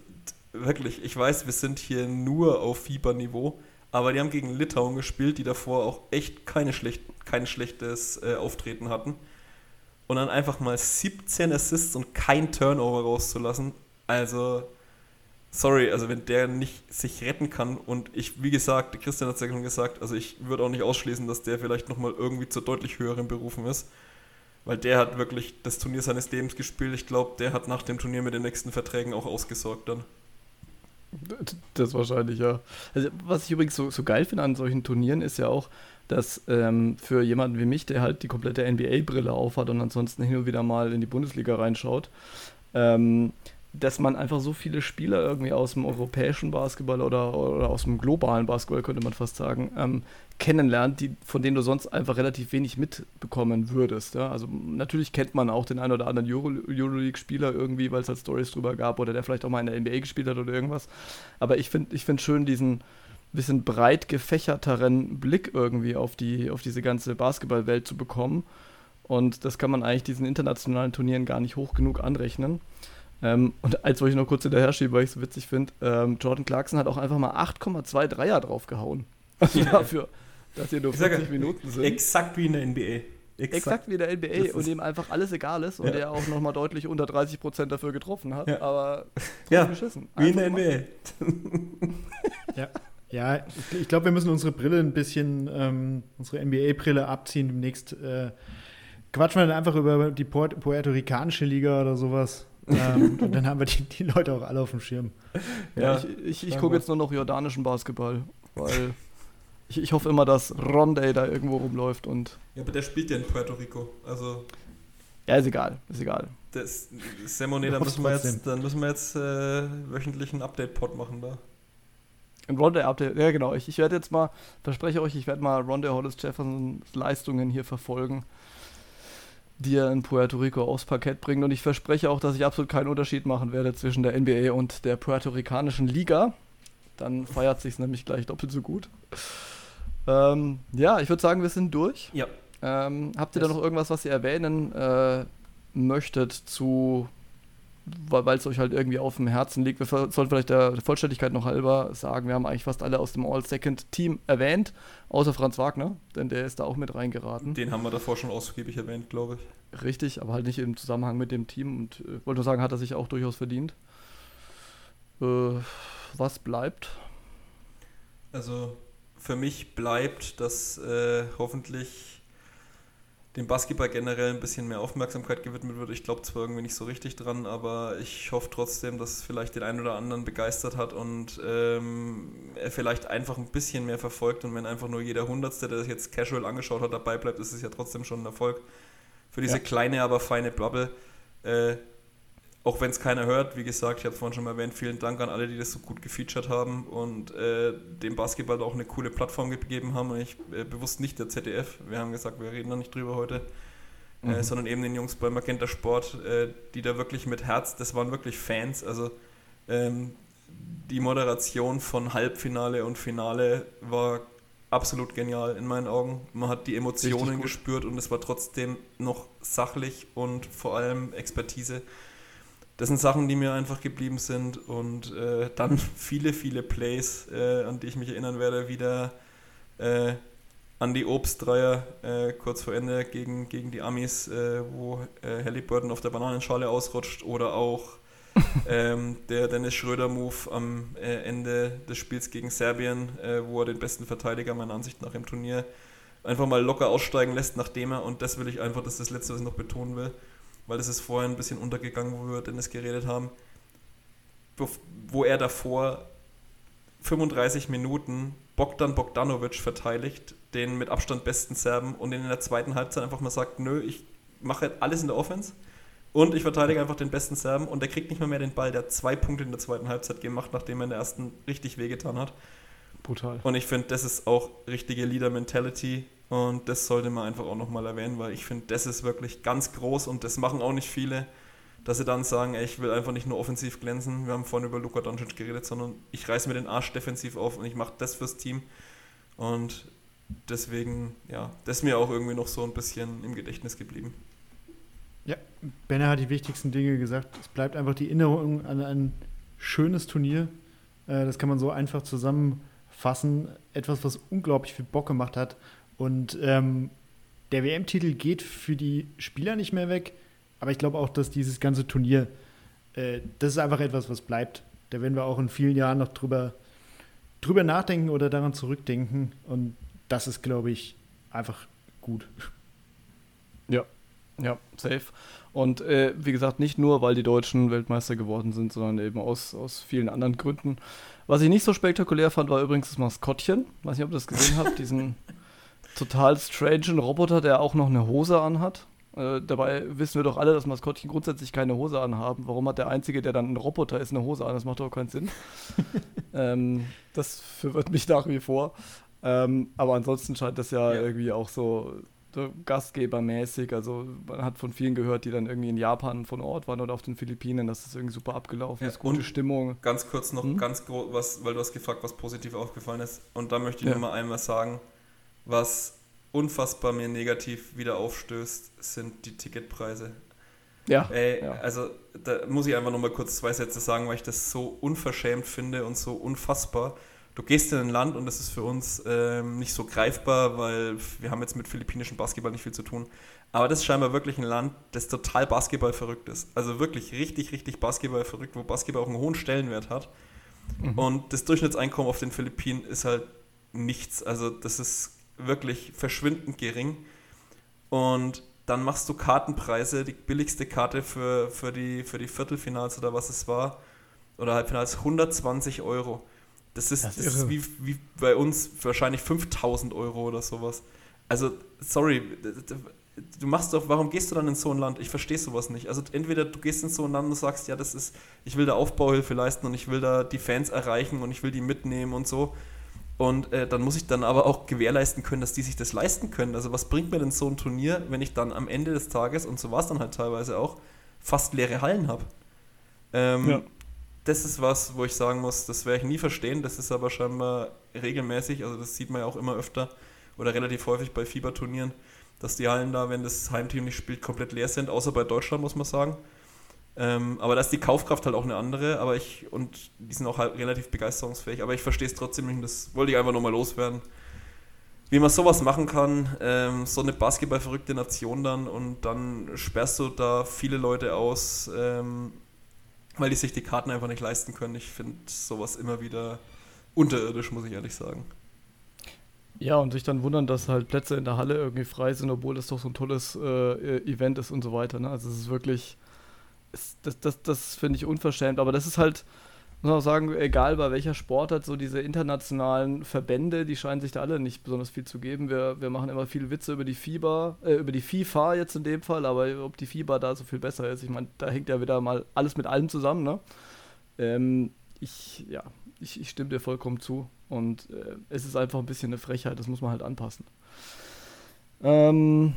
wirklich, ich weiß, wir sind hier nur auf Fieberniveau, aber die haben gegen Litauen gespielt, die davor auch echt keine schlecht, kein schlechtes äh, Auftreten hatten und dann einfach mal 17 Assists und kein Turnover rauszulassen. Also, sorry, also wenn der nicht sich retten kann und ich, wie gesagt, Christian hat es ja schon gesagt, also ich würde auch nicht ausschließen, dass der vielleicht nochmal irgendwie zu deutlich höheren Berufen ist. Weil der hat wirklich das Turnier seines Lebens gespielt. Ich glaube, der hat nach dem Turnier mit den nächsten Verträgen auch ausgesorgt dann. Das wahrscheinlich, ja. Also, was ich übrigens so, so geil finde an solchen Turnieren, ist ja auch, dass ähm, für jemanden wie mich, der halt die komplette NBA-Brille aufhat und ansonsten hin und wieder mal in die Bundesliga reinschaut, ähm, dass man einfach so viele Spieler irgendwie aus dem europäischen Basketball oder, oder aus dem globalen Basketball, könnte man fast sagen, ähm, kennenlernt, die, von denen du sonst einfach relativ wenig mitbekommen würdest. Ja? Also natürlich kennt man auch den einen oder anderen Euro, Euroleague-Spieler irgendwie, weil es halt Stories drüber gab oder der vielleicht auch mal in der NBA gespielt hat oder irgendwas. Aber ich finde ich find schön diesen bisschen breit gefächerteren Blick irgendwie auf, die, auf diese ganze Basketballwelt zu bekommen. Und das kann man eigentlich diesen internationalen Turnieren gar nicht hoch genug anrechnen. Ähm, und als wollte ich noch kurz hinterher schieben, weil ich es so witzig finde, ähm, Jordan Clarkson hat auch einfach mal 8,2 Dreier draufgehauen. Also ja. dafür, dass hier nur 40 Minuten sind. Exakt wie in der NBA. Exakt, exakt wie in der NBA und dem einfach alles egal ist und ja. der auch nochmal deutlich unter 30 Prozent dafür getroffen hat, ja. aber ja, geschissen. Wie in der NBA. ja. Ja, ich, ich glaube, wir müssen unsere Brille ein bisschen, ähm, unsere NBA-Brille abziehen. Demnächst äh, quatschen wir dann einfach über die Puerto-Ricanische Liga oder sowas. Ähm, und dann haben wir die, die, Leute auch alle auf dem Schirm. Ja, ja ich, ich, ich gucke jetzt nur noch jordanischen Basketball, weil ich, ich hoffe immer, dass Rondé da irgendwo rumläuft und. Ja, aber der spielt ja in Puerto Rico. Also. Ja, ist egal, ist egal. Das, Semone, da müssen wir jetzt, dann müssen wir jetzt äh, wöchentlich einen Update-Pod machen da. Ein Rondé-Update, ja genau. Ich, ich werde jetzt mal, verspreche euch, ich werde mal Rondé Hollis Jeffersons Leistungen hier verfolgen, die er in Puerto Rico aufs Parkett bringt. Und ich verspreche auch, dass ich absolut keinen Unterschied machen werde zwischen der NBA und der Puerto Ricanischen Liga. Dann feiert sich nämlich gleich doppelt so gut. Ähm, ja, ich würde sagen, wir sind durch. Ja. Ähm, habt ihr yes. da noch irgendwas, was ihr erwähnen äh, möchtet zu weil es euch halt irgendwie auf dem Herzen liegt. Wir sollten vielleicht der Vollständigkeit noch halber sagen, wir haben eigentlich fast alle aus dem All-Second-Team erwähnt, außer Franz Wagner, denn der ist da auch mit reingeraten. Den haben wir davor schon ausgiebig erwähnt, glaube ich. Richtig, aber halt nicht im Zusammenhang mit dem Team und äh, wollte nur sagen, hat er sich auch durchaus verdient. Äh, was bleibt? Also für mich bleibt, dass äh, hoffentlich dem Basketball generell ein bisschen mehr Aufmerksamkeit gewidmet wird. Ich glaube zwar irgendwie nicht so richtig dran, aber ich hoffe trotzdem, dass es vielleicht den einen oder anderen begeistert hat und ähm, er vielleicht einfach ein bisschen mehr verfolgt. Und wenn einfach nur jeder Hundertste, der sich jetzt casual angeschaut hat, dabei bleibt, ist es ja trotzdem schon ein Erfolg. Für diese ja. kleine, aber feine Bubble. Äh, auch wenn es keiner hört, wie gesagt, ich habe es vorhin schon mal erwähnt, vielen Dank an alle, die das so gut gefeatured haben und äh, dem Basketball auch eine coole Plattform gegeben haben. Und ich äh, bewusst nicht der ZDF, wir haben gesagt, wir reden da nicht drüber heute, äh, mhm. äh, sondern eben den Jungs bei Magenta Sport, äh, die da wirklich mit Herz, das waren wirklich Fans. Also ähm, die Moderation von Halbfinale und Finale war absolut genial in meinen Augen. Man hat die Emotionen gespürt und es war trotzdem noch sachlich und vor allem Expertise das sind Sachen, die mir einfach geblieben sind und äh, dann viele, viele Plays, äh, an die ich mich erinnern werde, wieder äh, an die Obstdreier äh, kurz vor Ende gegen, gegen die Amis, äh, wo äh, Halliburton auf der Bananenschale ausrutscht oder auch ähm, der Dennis Schröder-Move am äh, Ende des Spiels gegen Serbien, wo er den besten Verteidiger meiner Ansicht nach im Turnier einfach mal locker aussteigen lässt, nachdem er, und das will ich einfach, das ist das Letzte, was ich noch betonen will, weil das ist vorher ein bisschen untergegangen, wo wir über Dennis geredet haben, wo er davor 35 Minuten Bogdan Bogdanovic verteidigt, den mit Abstand besten Serben und in der zweiten Halbzeit einfach mal sagt, nö, ich mache alles in der Offense und ich verteidige einfach den besten Serben und der kriegt nicht mal mehr den Ball, der hat zwei Punkte in der zweiten Halbzeit gemacht, nachdem er in der ersten richtig wehgetan hat. Brutal. Und ich finde, das ist auch richtige Leader-Mentality und das sollte man einfach auch nochmal erwähnen, weil ich finde, das ist wirklich ganz groß und das machen auch nicht viele, dass sie dann sagen, ey, ich will einfach nicht nur offensiv glänzen. Wir haben vorhin über Luka Doncic geredet, sondern ich reiße mir den Arsch defensiv auf und ich mache das fürs Team. Und deswegen, ja, das ist mir auch irgendwie noch so ein bisschen im Gedächtnis geblieben. Ja, Benner hat die wichtigsten Dinge gesagt. Es bleibt einfach die Erinnerung an ein schönes Turnier. Äh, das kann man so einfach zusammenfassen. Etwas, was unglaublich viel Bock gemacht hat und ähm, der WM-Titel geht für die Spieler nicht mehr weg, aber ich glaube auch, dass dieses ganze Turnier, äh, das ist einfach etwas, was bleibt. Da werden wir auch in vielen Jahren noch drüber, drüber nachdenken oder daran zurückdenken. Und das ist, glaube ich, einfach gut. Ja, Ja, safe. Und äh, wie gesagt, nicht nur, weil die Deutschen Weltmeister geworden sind, sondern eben aus, aus vielen anderen Gründen. Was ich nicht so spektakulär fand, war übrigens das Maskottchen. Weiß nicht, ob ihr das gesehen habt. Diesen total strangen Roboter, der auch noch eine Hose anhat. Äh, dabei wissen wir doch alle, dass Maskottchen grundsätzlich keine Hose anhaben. Warum hat der Einzige, der dann ein Roboter ist, eine Hose an? Das macht doch keinen Sinn. ähm, das verwirrt mich nach wie vor. Ähm, aber ansonsten scheint das ja, ja, irgendwie auch so, so gastgebermäßig. Also man hat von vielen gehört, die dann irgendwie in Japan von Ort waren oder auf den Philippinen, dass das irgendwie super abgelaufen ja, ist, gute Stimmung. Ganz kurz noch, hm? ganz was, weil du hast gefragt, was positiv aufgefallen ist. Und da möchte ich ja. nur mal einmal sagen, was unfassbar mir negativ wieder aufstößt, sind die Ticketpreise. Ja, Ey, ja. Also da muss ich einfach nochmal kurz zwei Sätze sagen, weil ich das so unverschämt finde und so unfassbar. Du gehst in ein Land und das ist für uns ähm, nicht so greifbar, weil wir haben jetzt mit philippinischem Basketball nicht viel zu tun. Aber das ist scheinbar wirklich ein Land, das total Basketball verrückt ist. Also wirklich richtig, richtig Basketball verrückt, wo Basketball auch einen hohen Stellenwert hat. Mhm. Und das Durchschnittseinkommen auf den Philippinen ist halt nichts. Also das ist wirklich verschwindend gering. Und dann machst du Kartenpreise, die billigste Karte für, für, die, für die Viertelfinals oder was es war, oder Halbfinals, 120 Euro. Das ist, das, das ist wie, wie bei uns wahrscheinlich 5000 Euro oder sowas. Also, sorry, du machst doch, warum gehst du dann in so ein Land? Ich verstehe sowas nicht. Also, entweder du gehst in so ein Land und sagst, ja, das ist, ich will da Aufbauhilfe leisten und ich will da die Fans erreichen und ich will die mitnehmen und so. Und äh, dann muss ich dann aber auch gewährleisten können, dass die sich das leisten können. Also was bringt mir denn so ein Turnier, wenn ich dann am Ende des Tages, und so war es dann halt teilweise auch, fast leere Hallen habe? Ähm, ja. Das ist was, wo ich sagen muss, das werde ich nie verstehen. Das ist aber scheinbar regelmäßig, also das sieht man ja auch immer öfter oder relativ häufig bei Fieberturnieren, dass die Hallen da, wenn das Heimteam nicht spielt, komplett leer sind, außer bei Deutschland, muss man sagen. Ähm, aber da ist die Kaufkraft halt auch eine andere, aber ich, und die sind auch halt relativ begeisterungsfähig, aber ich verstehe es trotzdem nicht und das wollte ich einfach nochmal loswerden. Wie man sowas machen kann, ähm, so eine basketballverrückte Nation dann und dann sperrst du da viele Leute aus, ähm, weil die sich die Karten einfach nicht leisten können. Ich finde sowas immer wieder unterirdisch, muss ich ehrlich sagen. Ja, und sich dann wundern, dass halt Plätze in der Halle irgendwie frei sind, obwohl das doch so ein tolles äh, Event ist und so weiter. Ne? Also es ist wirklich das, das, das finde ich unverschämt. Aber das ist halt, muss man auch sagen, egal bei welcher Sportart, so diese internationalen Verbände, die scheinen sich da alle nicht besonders viel zu geben. Wir, wir machen immer viele Witze über die FIBA, äh, über die FIFA jetzt in dem Fall, aber ob die FIBA da so viel besser ist, ich meine, da hängt ja wieder mal alles mit allem zusammen, ne? Ähm, ich, ja, ich, ich stimme dir vollkommen zu. Und äh, es ist einfach ein bisschen eine Frechheit, das muss man halt anpassen. Ähm,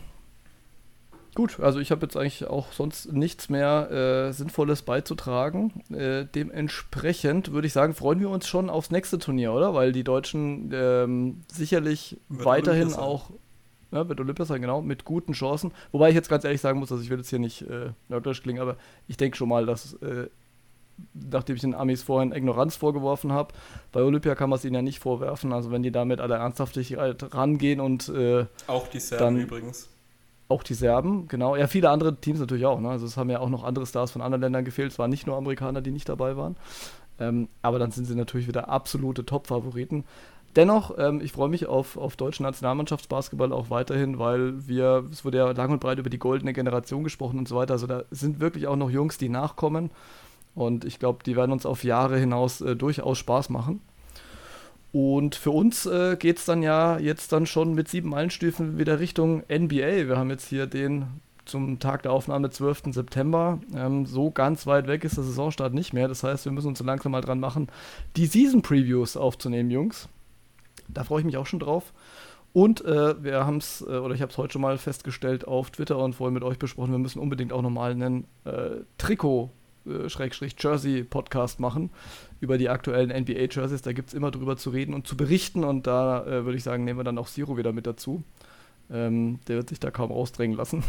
Gut, also ich habe jetzt eigentlich auch sonst nichts mehr äh, Sinnvolles beizutragen. Äh, dementsprechend würde ich sagen, freuen wir uns schon aufs nächste Turnier, oder? Weil die Deutschen ähm, sicherlich wird weiterhin auch, ja, wird Olympia sein, genau, mit guten Chancen. Wobei ich jetzt ganz ehrlich sagen muss, also ich will jetzt hier nicht äh, nörglisch klingen, aber ich denke schon mal, dass äh, nachdem ich den Amis vorhin Ignoranz vorgeworfen habe. Bei Olympia kann man es ihnen ja nicht vorwerfen. Also wenn die damit alle Ernsthaftigkeit rangehen und äh, auch die Serben dann, übrigens. Auch die Serben, genau. Ja, viele andere Teams natürlich auch. Ne? Also es haben ja auch noch andere Stars von anderen Ländern gefehlt. Es waren nicht nur Amerikaner, die nicht dabei waren. Ähm, aber dann sind sie natürlich wieder absolute Top-Favoriten. Dennoch, ähm, ich freue mich auf, auf deutschen Nationalmannschaftsbasketball auch weiterhin, weil wir, es wurde ja lang und breit über die goldene Generation gesprochen und so weiter. Also da sind wirklich auch noch Jungs, die nachkommen. Und ich glaube, die werden uns auf Jahre hinaus äh, durchaus Spaß machen. Und für uns äh, geht es dann ja jetzt dann schon mit sieben Meilenstiefeln wieder Richtung NBA. Wir haben jetzt hier den zum Tag der Aufnahme 12. September. Ähm, so ganz weit weg ist der Saisonstart nicht mehr. Das heißt, wir müssen uns langsam mal dran machen, die Season Previews aufzunehmen, Jungs. Da freue ich mich auch schon drauf. Und äh, wir haben es, äh, oder ich habe es heute schon mal festgestellt auf Twitter und vorhin mit euch besprochen, wir müssen unbedingt auch nochmal einen äh, Trikot äh, Schrägstrich Jersey Podcast machen über die aktuellen NBA Jerseys. Da gibt es immer drüber zu reden und zu berichten und da äh, würde ich sagen, nehmen wir dann auch Siro wieder mit dazu. Ähm, der wird sich da kaum rausdrängen lassen.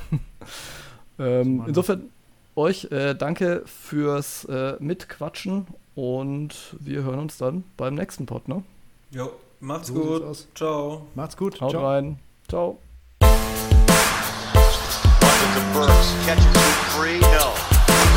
ähm, insofern euch äh, danke fürs äh, Mitquatschen und wir hören uns dann beim nächsten Pod, ne? Jo, macht's so gut. Ciao. Macht's gut. Haut Ciao. rein. Ciao. Catches free, no.